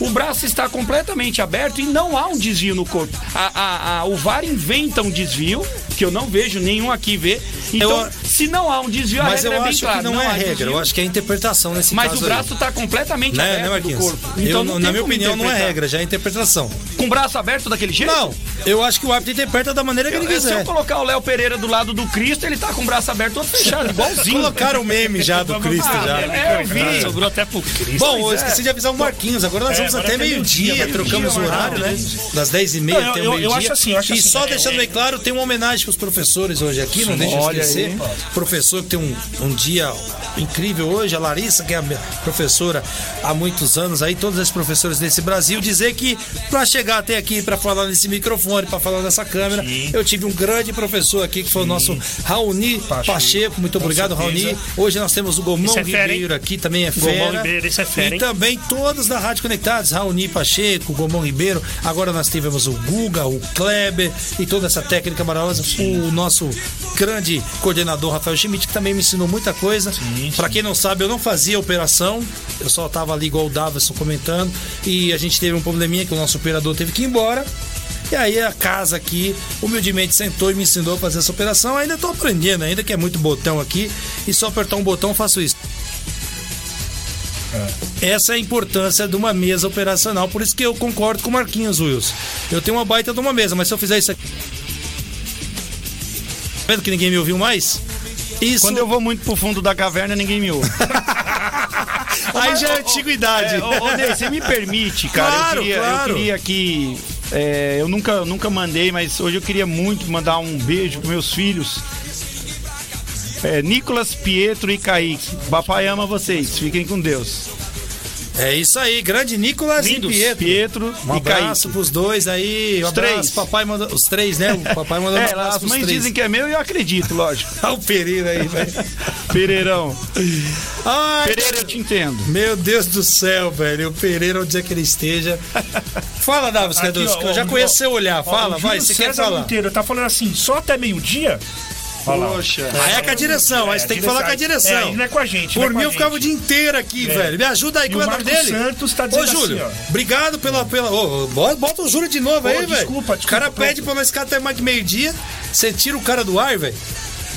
[SPEAKER 4] O braço está completamente aberto e não há um desvio no corpo. A- a- a- o VAR inventa um desvio, que eu não vejo nenhum aqui ver. Então,
[SPEAKER 2] Eu-
[SPEAKER 4] se não há um desvio, a
[SPEAKER 2] Mas
[SPEAKER 4] regra
[SPEAKER 2] eu
[SPEAKER 4] é bem
[SPEAKER 2] acho
[SPEAKER 4] clara.
[SPEAKER 2] que não, é regra,
[SPEAKER 4] desvio,
[SPEAKER 2] eu acho que é interpretação nesse
[SPEAKER 4] Mas
[SPEAKER 2] caso.
[SPEAKER 4] o braço está completamente
[SPEAKER 2] né, né,
[SPEAKER 4] aberto do
[SPEAKER 2] Marquinhos?
[SPEAKER 4] corpo.
[SPEAKER 2] Eu,
[SPEAKER 4] Então, não
[SPEAKER 2] na minha opinião, não é regra, já é interpretação.
[SPEAKER 4] Com o braço aberto daquele jeito?
[SPEAKER 2] Não, eu acho que o árbitro interpreta da maneira que ele
[SPEAKER 4] Eu- se
[SPEAKER 2] quiser.
[SPEAKER 4] eu colocar o Léo Pereira do lado do Cristo, ele tá com o braço aberto todo fechado, igualzinho.
[SPEAKER 2] Colocaram o meme já do Cristo já.
[SPEAKER 4] É, eu vi.
[SPEAKER 5] Sobrou até pro Cristo.
[SPEAKER 2] Bom, eu esqueci de avisar o Marquinhos. Agora nós
[SPEAKER 6] É,
[SPEAKER 2] vamos
[SPEAKER 6] agora
[SPEAKER 2] até
[SPEAKER 6] é meio-dia,
[SPEAKER 2] trocamos o horário, né? Das 10h30
[SPEAKER 6] Não,
[SPEAKER 2] até
[SPEAKER 6] eu-
[SPEAKER 2] o
[SPEAKER 6] eu
[SPEAKER 2] meio-dia.
[SPEAKER 6] acho assim, eu acho
[SPEAKER 2] e
[SPEAKER 6] assim,
[SPEAKER 2] só
[SPEAKER 6] é,
[SPEAKER 2] deixando
[SPEAKER 6] é-
[SPEAKER 2] bem claro, tem uma homenagem pros professores hoje aqui, não deixa de esquecer.
[SPEAKER 4] aí.
[SPEAKER 2] Professor que tem um, um dia incrível hoje, a Larissa, que é a minha professora há muitos anos aí, todos os professores desse Brasil, dizer que pra chegar até aqui, pra falar nesse microfone, pra falar nessa câmera, eu tive um grande professor aqui, que foi o nosso Raoni Pacheco. Muito obrigado, Raoni. Hoje nós temos o Gomão
[SPEAKER 5] é
[SPEAKER 2] Ribeiro aqui, também é
[SPEAKER 5] Gomão
[SPEAKER 2] fera.
[SPEAKER 5] Ribeiro, esse é fera,
[SPEAKER 2] E também todos da Rádio Conectados, Raoni Pacheco, Gomão Ribeiro. Agora nós tivemos o Guga, o Kleber e toda essa técnica maravilhosa. O nosso grande coordenador Rafael Schmidt, que também me ensinou muita coisa. Pra quem não sabe, eu não fazia operação, eu só tava ali igual o Davison comentando. E a gente teve um probleminha que o nosso operador teve que ir embora. E aí a casa aqui, humildemente sentou e me ensinou a fazer essa operação. Ainda tô aprendendo, ainda que é muito botão aqui. E só apertar um botão faço isso. Essa é a importância de uma mesa operacional, por isso que eu concordo com o Marquinhos Wilson. Eu tenho uma baita de uma mesa, mas se eu fizer isso aqui. Tá Vendo que ninguém me ouviu mais? Isso
[SPEAKER 4] Quando eu vou muito pro fundo da caverna, ninguém me ouve.
[SPEAKER 2] aí já é antiguidade.
[SPEAKER 4] É, ô, ô, Ney, você me permite, cara?
[SPEAKER 2] Claro,
[SPEAKER 4] eu, queria,
[SPEAKER 2] claro.
[SPEAKER 4] eu queria aqui. é, eu nunca, nunca mandei, mas hoje eu queria muito mandar um beijo pros meus filhos. É, Nicolas, Pietro e Kaique. Papai ama vocês. Fiquem com Deus.
[SPEAKER 2] É isso aí, grande Nicolas
[SPEAKER 5] Lindos.
[SPEAKER 2] e Pietro.
[SPEAKER 4] Pietro
[SPEAKER 2] Um
[SPEAKER 4] e
[SPEAKER 2] abraço
[SPEAKER 4] Kaique.
[SPEAKER 2] pros dois aí. Um
[SPEAKER 4] Os
[SPEAKER 2] abraço,
[SPEAKER 4] três.
[SPEAKER 2] Papai manda, os três, né? O papai mandou um
[SPEAKER 4] É,
[SPEAKER 2] abraço
[SPEAKER 4] as
[SPEAKER 2] pros
[SPEAKER 4] mães
[SPEAKER 2] três.
[SPEAKER 4] dizem que é meu e eu acredito, lógico.
[SPEAKER 2] Olha o Pereira aí, velho.
[SPEAKER 4] Pereirão.
[SPEAKER 2] Ai,
[SPEAKER 4] Pereira, eu te entendo.
[SPEAKER 2] Meu Deus do céu, velho. O Pereira, onde é que ele esteja. Fala,
[SPEAKER 6] Aqui, ó,
[SPEAKER 2] que eu já
[SPEAKER 6] ó,
[SPEAKER 2] conheço seu olhar. Fala, vai, você quer falar.
[SPEAKER 6] Monteiro tá falando assim, só até meio-dia?
[SPEAKER 4] Poxa.
[SPEAKER 2] Aí é com a direção, aí você tem que falar com a
[SPEAKER 6] É,
[SPEAKER 2] direção.
[SPEAKER 6] ele não é com a gente.
[SPEAKER 2] Por
[SPEAKER 6] é com
[SPEAKER 2] mim, eu ficava o dia inteiro aqui,
[SPEAKER 6] É.
[SPEAKER 2] velho. Me ajuda aí, como é
[SPEAKER 6] o
[SPEAKER 2] o nome dele?
[SPEAKER 6] Santos tá
[SPEAKER 2] Ô,
[SPEAKER 6] dizendo
[SPEAKER 2] Júlio,
[SPEAKER 6] assim,
[SPEAKER 2] obrigado pela. pela ô, bota, o Júlio de novo
[SPEAKER 6] Ô,
[SPEAKER 2] aí, velho.
[SPEAKER 6] desculpa,
[SPEAKER 2] O
[SPEAKER 6] desculpa,
[SPEAKER 2] cara
[SPEAKER 6] pronto.
[SPEAKER 2] pede pra nós ficar até mais de meio-dia. Você tira o cara do ar, velho.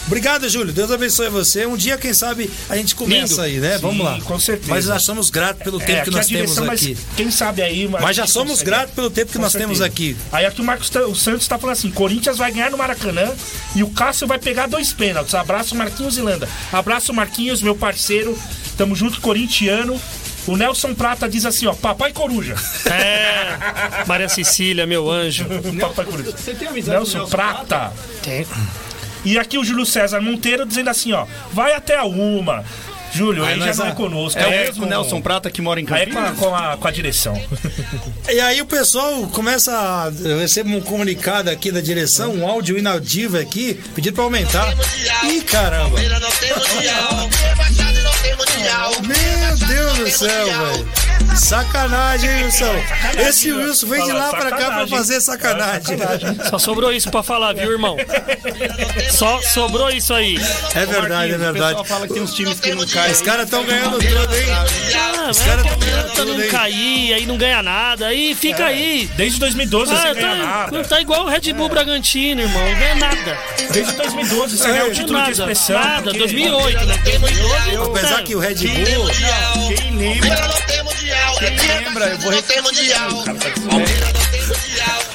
[SPEAKER 2] Obrigado, Júlio. Deus abençoe você. Um dia, quem sabe, a gente começa
[SPEAKER 5] Lindo.
[SPEAKER 2] aí, né?
[SPEAKER 6] Sim,
[SPEAKER 2] Vamos lá.
[SPEAKER 6] com certeza.
[SPEAKER 2] Mas nós somos gratos pelo
[SPEAKER 6] É,
[SPEAKER 2] tempo que
[SPEAKER 6] aqui
[SPEAKER 2] nós
[SPEAKER 6] direção,
[SPEAKER 2] temos aqui.
[SPEAKER 6] Mas quem sabe aí.
[SPEAKER 2] Mas já somos
[SPEAKER 6] consegue.
[SPEAKER 2] gratos pelo tempo que
[SPEAKER 6] Com
[SPEAKER 2] nós
[SPEAKER 6] certeza.
[SPEAKER 2] temos aqui.
[SPEAKER 6] Aí aqui o Marcos o Santos tá falando assim: Corinthians vai ganhar no Maracanã e o Cássio vai pegar dois pênaltis. Abraço Marquinhos e Landa. Abraço Marquinhos, meu parceiro. Tamo junto, corintiano. O Nelson Prata diz assim, ó, papai coruja.
[SPEAKER 5] É, Maria Cecília, meu anjo.
[SPEAKER 6] papai coruja. Nelson Prata.
[SPEAKER 5] Tem.
[SPEAKER 6] E aqui o Júlio César Monteiro dizendo assim, ó, vai até a uma. Júlio,
[SPEAKER 2] Aí
[SPEAKER 6] aí já não é
[SPEAKER 2] a-
[SPEAKER 6] conosco.
[SPEAKER 4] É o
[SPEAKER 6] aí
[SPEAKER 4] mesmo
[SPEAKER 6] com-
[SPEAKER 4] Nelson Prata que mora em
[SPEAKER 6] Aí é com a,
[SPEAKER 4] Campinas?
[SPEAKER 6] com a, com a direção.
[SPEAKER 2] E aí o pessoal começa a. Eu recebo um comunicado aqui da direção, um áudio inaudível aqui, pedindo pra aumentar. Ih, caramba! Meu Deus do céu, velho! Sacanagem, hein, Wilson? Esse Wilson vem de lá pra cá pra fazer sacanagem.
[SPEAKER 5] Só sobrou isso pra falar, viu, irmão? Só sobrou isso aí.
[SPEAKER 2] É verdade, é
[SPEAKER 4] O
[SPEAKER 2] verdade.
[SPEAKER 4] pessoal fala que tem uns times que não caem.
[SPEAKER 2] Os caras estão ganhando tudo, hein?
[SPEAKER 5] Ah,
[SPEAKER 2] Os caras
[SPEAKER 5] a
[SPEAKER 2] tão ganhando tudo,
[SPEAKER 5] não cair, aí não ganha nada, aí fica aí.
[SPEAKER 6] Desde 2012
[SPEAKER 5] Ah,
[SPEAKER 6] você ganha
[SPEAKER 5] tá,
[SPEAKER 6] nada.
[SPEAKER 5] tá igual o Red Bull Bragantino, irmão. Não ganha nada.
[SPEAKER 6] Desde 2012 você ganha o título de expressão.
[SPEAKER 5] nada.
[SPEAKER 6] porque-
[SPEAKER 5] 2008, né? 2012,
[SPEAKER 2] Apesar que o Red Bull.
[SPEAKER 4] Quem lembra, quem lembra, eu vou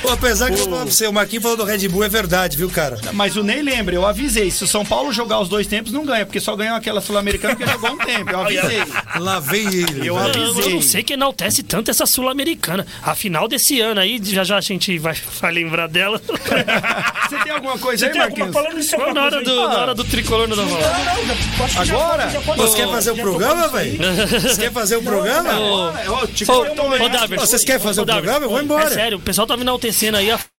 [SPEAKER 2] Pô, apesar que eu falar pra você, o Marquinhos falou do Red Bull, é verdade, viu, cara?
[SPEAKER 4] Mas o Ney lembra, eu avisei. Se o São Paulo jogar os dois tempos, não ganha, porque só ganhou aquela Sul-Americana que jogou um tempo. Eu avisei.
[SPEAKER 2] Lá vem ele.
[SPEAKER 4] Eu
[SPEAKER 2] velho.
[SPEAKER 5] Eu
[SPEAKER 4] avisei.
[SPEAKER 5] não sei que enaltece tanto essa Sul-Americana. A final desse ano aí, já já a gente vai, vai lembrar dela.
[SPEAKER 4] Você tem alguma coisa aí,
[SPEAKER 6] Tem alguma
[SPEAKER 4] Marquinhos?
[SPEAKER 6] falando isso
[SPEAKER 5] na, hora
[SPEAKER 6] coisa
[SPEAKER 5] do,
[SPEAKER 6] aí?
[SPEAKER 5] na hora do tricolor no Naval.
[SPEAKER 4] Agora?
[SPEAKER 2] Você quer fazer o programa, velho? Você quer fazer o programa?
[SPEAKER 5] Ô,
[SPEAKER 4] Ô,
[SPEAKER 5] Daverson,
[SPEAKER 2] Vocês querem fazer o programa? Eu vou embora.
[SPEAKER 5] É sério, o pessoal tá me enaltecendo aí. A...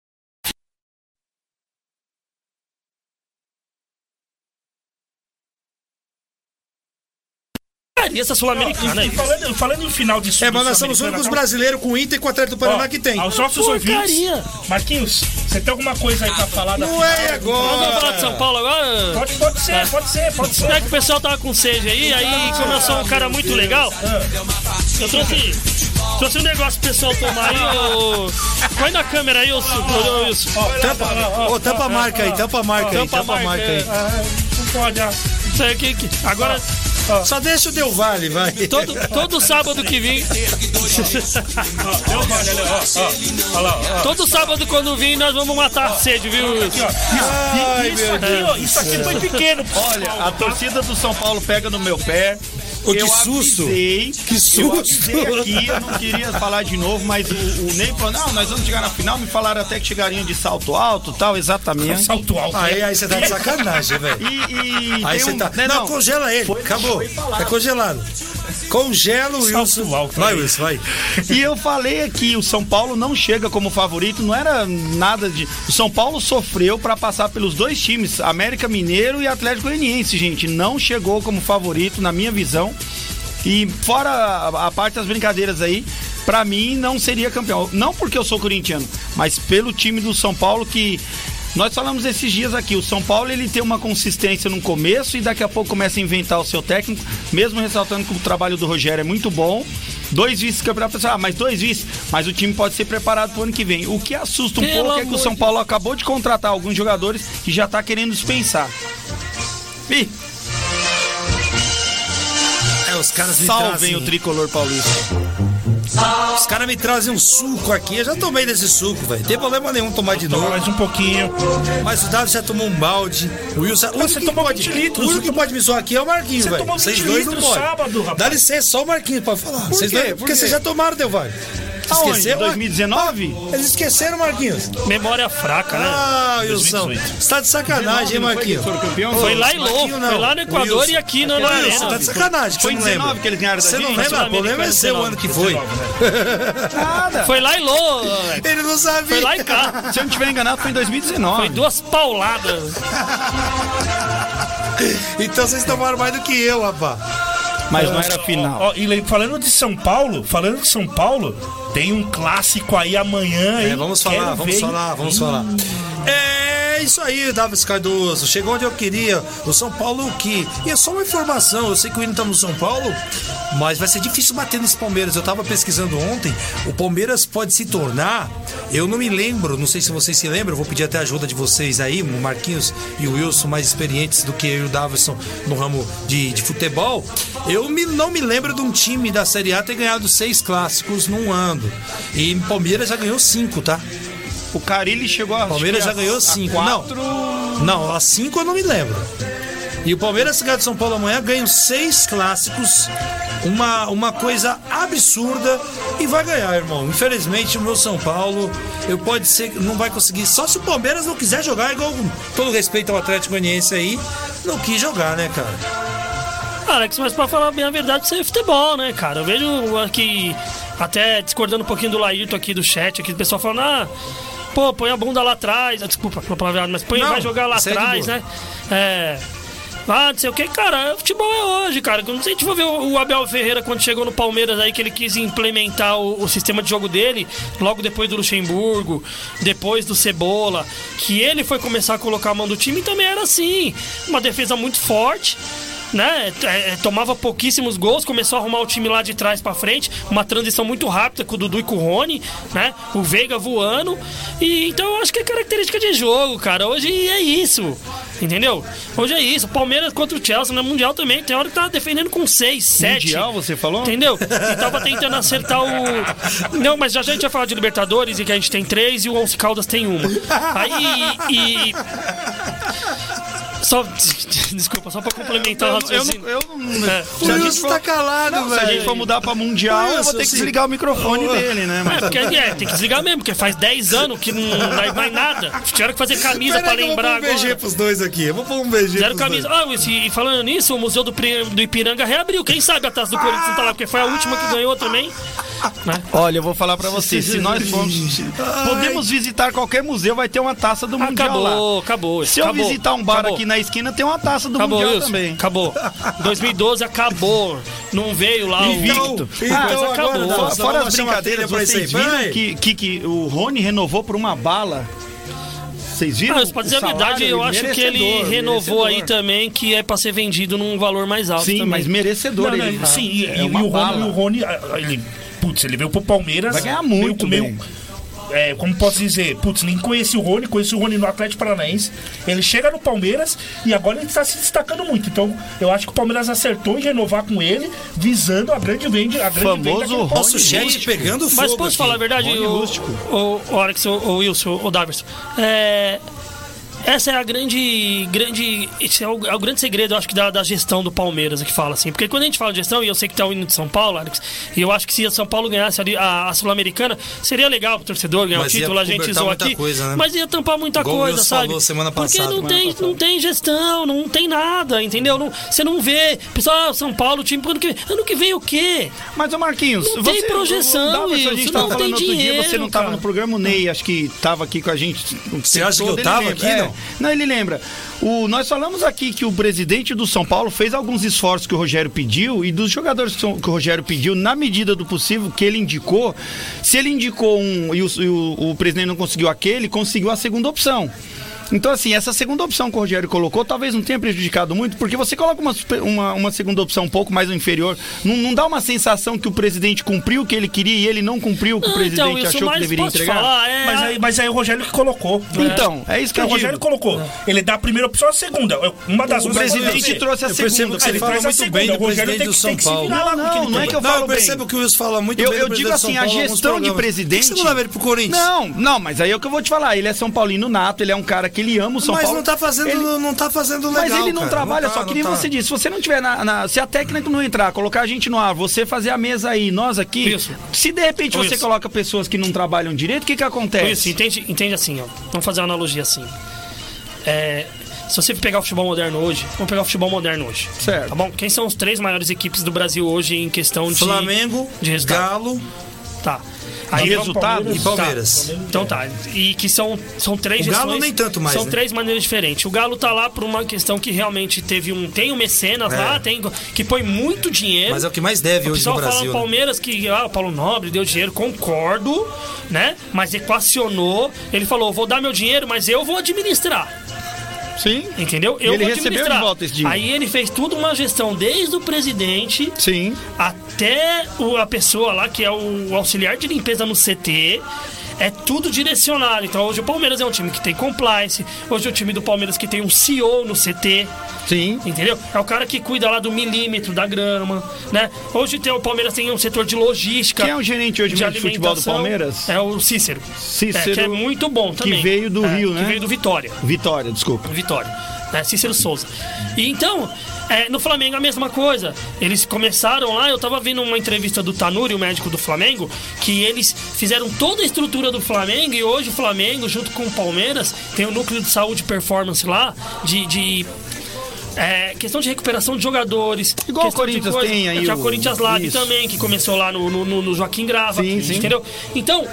[SPEAKER 5] E essa Sul-Americana aí.
[SPEAKER 6] Falando, falando em final de
[SPEAKER 2] É, mas nós somos os únicos brasileiros com o Inter e com o Atlético do Paraná que tem.
[SPEAKER 6] Aos nossos
[SPEAKER 5] Porcaria.
[SPEAKER 6] ouvintes. Marquinhos, você tem alguma coisa aí pra falar da
[SPEAKER 2] Não
[SPEAKER 6] final?
[SPEAKER 2] é
[SPEAKER 5] Nós vamos falar de
[SPEAKER 2] agora.
[SPEAKER 5] São Paulo agora?
[SPEAKER 6] Pode, pode ser, pode ser, pode ser.
[SPEAKER 5] É que o pessoal tava com sede aí, aí como eu sou um cara muito legal, eu trouxe, trouxe um negócio pro pessoal tomar aí, ô... Põe na câmera aí, ô, ô, Wilson.
[SPEAKER 2] Tampa, ô, tampa a marca aí, tampa a marca aí,
[SPEAKER 5] Tampa a
[SPEAKER 2] marca aí.
[SPEAKER 6] Ah, não pode, ah.
[SPEAKER 5] Isso aí que, que- agora,
[SPEAKER 2] Só deixa o Del Vale, vai.
[SPEAKER 5] todo, todo sábado que vim,
[SPEAKER 6] Ó, deu vale, olha, ó, ó. Olha lá, ó.
[SPEAKER 5] todo sábado quando vim, nós vamos matar a sede, viu,
[SPEAKER 6] Aqui,
[SPEAKER 5] Wilson?
[SPEAKER 6] ó. Isso,
[SPEAKER 2] Ai,
[SPEAKER 6] isso aqui, ó, isso aqui foi pequeno.
[SPEAKER 4] Olha, a torcida do São Paulo pega no meu pé.
[SPEAKER 2] Ô, que
[SPEAKER 4] eu
[SPEAKER 2] susto.
[SPEAKER 4] Avisei,
[SPEAKER 2] Que
[SPEAKER 4] Eu
[SPEAKER 2] susto.
[SPEAKER 4] avisei aqui, eu não queria falar de novo, mas o, o Ney falou: não, nós vamos chegar na final. Me falaram até que chegariam de salto alto tal, exatamente.
[SPEAKER 6] Salto alto.
[SPEAKER 2] Aí, aí você tá de sacanagem, velho.
[SPEAKER 4] E, e
[SPEAKER 2] Aí você
[SPEAKER 4] um-
[SPEAKER 2] tá.
[SPEAKER 4] né,
[SPEAKER 2] Não, congela ele. Acabou. É congelado. Congela o
[SPEAKER 6] Salto
[SPEAKER 2] Wilson.
[SPEAKER 6] alto
[SPEAKER 2] Vai,
[SPEAKER 6] aí.
[SPEAKER 2] Wilson, vai.
[SPEAKER 4] E eu falei aqui, o São Paulo não chega como favorito, não era nada de. O São Paulo sofreu pra passar pelos dois times, América Mineiro e Atlético Goianiense, gente. Não chegou como favorito, na minha visão. E fora a, a parte das brincadeiras aí, pra mim não seria campeão. Não porque eu sou corintiano, mas pelo time do São Paulo que. Nós falamos esses dias aqui, o São Paulo ele tem uma consistência no começo e daqui a pouco começa a inventar o seu técnico, mesmo ressaltando que o trabalho do Rogério é muito bom. Dois vice-campeonatos, pessoal, ah, mas dois vice, mas o time pode ser preparado pro ano que vem. O que assusta um
[SPEAKER 5] Pelo
[SPEAKER 4] pouco é que o São Paulo acabou de contratar alguns jogadores e já tá querendo dispensar. Ih,
[SPEAKER 2] os caras me
[SPEAKER 4] salvem
[SPEAKER 2] trazem.
[SPEAKER 4] o tricolor paulista.
[SPEAKER 2] Os caras me trazem um suco aqui. Eu já tomei desse suco, velho. Tem problema nenhum tomar de novo.
[SPEAKER 6] Mais um pouquinho.
[SPEAKER 2] Mas o Dado já tomou um balde. O Wilson. O único
[SPEAKER 6] você tomou
[SPEAKER 2] pode,
[SPEAKER 6] 20 litros.
[SPEAKER 2] O único que pode me zoar aqui é o Marquinhos,
[SPEAKER 6] Você
[SPEAKER 2] velho.
[SPEAKER 6] tomou
[SPEAKER 2] Vocês
[SPEAKER 6] 20
[SPEAKER 2] dois não
[SPEAKER 6] litros
[SPEAKER 2] podem.
[SPEAKER 6] sábado, rapaz.
[SPEAKER 2] Dá licença, só o Marquinhos pode falar. Vocês
[SPEAKER 4] quê?
[SPEAKER 2] dois-
[SPEAKER 4] Por
[SPEAKER 2] porque
[SPEAKER 4] quê?
[SPEAKER 2] vocês já tomaram, Del Valle.
[SPEAKER 4] Aonde?
[SPEAKER 2] Esqueceu?
[SPEAKER 4] 2019?
[SPEAKER 2] Eles esqueceram, Marquinhos.
[SPEAKER 5] Memória fraca, né?
[SPEAKER 2] Ah, Wilson.
[SPEAKER 6] 2018.
[SPEAKER 2] Você tá de sacanagem, hein, Marquinhos?
[SPEAKER 4] Foram campeão?
[SPEAKER 5] Foi lá em Lô, foi lá no Equador
[SPEAKER 2] Wilson.
[SPEAKER 5] e aqui no, na
[SPEAKER 2] Wilson,
[SPEAKER 5] Arena.
[SPEAKER 2] tá de sacanagem.
[SPEAKER 4] Foi em
[SPEAKER 2] não lembra.
[SPEAKER 4] 19 que eles ganharam
[SPEAKER 2] Você não lembra? O problema é seu o ano que foi.
[SPEAKER 4] Nada.
[SPEAKER 5] Foi lá em Lô,
[SPEAKER 2] Ele não sabia.
[SPEAKER 5] foi lá em cá.
[SPEAKER 4] Se eu não tiver enganado, foi em 2019.
[SPEAKER 5] Foi duas pauladas.
[SPEAKER 2] Então vocês tomaram mais do que eu, rapaz.
[SPEAKER 4] Mas não era final.
[SPEAKER 6] Ó, e falando de São Paulo, falando de São Paulo, tem um clássico aí amanhã, hein?
[SPEAKER 2] É, vamos falar,
[SPEAKER 6] Quero
[SPEAKER 2] vamos
[SPEAKER 6] ver,
[SPEAKER 2] falar, vamos falar. É isso aí, Davis Cardoso. Chegou onde eu queria. O São Paulo que. E é só uma informação. Eu sei que o Hino tá no São Paulo, mas vai ser difícil bater nesse Palmeiras. Eu tava pesquisando ontem. O Palmeiras pode se tornar. Eu não me lembro, não sei se vocês se lembram. Vou pedir até a ajuda de vocês aí, o Marquinhos e o Wilson, mais experientes do que eu e o Davison no ramo de, de futebol. Eu me- não me lembro de um time da Série A ter ganhado seis clássicos num ano. E o Palmeiras já ganhou cinco, tá?
[SPEAKER 4] O Carilli chegou a.
[SPEAKER 2] Palmeiras
[SPEAKER 4] acho
[SPEAKER 2] já ganhou
[SPEAKER 4] a
[SPEAKER 2] cinco.
[SPEAKER 4] Quatro...
[SPEAKER 2] Não, a cinco eu não me lembro. E o Palmeiras, se ganhar de São Paulo amanhã, ganha seis clássicos. Uma, uma coisa absurda. E vai ganhar, irmão. Infelizmente, o meu São Paulo, eu pode ser que não vai conseguir. Só se o Palmeiras não quiser jogar, igual com todo respeito ao Atlético Goianiense aí, não quis jogar, né, cara?
[SPEAKER 5] Alex, mas pra falar bem a verdade, isso aí é futebol, né, cara? Eu vejo aqui, até discordando um pouquinho do Laírto aqui do chat, aqui, do pessoal falando, ah, pô, põe a bunda lá atrás. Ah, Desculpa pela palavra, mas põe,
[SPEAKER 2] Não,
[SPEAKER 5] vai jogar lá atrás, né? É. Ah, não sei o que, cara, futebol é hoje, cara. Não sei se for ver o o Abel Ferreira quando chegou no Palmeiras aí, que ele quis implementar o, o sistema de jogo dele, logo depois do Luxemburgo, depois do Cebola, que ele foi começar a colocar a mão do time, também era assim. Uma defesa muito forte. Né? É, é, tomava pouquíssimos gols, começou a arrumar o time lá de trás pra frente, uma transição muito rápida com o Dudu e com o Rony, né? O Veiga voando. E então eu acho que é característica de jogo, cara. Hoje é isso. Entendeu? Hoje é isso. Palmeiras contra o Chelsea no Mundial também. Tem hora que tá defendendo com 6, 7.
[SPEAKER 4] Mundial, você falou?
[SPEAKER 5] Entendeu? E tava tentando acertar o. Não, mas já já a gente vai falar de Libertadores e que a gente tem três e o Onze Caldas tem uma. Aí. E. Só. Desculpa, só pra complementar o
[SPEAKER 4] Eu,
[SPEAKER 5] raciocínio.
[SPEAKER 4] eu, não-
[SPEAKER 5] É.
[SPEAKER 4] se a
[SPEAKER 2] O Wilson
[SPEAKER 4] for-
[SPEAKER 2] tá calado,
[SPEAKER 4] Não, se a
[SPEAKER 2] velho.
[SPEAKER 4] gente for mudar pra Mundial, eu vou ter que
[SPEAKER 2] Wilson,
[SPEAKER 4] desligar o microfone dele, né?
[SPEAKER 5] É,
[SPEAKER 4] Mas...
[SPEAKER 5] porque é, tem que desligar mesmo, porque faz 10 anos que não dá mais nada. Tiveram que fazer camisa pra
[SPEAKER 2] Peraí que eu vou
[SPEAKER 5] lembrar
[SPEAKER 2] pôr um BG
[SPEAKER 5] agora.
[SPEAKER 2] pros dois aqui. Eu vou pôr um BG pros
[SPEAKER 5] camisa.
[SPEAKER 2] dois.
[SPEAKER 5] Ah, e falando nisso, o Museu do, do Ipiranga reabriu. Quem sabe a taça do Corinthians não tá lá, porque foi a última que ganhou também. Né?
[SPEAKER 4] Olha, eu vou falar pra você, se nós formos... Podemos visitar qualquer museu, vai ter uma taça do Mundial lá.
[SPEAKER 5] Acabou, acabou.
[SPEAKER 4] Se eu
[SPEAKER 5] acabou,
[SPEAKER 4] visitar um bar
[SPEAKER 5] acabou.
[SPEAKER 4] aqui na esquina, tem uma taça do
[SPEAKER 5] Acabou,
[SPEAKER 4] Mundial
[SPEAKER 5] Wilson.
[SPEAKER 4] também.
[SPEAKER 5] Acabou. 2012 acabou. Não veio lá
[SPEAKER 4] Invicto.
[SPEAKER 5] o.
[SPEAKER 2] Então,
[SPEAKER 5] Ah, mas
[SPEAKER 2] agora
[SPEAKER 5] acabou.
[SPEAKER 2] não,
[SPEAKER 4] Fora, fora as brincadeiras, vocês
[SPEAKER 2] aí.
[SPEAKER 4] viram que, que, que o Rony renovou por uma bala? Vocês viram?
[SPEAKER 5] Ah, mas pra dizer a verdade, eu acho que ele
[SPEAKER 4] Merecedor,
[SPEAKER 5] renovou aí
[SPEAKER 4] merecedor.
[SPEAKER 5] também, que é pra ser vendido num valor mais alto
[SPEAKER 4] Sim,
[SPEAKER 5] também.
[SPEAKER 4] mas merecedor.
[SPEAKER 6] Não, não,
[SPEAKER 4] ele,
[SPEAKER 6] sim, e,
[SPEAKER 4] é
[SPEAKER 6] e o Rony, e o Rony, ah, ele, putz, ele veio pro Palmeiras.
[SPEAKER 4] Vai ganhar muito
[SPEAKER 6] meio,
[SPEAKER 4] bem.
[SPEAKER 6] é, como posso dizer, putz, nem conheci o Rony, conheci o Rony no Atlético Paranaense. Ele chega no Palmeiras e agora ele está se destacando muito. Então, eu acho que o Palmeiras acertou em renovar com ele, visando a grande venda. A grande
[SPEAKER 4] Famoso
[SPEAKER 6] venda
[SPEAKER 2] chat pegando fogo
[SPEAKER 5] Mas posso
[SPEAKER 2] aqui.
[SPEAKER 5] falar a verdade,
[SPEAKER 4] Rony
[SPEAKER 5] o,
[SPEAKER 4] Rústico.
[SPEAKER 5] o, o Alex, o, o Wilson, o Daverson? É, essa é a grande. grande esse é, o, é o grande segredo, eu acho que, da, da gestão do Palmeiras que fala assim. Porque quando a gente fala de gestão, e eu sei que tá o hino de São Paulo, Alex, e eu acho que se a São Paulo ganhasse ali a, a Sul-Americana, seria legal pro torcedor ganhar
[SPEAKER 2] Mas
[SPEAKER 5] o título, a gente
[SPEAKER 2] muita
[SPEAKER 5] aqui.
[SPEAKER 2] coisa, né?
[SPEAKER 5] Mas ia tampar muita
[SPEAKER 2] Igual o
[SPEAKER 5] coisa,
[SPEAKER 2] Wilson
[SPEAKER 5] sabe?
[SPEAKER 2] falou semana
[SPEAKER 5] Porque
[SPEAKER 2] passada,
[SPEAKER 5] não
[SPEAKER 2] semana
[SPEAKER 5] tem,
[SPEAKER 2] passada.
[SPEAKER 5] não tem gestão, não tem nada, entendeu? Não, você não vê. Pessoal, ah, São Paulo, time ano que vem. Ano que vem o quê?
[SPEAKER 4] Mas, ô Marquinhos,
[SPEAKER 5] Não
[SPEAKER 4] você,
[SPEAKER 5] tem projeção,
[SPEAKER 4] o Daverson, a gente tava
[SPEAKER 5] não
[SPEAKER 4] falando
[SPEAKER 5] tem
[SPEAKER 4] outro dia,
[SPEAKER 5] dinheiro,
[SPEAKER 4] você não tava
[SPEAKER 5] cara.
[SPEAKER 4] no programa, o Ney, acho que tava aqui com a gente.
[SPEAKER 2] Você acha que eu tava aqui,
[SPEAKER 4] É.
[SPEAKER 2] não?
[SPEAKER 4] Não, ele lembra. O, nós falamos aqui que o presidente do São Paulo fez alguns esforços que o Rogério pediu e dos jogadores que o Rogério pediu, na medida do possível, que ele indicou. Se ele indicou um e o, e o- o presidente não conseguiu aquele, conseguiu a segunda opção. Então, assim, essa segunda opção que o Rogério colocou talvez não tenha prejudicado muito, porque você coloca uma, uma, uma segunda opção um pouco mais inferior, não, não dá uma sensação que o presidente cumpriu o que ele queria e ele não cumpriu o que o
[SPEAKER 5] Ah,
[SPEAKER 4] presidente
[SPEAKER 5] então,
[SPEAKER 4] achou que deveria
[SPEAKER 5] posso
[SPEAKER 4] entregar?
[SPEAKER 5] falar? É,
[SPEAKER 6] Mas aí, mas aí o Rogério que colocou.
[SPEAKER 4] Então, é isso que
[SPEAKER 6] o
[SPEAKER 4] eu
[SPEAKER 6] Rogério
[SPEAKER 4] digo.
[SPEAKER 6] colocou. Ele dá a primeira opção ou a segunda. Uma das
[SPEAKER 4] O
[SPEAKER 6] duas
[SPEAKER 4] presidente
[SPEAKER 6] vai
[SPEAKER 4] trouxe a
[SPEAKER 2] Eu percebo
[SPEAKER 4] segunda.
[SPEAKER 2] que você
[SPEAKER 6] ele
[SPEAKER 2] fala muito
[SPEAKER 6] segunda.
[SPEAKER 2] bem do
[SPEAKER 6] O Rogério
[SPEAKER 2] presidente
[SPEAKER 6] tem
[SPEAKER 2] do São Paulo.
[SPEAKER 6] o
[SPEAKER 4] Não,
[SPEAKER 6] ele
[SPEAKER 4] não é que eu
[SPEAKER 2] Não,
[SPEAKER 4] falo
[SPEAKER 2] eu percebo
[SPEAKER 4] bem.
[SPEAKER 2] que o Wilson fala muito
[SPEAKER 4] Eu-
[SPEAKER 2] bem
[SPEAKER 4] eu
[SPEAKER 2] do
[SPEAKER 4] digo assim, a gestão de presidente-
[SPEAKER 2] Por que você não leva ele pro Corinthians?
[SPEAKER 4] Não, não, mas aí é o que eu vou te falar. Ele é São Paulino nato, ele é um cara que ele ama o São
[SPEAKER 2] Mas
[SPEAKER 4] Paulo.
[SPEAKER 2] não tá fazendo,
[SPEAKER 4] Ele-
[SPEAKER 2] não tá fazendo legal,
[SPEAKER 4] Mas ele não
[SPEAKER 2] cara.
[SPEAKER 4] trabalha,
[SPEAKER 2] tá,
[SPEAKER 4] só que nem
[SPEAKER 2] não tá.
[SPEAKER 4] você disse. Se você não tiver na, na- Se a técnica não entrar, colocar a gente no ar, você fazer a mesa aí, nós aqui.
[SPEAKER 5] Isso.
[SPEAKER 4] Se de repente você
[SPEAKER 5] Isso.
[SPEAKER 4] coloca pessoas que não trabalham direito, o que que acontece?
[SPEAKER 5] Isso, entende, entende assim, ó. Vamos fazer uma analogia assim. É, se você pegar o futebol moderno hoje, vamos pegar o futebol moderno hoje.
[SPEAKER 4] Certo.
[SPEAKER 5] Tá bom? Quem são as três maiores equipes do Brasil hoje em questão de.
[SPEAKER 2] Flamengo,
[SPEAKER 5] de resultado?
[SPEAKER 2] Galo
[SPEAKER 5] Tá. Aí,
[SPEAKER 4] resultado?
[SPEAKER 2] e Palmeiras.
[SPEAKER 5] Tá. Então tá. E que são, são três
[SPEAKER 2] O Galo
[SPEAKER 5] gestões-
[SPEAKER 2] nem tanto mais,
[SPEAKER 5] São
[SPEAKER 2] né?
[SPEAKER 5] três maneiras diferentes. O Galo tá lá por uma questão que realmente teve um. Tem um mecenas
[SPEAKER 2] É.
[SPEAKER 5] lá, tem, que põe muito dinheiro.
[SPEAKER 2] Mas é o que mais deve
[SPEAKER 5] O
[SPEAKER 2] hoje no
[SPEAKER 5] pessoal fala
[SPEAKER 2] Brasil.
[SPEAKER 5] no
[SPEAKER 2] né?
[SPEAKER 5] Palmeiras que ah, o Paulo Nobre deu dinheiro, concordo, né? Mas equacionou. Ele falou: vou dar meu dinheiro, mas eu vou administrar.
[SPEAKER 4] Sim.
[SPEAKER 5] Entendeu? Eu
[SPEAKER 4] ele recebeu de volta esse dinheiro.
[SPEAKER 5] Aí ele fez tudo uma gestão desde o presidente
[SPEAKER 4] Sim.
[SPEAKER 5] até o- a pessoa lá que é o auxiliar de limpeza no CT. É tudo direcionado. Então hoje o Palmeiras é um time que tem compliance. Hoje é o time do Palmeiras que tem um CEO no CT.
[SPEAKER 4] Sim.
[SPEAKER 5] Entendeu? É o cara que cuida lá do milímetro da grama, né? Hoje tem, o Palmeiras tem um setor de logística.
[SPEAKER 4] Quem é o gerente hoje
[SPEAKER 5] de
[SPEAKER 4] de futebol do. Palmeiras?
[SPEAKER 5] É o Cícero.
[SPEAKER 4] Cícero,
[SPEAKER 5] É, que é muito bom
[SPEAKER 4] que
[SPEAKER 5] também.
[SPEAKER 4] veio do
[SPEAKER 5] É,
[SPEAKER 4] Rio,
[SPEAKER 5] Que
[SPEAKER 4] né?
[SPEAKER 5] veio do Vitória.
[SPEAKER 4] Vitória, desculpa.
[SPEAKER 5] Vitória. Né? Cícero Souza. E então, é, no Flamengo a mesma coisa. Eles começaram lá, eu tava vendo uma entrevista do Tanuri, o médico do Flamengo, que eles fizeram toda a estrutura do Flamengo e hoje o Flamengo, junto com o Palmeiras, tem o núcleo de saúde e performance lá, de. de é, questão de recuperação de jogadores.
[SPEAKER 4] Igual o Corinthians tem aí o-
[SPEAKER 5] o Corinthians Lab
[SPEAKER 4] isso.
[SPEAKER 5] também, que começou lá no, no, no Joaquim Grava.
[SPEAKER 4] Sim, sim.
[SPEAKER 5] Entendeu? Então,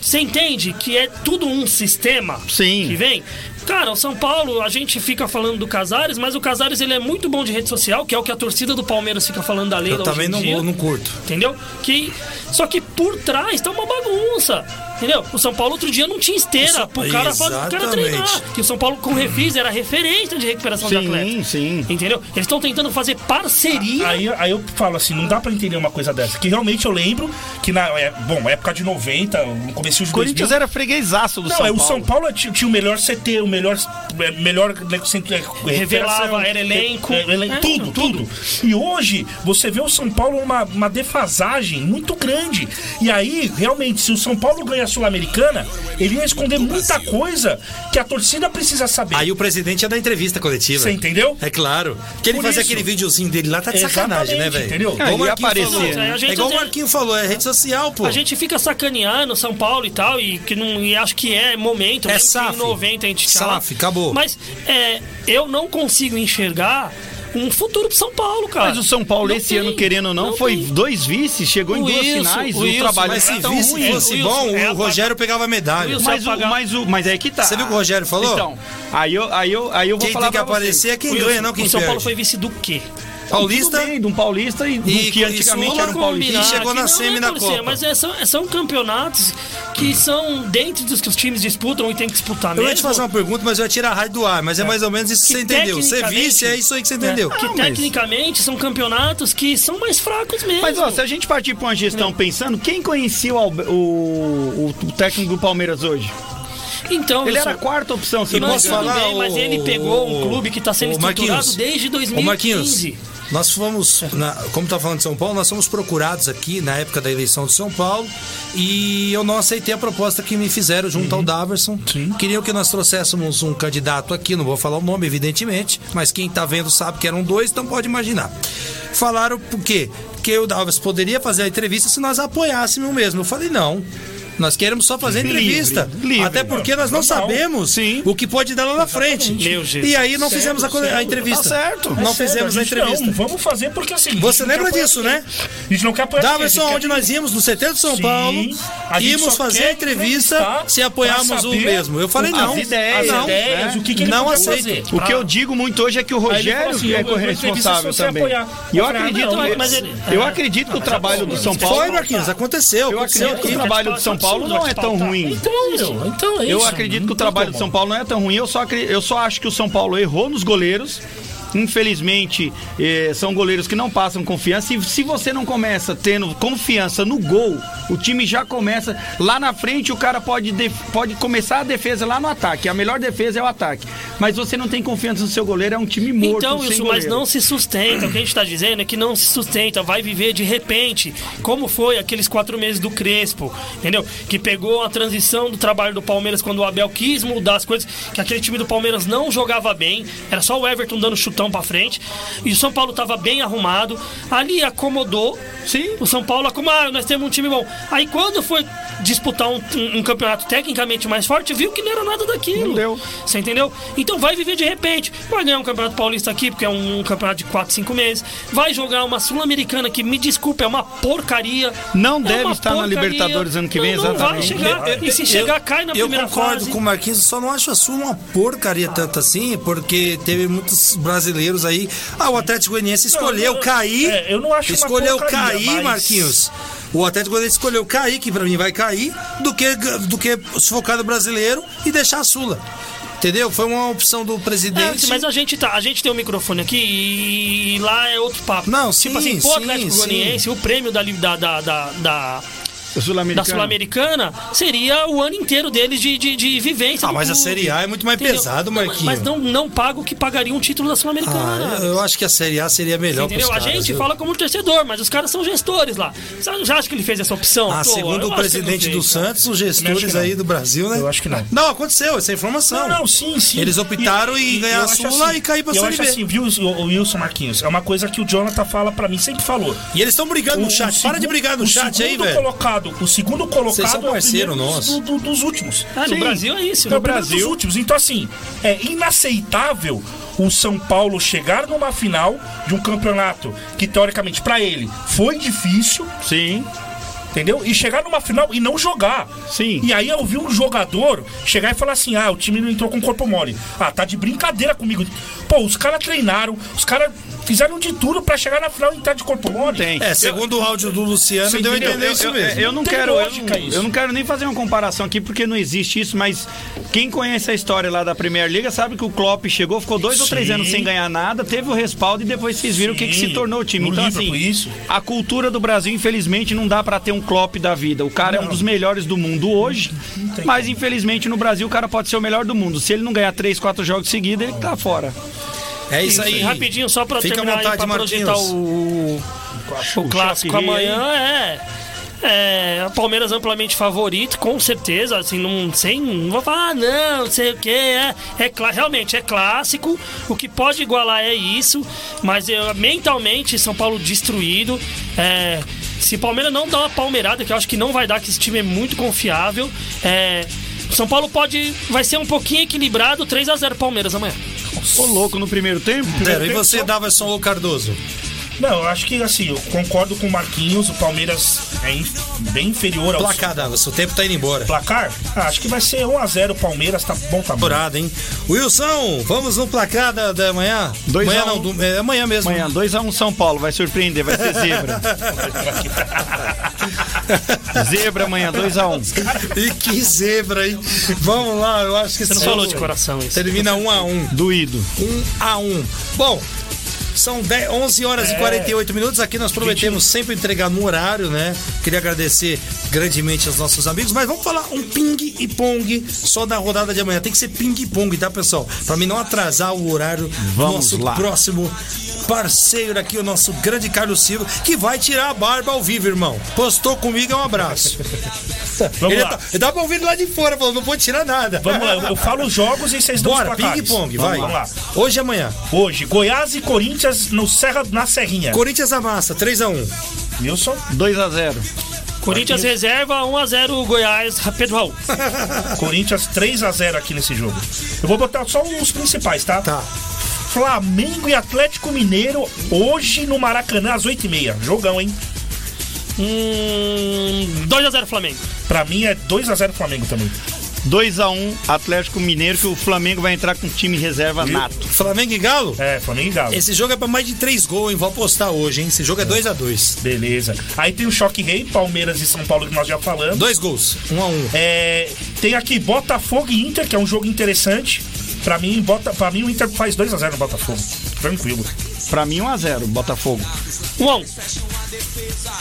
[SPEAKER 5] você entende que é tudo um sistema
[SPEAKER 4] Sim.
[SPEAKER 5] que vem? Cara, o São Paulo, a gente fica falando do Casares, mas o Casares ele é muito bom de rede social, que é o que a torcida do Palmeiras fica falando da Leila
[SPEAKER 2] Eu também
[SPEAKER 5] hoje em
[SPEAKER 2] não,
[SPEAKER 5] dia.
[SPEAKER 2] não curto.
[SPEAKER 5] Entendeu? Que, só que por trás tá uma bagunça. Entendeu? O São Paulo outro dia não tinha esteira
[SPEAKER 2] Isso-
[SPEAKER 5] pro cara, pro cara treinar. Que o São Paulo com o Refis era referência de recuperação de atleta.
[SPEAKER 4] Sim, sim.
[SPEAKER 5] Entendeu? Eles estão tentando fazer parceria.
[SPEAKER 6] Aí, aí eu falo assim, não dá pra entender uma coisa dessa. Que realmente eu lembro que na é, bom, época de 90, no começo de
[SPEAKER 4] O Corinthians
[SPEAKER 6] 2000,
[SPEAKER 4] era freguesaço do
[SPEAKER 6] Não,
[SPEAKER 4] São
[SPEAKER 6] é,
[SPEAKER 4] Paulo.
[SPEAKER 6] o São Paulo tinha, tinha o melhor CT, o melhor. é, melhor né, centro- é,
[SPEAKER 5] Revelava,
[SPEAKER 6] recuperação,
[SPEAKER 5] era elenco.
[SPEAKER 6] é, elen-
[SPEAKER 5] É,
[SPEAKER 6] tudo, tudo. E hoje, você vê o São Paulo numa uma defasagem muito grande. E aí, realmente, se o São Paulo ganha Sul-Americana, ele ia esconder muita coisa que a torcida precisa saber.
[SPEAKER 2] Aí o presidente ia dar entrevista coletiva.
[SPEAKER 6] Você entendeu?
[SPEAKER 2] É claro. Que ele
[SPEAKER 6] Por
[SPEAKER 2] aquele videozinho dele lá, tá de sacanagem, né, velho?
[SPEAKER 6] entendeu?
[SPEAKER 2] Igual
[SPEAKER 4] Ah,
[SPEAKER 2] Marquinhos
[SPEAKER 4] aparecer,
[SPEAKER 2] falou.
[SPEAKER 5] né?
[SPEAKER 2] É igual o Marquinhos falou, é rede social, pô.
[SPEAKER 5] A gente fica sacaneando São Paulo e tal, e que não e acho que é momento,
[SPEAKER 2] É
[SPEAKER 5] mesmo que
[SPEAKER 2] SAF.
[SPEAKER 5] em 90 a gente.
[SPEAKER 2] SAF, acabou.
[SPEAKER 5] Mas é, eu não consigo enxergar um futuro pro São Paulo, cara.
[SPEAKER 4] Mas o São Paulo,
[SPEAKER 5] Não
[SPEAKER 4] esse
[SPEAKER 5] tem,
[SPEAKER 4] ano, querendo ou não,
[SPEAKER 5] não
[SPEAKER 4] foi
[SPEAKER 5] tem.
[SPEAKER 4] dois vices, chegou em
[SPEAKER 5] O
[SPEAKER 4] duas
[SPEAKER 5] Wilson,
[SPEAKER 4] finais,
[SPEAKER 5] o
[SPEAKER 4] o, trabalho
[SPEAKER 2] Mas
[SPEAKER 4] não
[SPEAKER 2] se
[SPEAKER 4] é tão
[SPEAKER 2] vice
[SPEAKER 4] ruim.
[SPEAKER 2] fosse
[SPEAKER 5] Wilson,
[SPEAKER 2] bom,
[SPEAKER 5] é
[SPEAKER 2] o Rogério pegava medalha.
[SPEAKER 4] Mas o, mas o, mas é que tá.
[SPEAKER 2] Você viu o que o Rogério falou?
[SPEAKER 4] Então, aí eu, aí eu, aí eu vou
[SPEAKER 2] Quem
[SPEAKER 4] falar
[SPEAKER 2] tem que aparecer é quem ganha, não quem
[SPEAKER 5] o São Paulo foi vice do quê?
[SPEAKER 2] Paulista
[SPEAKER 4] bem, de um paulista e, do
[SPEAKER 2] E-
[SPEAKER 4] que antigamente era um paulista.
[SPEAKER 2] E chegou na semi
[SPEAKER 5] é
[SPEAKER 2] da
[SPEAKER 5] ser,
[SPEAKER 2] Copa.
[SPEAKER 5] Mas é, são, são campeonatos que são dentro dos que os times disputam e tem que disputar
[SPEAKER 2] Eu
[SPEAKER 5] mesmo.
[SPEAKER 2] ia te fazer uma pergunta, mas eu ia tirar a rádio do ar. Mas é mais ou menos isso que,
[SPEAKER 5] Que
[SPEAKER 2] você entendeu. Ser vice é isso aí que você entendeu.
[SPEAKER 5] É, que
[SPEAKER 4] mas-
[SPEAKER 5] tecnicamente são campeonatos que são mais fracos mesmo.
[SPEAKER 4] Mas ó, se a gente partir pra uma gestão pensando, quem conhecia o, o, o técnico do Palmeiras hoje?
[SPEAKER 5] Então,
[SPEAKER 4] Ele
[SPEAKER 5] eu
[SPEAKER 4] era a quarta opção, se não
[SPEAKER 5] Mas
[SPEAKER 2] posso falar,
[SPEAKER 5] bem, mas
[SPEAKER 2] o-
[SPEAKER 5] ele pegou um clube que está sendo estruturado desde
[SPEAKER 2] Ô
[SPEAKER 5] 2015.
[SPEAKER 2] Nós fomos, na- como tá falando de São Paulo, nós fomos procurados aqui na época da eleição de São Paulo e eu não aceitei a proposta que me fizeram junto ao Daverson. Queriam que nós trouxéssemos um candidato aqui, não vou falar o nome, evidentemente, mas quem tá vendo sabe que eram dois, então pode imaginar. Falaram por quê? Que o Daverson poderia fazer a entrevista se nós apoiássemos mesmo. Eu falei, não. Nós queremos só fazer a entrevista.
[SPEAKER 4] livre.
[SPEAKER 2] Até porque nós não
[SPEAKER 6] Normal.
[SPEAKER 2] sabemos o que pode dar lá na frente. E aí não fizemos a, a entrevista.
[SPEAKER 4] Tá certo.
[SPEAKER 2] Não
[SPEAKER 6] É
[SPEAKER 2] fizemos a
[SPEAKER 6] gente
[SPEAKER 2] entrevista.
[SPEAKER 6] Não, vamos fazer porque assim. a
[SPEAKER 2] Você
[SPEAKER 6] não quer
[SPEAKER 2] lembra disso, né?
[SPEAKER 6] A gente não quer apoiar a
[SPEAKER 2] Daverson,
[SPEAKER 6] gente
[SPEAKER 2] onde
[SPEAKER 6] quer-
[SPEAKER 2] nós íamos, no CT de São
[SPEAKER 6] Sim,
[SPEAKER 2] Paulo,
[SPEAKER 6] a
[SPEAKER 2] íamos fazer
[SPEAKER 6] quer
[SPEAKER 2] a entrevista se apoiarmos o mesmo. Eu falei,
[SPEAKER 6] as
[SPEAKER 2] não.
[SPEAKER 4] ideias,
[SPEAKER 2] não.
[SPEAKER 6] ideias, o que, que ele
[SPEAKER 2] Não aceito.
[SPEAKER 6] fazer.
[SPEAKER 4] O que eu digo muito hoje é que o Rogério
[SPEAKER 6] assim,
[SPEAKER 4] é
[SPEAKER 6] entrevistar
[SPEAKER 4] corresponsável também. E eu
[SPEAKER 6] ah,
[SPEAKER 4] acredito,
[SPEAKER 6] não,
[SPEAKER 4] eu acredito que o trabalho do São Paulo.
[SPEAKER 2] Foi, Marquinhos, aconteceu.
[SPEAKER 4] Eu acredito que o trabalho do São Paulo não é tão ruim.
[SPEAKER 6] Então, meu, então é isso.
[SPEAKER 4] Eu acredito que o trabalho do São Paulo não é tão ruim. Eu só, eu só acho que o São Paulo errou nos goleiros. Infelizmente, eh, são goleiros que não passam confiança. E se você não começa tendo confiança no gol, o time já começa. Lá na frente, o cara pode, pode começar a defesa lá no ataque. A melhor defesa é o ataque. Mas você não tem confiança no seu goleiro, é um time morto.
[SPEAKER 5] Então, isso, mas não se sustenta. O que a gente está dizendo é que não se sustenta, vai viver de repente, como foi aqueles quatro meses do Crespo, entendeu? Que pegou a transição do trabalho do Palmeiras quando o Abel quis mudar as coisas, que aquele time do Palmeiras não jogava bem, era só o Everton dando chutão pra frente, e o São Paulo tava bem arrumado, ali acomodou.
[SPEAKER 4] Sim.
[SPEAKER 5] O São Paulo acomodou, ah, nós temos um time bom. Aí quando foi disputar um, um- um campeonato tecnicamente mais forte, viu que não era nada daquilo.
[SPEAKER 4] Não deu.
[SPEAKER 5] Você entendeu? Então vai viver de repente. Vai ganhar um campeonato paulista aqui, porque é um, campeonato de 4, 5 meses. Vai jogar uma Sul-Americana que, me desculpe, é uma porcaria.
[SPEAKER 4] Não
[SPEAKER 5] É
[SPEAKER 4] deve estar na Libertadores ano que vem,
[SPEAKER 5] não, não vai
[SPEAKER 4] exatamente.
[SPEAKER 5] chegar. E se chegar, cai na
[SPEAKER 2] eu
[SPEAKER 5] primeira
[SPEAKER 2] concordo
[SPEAKER 5] fase.
[SPEAKER 2] com o Marquinhos, só não acho a sua uma porcaria tanto assim, porque teve muitos brasileiros aí. Ah, o Atlético Goianiense escolheu
[SPEAKER 6] eu-
[SPEAKER 2] cair.
[SPEAKER 6] é, eu não acho
[SPEAKER 2] Escolheu cair,
[SPEAKER 6] mas-
[SPEAKER 2] Marquinhos. O Atlético Goianiense escolheu cair, que pra mim vai cair, do que, do que sufocar no brasileiro e deixar a Sula. Entendeu? Foi uma opção do
[SPEAKER 5] É,
[SPEAKER 2] presidente.
[SPEAKER 5] mas a gente, tá, a gente tem um microfone aqui e, lá é outro papo.
[SPEAKER 2] Não,
[SPEAKER 5] tipo
[SPEAKER 2] sim,
[SPEAKER 5] assim,
[SPEAKER 2] sim,
[SPEAKER 5] Atlético
[SPEAKER 2] sim.
[SPEAKER 5] Goianiense, o prêmio da, da, da, da, da, da. Sul-Americana seria o ano inteiro deles de, de, de vivência.
[SPEAKER 2] Ah, mas a
[SPEAKER 5] clube.
[SPEAKER 2] Série A é muito mais
[SPEAKER 5] Entendeu?
[SPEAKER 2] pesado, Marquinhos.
[SPEAKER 5] Mas não, não paga o que pagaria um título da Sul-Americana.
[SPEAKER 2] Ah, eu, acho que a Série A seria melhor
[SPEAKER 5] Entendeu?
[SPEAKER 2] pros
[SPEAKER 5] A
[SPEAKER 2] caras,
[SPEAKER 5] gente
[SPEAKER 2] viu?
[SPEAKER 5] fala como torcedor, mas os caras são gestores lá. Você já acha que ele fez essa opção?
[SPEAKER 2] Ah, segundo o presidente do. Santos, os gestores aí do Brasil, né?
[SPEAKER 6] Eu acho que não.
[SPEAKER 2] Não, aconteceu, essa é informação.
[SPEAKER 6] Não, não, sim, sim.
[SPEAKER 2] Eles optaram em ganhar a Sula
[SPEAKER 6] assim,
[SPEAKER 2] e cair pra
[SPEAKER 6] Eu
[SPEAKER 2] Série
[SPEAKER 6] acho
[SPEAKER 2] B.
[SPEAKER 6] assim, viu, Wilson Marquinhos? É uma coisa que o Jonathan fala pra mim, sempre falou.
[SPEAKER 2] E eles estão brigando no
[SPEAKER 6] O-
[SPEAKER 2] chat.
[SPEAKER 6] o
[SPEAKER 2] Para de brigar no chat aí, velho.
[SPEAKER 6] Colocado, o segundo colocado
[SPEAKER 2] Vocês são
[SPEAKER 6] é o
[SPEAKER 2] parceiro
[SPEAKER 6] primeiro
[SPEAKER 2] nosso.
[SPEAKER 6] do- do- dos últimos.
[SPEAKER 5] Ah, no
[SPEAKER 4] Sim.
[SPEAKER 5] Brasil é isso.
[SPEAKER 6] É o
[SPEAKER 5] né?
[SPEAKER 6] primeiro dos últimos. Então, assim, é inaceitável o São Paulo chegar numa final de um campeonato que, teoricamente, pra ele foi difícil.
[SPEAKER 4] Sim.
[SPEAKER 6] Entendeu? E chegar numa final e não jogar.
[SPEAKER 4] Sim.
[SPEAKER 6] E aí eu vi um jogador chegar e falar assim: ah, o time não entrou com corpo mole. Ah, tá de brincadeira comigo. Pô, os caras treinaram, os caras fizeram de tudo pra chegar na final e entrar de corpo mole.
[SPEAKER 4] Tem.
[SPEAKER 2] É, segundo o áudio do Luciano, deu a entender isso
[SPEAKER 4] eu,
[SPEAKER 2] mesmo.
[SPEAKER 4] eu não
[SPEAKER 6] Tem
[SPEAKER 4] quero, eu, não-
[SPEAKER 6] isso.
[SPEAKER 4] eu não quero nem fazer uma comparação aqui porque não existe isso, mas quem conhece a história lá da Premier League sabe que o Klopp chegou, ficou dois ou três
[SPEAKER 6] Sim.
[SPEAKER 4] anos sem ganhar nada, teve o respaldo e depois vocês viram o que, que se
[SPEAKER 6] Sim.
[SPEAKER 4] tornou o time.
[SPEAKER 6] No
[SPEAKER 4] Então assim,
[SPEAKER 6] isso.
[SPEAKER 4] a cultura do Brasil infelizmente não dá pra ter um Klopp da vida. O cara é um
[SPEAKER 6] Não.
[SPEAKER 4] dos melhores do mundo hoje, mas infelizmente no Brasil o cara pode ser o melhor do mundo. Se ele não ganhar três, quatro jogos seguidos, ele tá fora.
[SPEAKER 2] É isso aí.
[SPEAKER 5] rapidinho, só pra
[SPEAKER 2] Fica
[SPEAKER 5] terminar aí,
[SPEAKER 2] vontade,
[SPEAKER 5] pra
[SPEAKER 2] Marquinhos.
[SPEAKER 5] projetar o, o clássico
[SPEAKER 4] choque rei
[SPEAKER 5] amanhã, é. É, o Palmeiras amplamente favorito, com certeza, assim, não, sem, não vou falar, ah, não, não sei o que, é, é realmente é clássico, o que pode igualar é isso, mas eu, mentalmente São Paulo destruído, é, se o Palmeiras não dá uma palmeirada, que eu acho que não vai dar, que esse time é muito confiável, é, São Paulo pode, vai ser um pouquinho equilibrado, 3 a 0 Palmeiras amanhã.
[SPEAKER 4] Ô louco no primeiro tempo.
[SPEAKER 2] Zero. E você, Daverson ou Cardoso?
[SPEAKER 6] Não, eu acho que assim, eu concordo com o Marquinhos, o Palmeiras é inf- bem inferior ao
[SPEAKER 2] Placar, Daverson. O tempo tá indo embora.
[SPEAKER 6] placar. Ah, acho que vai ser 1x0 o Palmeiras, tá bom tamanho.
[SPEAKER 2] Temporada, hein? Wilson, vamos no placar da, da manhã?
[SPEAKER 4] Dois
[SPEAKER 2] amanhã
[SPEAKER 4] a
[SPEAKER 2] não,
[SPEAKER 4] um.
[SPEAKER 2] do- é amanhã mesmo.
[SPEAKER 4] Amanhã, 2x1 São Paulo, vai surpreender, vai ser zebra. zebra amanhã, 2x1.
[SPEAKER 2] E que zebra, hein? Vamos lá, eu acho que
[SPEAKER 5] Você não falou de coração isso.
[SPEAKER 2] Termina 1 a 1
[SPEAKER 4] Doído.
[SPEAKER 2] 1 a 1 Bom, são 10, 11 horas
[SPEAKER 6] É.
[SPEAKER 2] e 48 minutos. Aqui nós prometemos sempre entregar no horário, né? Queria agradecer grandemente aos nossos amigos, mas vamos falar um ping e pong só da rodada de amanhã. Tem que ser ping e pong, tá, pessoal? Pra mim não atrasar o horário do
[SPEAKER 4] Vamos
[SPEAKER 2] nosso
[SPEAKER 4] lá.
[SPEAKER 2] próximo parceiro aqui, o nosso grande Carlos Silva, que vai tirar a barba ao vivo, irmão. Postou comigo, é um abraço.
[SPEAKER 6] Vamos
[SPEAKER 2] Ele
[SPEAKER 6] lá.
[SPEAKER 2] tá- dá pra ouvir lá de fora, falando, não vou tirar nada.
[SPEAKER 6] Vamos lá, eu, eu falo os jogos e vocês dão os
[SPEAKER 2] Bora,
[SPEAKER 6] placares.
[SPEAKER 2] ping-pong,
[SPEAKER 6] Vamos
[SPEAKER 2] vai.
[SPEAKER 6] Vamos lá.
[SPEAKER 2] Hoje e amanhã.
[SPEAKER 6] Hoje, Goiás e Corinthians no Serra, na Serrinha.
[SPEAKER 2] Corinthians amassa, 3x1.
[SPEAKER 6] Wilson,
[SPEAKER 4] 2x0.
[SPEAKER 5] Corinthians reserva 1x0 Goiás, Pedro Raul.
[SPEAKER 6] Corinthians 3x0 aqui nesse jogo. Eu vou botar só os principais, tá?
[SPEAKER 2] Tá.
[SPEAKER 6] Flamengo e Atlético Mineiro hoje no Maracanã às 8h30. Jogão, hein?
[SPEAKER 5] Hum, 2x0 Flamengo.
[SPEAKER 6] Pra mim é 2x0 Flamengo também.
[SPEAKER 4] 2x1 Atlético Mineiro, que o Flamengo vai entrar com time reserva nato.
[SPEAKER 2] Flamengo e Galo?
[SPEAKER 6] É, Flamengo e Galo.
[SPEAKER 2] Esse jogo é pra mais de 3 gols, hein? Vou apostar hoje, hein? Esse jogo é 2x2.
[SPEAKER 6] Beleza. Aí tem o Choque Rei, Palmeiras e São Paulo que nós já falamos.
[SPEAKER 2] Dois gols, 1x1.
[SPEAKER 6] É, tem aqui Botafogo e Inter, que é um jogo interessante. Pra mim, bota, pra mim o Inter faz 2x0 no Botafogo. Tranquilo.
[SPEAKER 4] Pra mim, 1x0 Botafogo.
[SPEAKER 5] 1x1.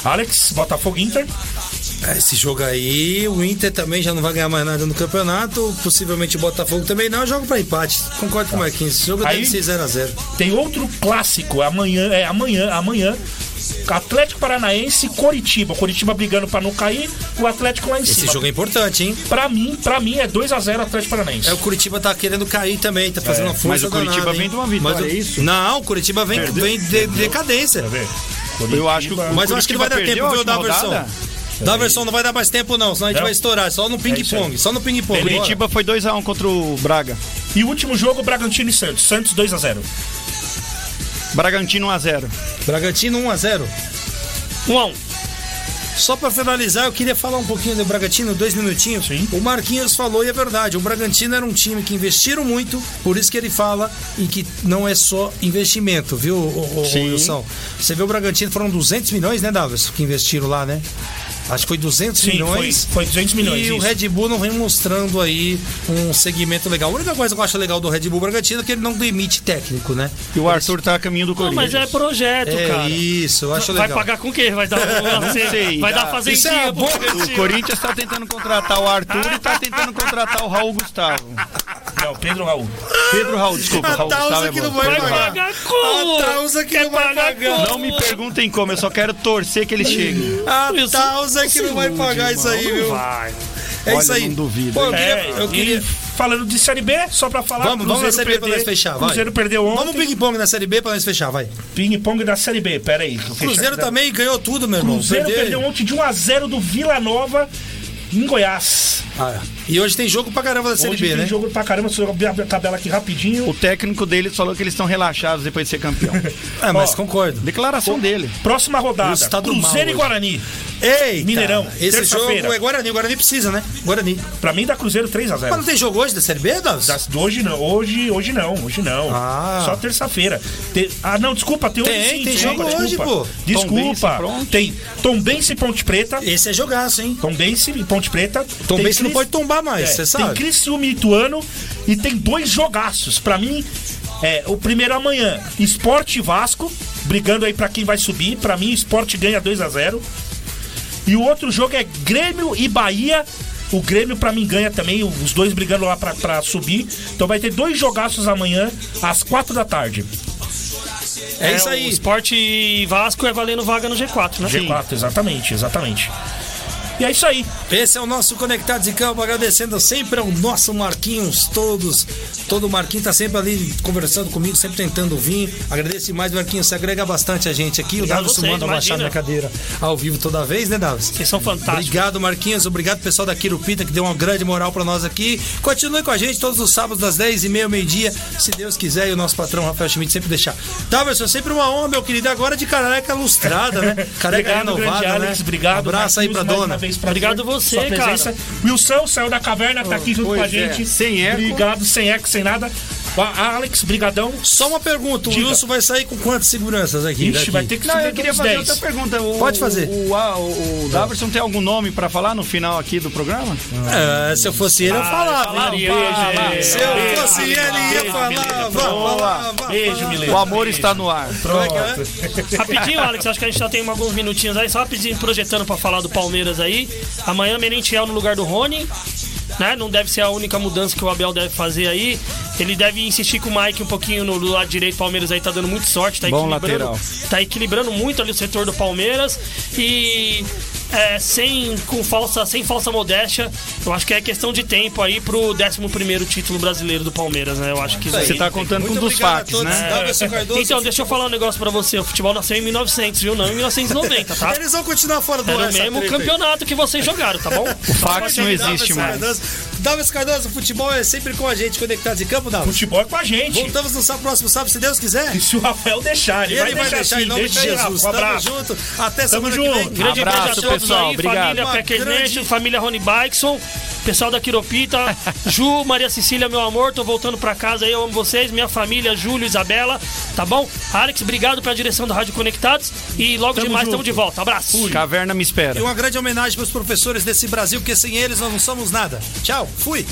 [SPEAKER 6] Alex, Botafogo e Inter.
[SPEAKER 2] É, Esse jogo aí, o Inter também já não vai ganhar mais nada no campeonato. Possivelmente o Botafogo também não. Eu jogo pra empate. Concordo com o Marquinhos. Esse jogo
[SPEAKER 6] Aí-
[SPEAKER 2] deve ser 0x0.
[SPEAKER 6] Tem outro clássico, amanhã, é amanhã, amanhã. Atlético Paranaense e Coritiba. Coritiba brigando pra não cair, o Atlético lá em
[SPEAKER 2] Esse
[SPEAKER 6] cima.
[SPEAKER 2] jogo é importante, hein?
[SPEAKER 6] Pra mim, pra mim é 2x0 Atlético Paranaense.
[SPEAKER 2] É, o Curitiba tá querendo cair também, tá fazendo uma força
[SPEAKER 4] mas o Curitiba
[SPEAKER 2] danada,
[SPEAKER 4] vem
[SPEAKER 2] hein?
[SPEAKER 4] de uma vitória,
[SPEAKER 2] Mas o-
[SPEAKER 4] é isso?
[SPEAKER 2] Não, o Curitiba vem, vem de decadência.
[SPEAKER 6] Quer ver?
[SPEAKER 4] Eu acho que o
[SPEAKER 2] Mas eu acho que não vai dar tempo, viu,
[SPEAKER 4] a
[SPEAKER 2] da versão.
[SPEAKER 4] Rodada.
[SPEAKER 2] Da versão não vai dar mais tempo, não, senão a gente
[SPEAKER 6] Não?
[SPEAKER 2] vai estourar. Só no
[SPEAKER 6] É
[SPEAKER 2] ping-pong,
[SPEAKER 6] aí.
[SPEAKER 2] só no ping-pong. bora.
[SPEAKER 4] Curitiba foi 2x1 contra o Braga.
[SPEAKER 6] E o último jogo, Bragantino e Santos. Santos 2x0.
[SPEAKER 4] Bragantino 1x0.
[SPEAKER 2] Bragantino 1x0.
[SPEAKER 5] 1x1.
[SPEAKER 2] Só pra finalizar, eu queria falar um pouquinho do Bragantino, dois minutinhos.
[SPEAKER 6] Sim.
[SPEAKER 2] O Marquinhos falou e é verdade. O Bragantino era um time que investiram muito, por isso que ele fala e que não é só investimento, viu, o,
[SPEAKER 4] Sim.
[SPEAKER 2] Wilson? Você vê o Bragantino, foram 200 milhões, né, Davis, que investiram lá, né? Acho que foi 200
[SPEAKER 6] Sim,
[SPEAKER 2] milhões.
[SPEAKER 6] foi, foi 200 milhões.
[SPEAKER 2] E o
[SPEAKER 6] isso.
[SPEAKER 2] Red Bull não vem mostrando aí um segmento legal. A única coisa que eu acho legal do Red Bull Bragantino é que ele não demite técnico, né?
[SPEAKER 4] E o Arthur tá a caminho do
[SPEAKER 5] Não,
[SPEAKER 4] Corinthians.
[SPEAKER 5] mas é projeto,
[SPEAKER 2] É
[SPEAKER 5] cara.
[SPEAKER 2] isso, eu acho
[SPEAKER 5] Vai
[SPEAKER 2] legal.
[SPEAKER 5] pagar com o quê? Vai dar, um-
[SPEAKER 4] sei,
[SPEAKER 5] vai dar fazendinha
[SPEAKER 2] Isso é.
[SPEAKER 4] O Corinthians tá tentando contratar o Arthur e tá tentando contratar o Raul Gustavo.
[SPEAKER 6] Não, Pedro Raul.
[SPEAKER 4] Pedro Raul, desculpa,
[SPEAKER 2] A
[SPEAKER 4] Raul
[SPEAKER 2] Tausa
[SPEAKER 4] é
[SPEAKER 2] que não vai pagar.
[SPEAKER 5] pagar como?
[SPEAKER 2] A Tausa que
[SPEAKER 5] Quer
[SPEAKER 2] não vai
[SPEAKER 5] pagar?
[SPEAKER 4] Não me perguntem como, eu só quero torcer que eles cheguem.
[SPEAKER 2] A
[SPEAKER 5] Isso-
[SPEAKER 2] Tausa que não vai pagar isso aí, viu?
[SPEAKER 5] Vai.
[SPEAKER 2] É
[SPEAKER 4] Olha,
[SPEAKER 2] isso aí.
[SPEAKER 4] não duvido,
[SPEAKER 2] Pô, eu queria.
[SPEAKER 6] É,
[SPEAKER 2] eu queria...
[SPEAKER 6] E falando de Série B, só pra falar.
[SPEAKER 2] Vamos, vamos na Série B pra
[SPEAKER 6] perder-
[SPEAKER 2] nós fechar, vai.
[SPEAKER 6] Cruzeiro perdeu ontem.
[SPEAKER 2] Vamos ping-pong na Série B pra nós fechar, vai.
[SPEAKER 6] Ping-pong da Série B, pera aí.
[SPEAKER 2] Cruzeiro também ganhou tudo, meu irmão.
[SPEAKER 6] Cruzeiro
[SPEAKER 2] Perder-
[SPEAKER 6] perdeu ontem de 1x0 do Vila Nova em Goiás.
[SPEAKER 2] Ah, é. E hoje tem jogo pra caramba da Série
[SPEAKER 6] Hoje
[SPEAKER 2] B,
[SPEAKER 6] tem
[SPEAKER 2] né?
[SPEAKER 6] jogo pra caramba, se eu abrir a tabela aqui rapidinho.
[SPEAKER 11] O técnico deles falou que eles estão relaxados depois de ser campeão.
[SPEAKER 2] É, mas
[SPEAKER 6] Ó,
[SPEAKER 2] concordo.
[SPEAKER 11] Declaração dele.
[SPEAKER 6] Próxima rodada,
[SPEAKER 2] tá
[SPEAKER 6] Cruzeiro e. Guarani.
[SPEAKER 2] Eita,
[SPEAKER 6] Mineirão,
[SPEAKER 2] Esse jogo
[SPEAKER 6] terça-feira.
[SPEAKER 2] é Guarani. O Guarani precisa, né? Guarani.
[SPEAKER 6] Pra mim dá Cruzeiro 3x0.
[SPEAKER 2] Mas não tem jogo hoje da Série B, Davis?
[SPEAKER 6] Das- Hoje não, hoje, hoje não, hoje não.
[SPEAKER 2] Ah.
[SPEAKER 6] Só terça-feira. Te- Ah, não, desculpa, tem hoje
[SPEAKER 2] Tem,
[SPEAKER 6] sim,
[SPEAKER 2] tem
[SPEAKER 6] desculpa,
[SPEAKER 2] jogo hoje,
[SPEAKER 6] desculpa.
[SPEAKER 2] pô.
[SPEAKER 6] Desculpa.
[SPEAKER 11] pronto.
[SPEAKER 6] Tem Tombense e Ponte Preta.
[SPEAKER 2] Esse é jogaço, hein?
[SPEAKER 6] Tombense e Ponte Preta.
[SPEAKER 2] Tom
[SPEAKER 6] Tem
[SPEAKER 2] Bense não pode tombar mais,
[SPEAKER 6] É,
[SPEAKER 2] você sabe.
[SPEAKER 6] Tem Criciúma e Ituano e tem dois jogaços. Pra mim, é, o primeiro amanhã, Esporte e Vasco, brigando aí pra quem vai subir. Pra mim, Esporte ganha 2 a 0 E o outro jogo é Grêmio e Bahia. O Grêmio, pra mim, ganha também, os dois brigando lá pra, pra subir. Então vai ter dois jogaços amanhã, às quatro da tarde.
[SPEAKER 2] É, isso
[SPEAKER 5] O
[SPEAKER 2] aí.
[SPEAKER 5] Sport e Vasco é valendo vaga no G4, né?
[SPEAKER 6] G4, exatamente, exatamente. E é isso aí.
[SPEAKER 2] Esse é o nosso Conectados em Campo, agradecendo sempre ao nosso Marquinhos, todos. Todo Marquinhos tá sempre ali conversando comigo, sempre tentando vir. Agradeço mais, Marquinhos, você agrega bastante a gente aqui.
[SPEAKER 5] Obrigado
[SPEAKER 2] o Davis
[SPEAKER 5] vocês,
[SPEAKER 2] manda baixar minha cadeira ao vivo toda vez, né, Davis?
[SPEAKER 5] Vocês são fantásticos.
[SPEAKER 2] Obrigado, Marquinhos. Obrigado, pessoal da Quirupita, que deu uma grande moral pra nós aqui. Continue com a gente todos os sábados, das 10h30 ao meio-dia, se Deus quiser, e o nosso patrão Rafael Schmidt sempre deixar. Daverson, sempre uma honra, meu querido. Agora de careca lustrada, né? Careca
[SPEAKER 6] Obrigado, grande
[SPEAKER 2] renovada, né?
[SPEAKER 6] Alex. Obrigado.
[SPEAKER 2] Abraço aí pra
[SPEAKER 6] Marquinhos,
[SPEAKER 2] dona.
[SPEAKER 6] Vez, prazer.
[SPEAKER 5] Obrigado você,
[SPEAKER 6] Sua presença. Wilson saiu da caverna, tá aqui junto com a
[SPEAKER 11] é,
[SPEAKER 6] gente.
[SPEAKER 11] sem eco.
[SPEAKER 6] Obrigado, sem eco, sem nada. A- Alex, brigadão.
[SPEAKER 2] Só uma pergunta, o
[SPEAKER 6] Diga.
[SPEAKER 2] Wilson vai sair com quantas seguranças aqui?
[SPEAKER 6] Ixi,
[SPEAKER 2] daqui?
[SPEAKER 6] vai ter que
[SPEAKER 11] Não, eu queria fazer
[SPEAKER 6] 10.
[SPEAKER 11] outra pergunta. O,
[SPEAKER 2] Pode fazer.
[SPEAKER 11] O, o, o, o Daverson tem algum nome pra falar no final aqui do programa?
[SPEAKER 2] É, se eu fosse ele, eu falava.
[SPEAKER 5] falaria,
[SPEAKER 2] hein?
[SPEAKER 5] beijo,
[SPEAKER 2] Se eu
[SPEAKER 6] beijo,
[SPEAKER 2] fosse
[SPEAKER 6] beijo,
[SPEAKER 2] ele, ia
[SPEAKER 6] beijo,
[SPEAKER 2] falar.
[SPEAKER 6] Milena.
[SPEAKER 2] Falava,
[SPEAKER 6] Beijo, Milena.
[SPEAKER 11] O amor está no ar.
[SPEAKER 6] Pronto.
[SPEAKER 5] Rapidinho, Alex, acho que a gente já tem alguns minutinhos aí, só rapidinho projetando pra falar do Palmeiras aí. Amanhã Merentiel no lugar do Rony. Né? Não deve ser a única mudança que o Abel deve fazer aí. Ele deve insistir com o Mike um pouquinho no lado direito. O Palmeiras aí tá dando muito sorte, tá
[SPEAKER 11] Bom
[SPEAKER 5] equilibrando,
[SPEAKER 11] lateral.
[SPEAKER 5] tá equilibrando muito ali o setor do Palmeiras e é, sem com falsa, sem falsa modéstia, eu acho que é questão de tempo aí pro 11 título brasileiro do Palmeiras, né? Eu acho que
[SPEAKER 11] Você tá contando com um dos fatos, né?
[SPEAKER 2] Cardoso.
[SPEAKER 5] Então, deixa eu falar um negócio pra você. O futebol nasceu em 1900, viu? Não em 1990, tá?
[SPEAKER 2] Eles vão continuar fora do
[SPEAKER 5] Era o mesmo
[SPEAKER 2] treta aí.
[SPEAKER 5] campeonato que vocês jogaram, tá bom?
[SPEAKER 11] O fax não existe mais.
[SPEAKER 2] Davis Cardoso, o futebol é sempre com a gente, conectados em campo, Davis.
[SPEAKER 6] Futebol é com a gente.
[SPEAKER 2] Voltamos no sábado, próximo sábado, se Deus quiser.
[SPEAKER 6] E se o Rafael deixar, ele,
[SPEAKER 2] Ele vai deixar
[SPEAKER 6] sim.
[SPEAKER 2] em nome de
[SPEAKER 6] Rafa.
[SPEAKER 2] Jesus.
[SPEAKER 6] Um
[SPEAKER 2] Tamo
[SPEAKER 6] abraço.
[SPEAKER 2] junto. Até
[SPEAKER 6] Tamo
[SPEAKER 2] semana que vem.
[SPEAKER 6] junto.
[SPEAKER 5] Grande
[SPEAKER 11] Abraço,
[SPEAKER 5] beijo a todos
[SPEAKER 11] pessoal.
[SPEAKER 5] aí,
[SPEAKER 11] Obrigado.
[SPEAKER 5] família Packers
[SPEAKER 2] grande-
[SPEAKER 5] Nation, família Rony Bikeson, pessoal da Quiropita, Ju, Maria Cecília, meu amor, tô voltando pra casa aí, eu amo vocês, minha família, Júlio, Isabela, tá bom? Alex, obrigado pela direção da Rádio Conectados e logo
[SPEAKER 6] Tamo
[SPEAKER 5] demais estamos de volta. Abraço.
[SPEAKER 11] Caverna me espera.
[SPEAKER 2] E uma grande homenagem para os professores desse Brasil, porque sem eles nós não somos nada. Tchau, fui.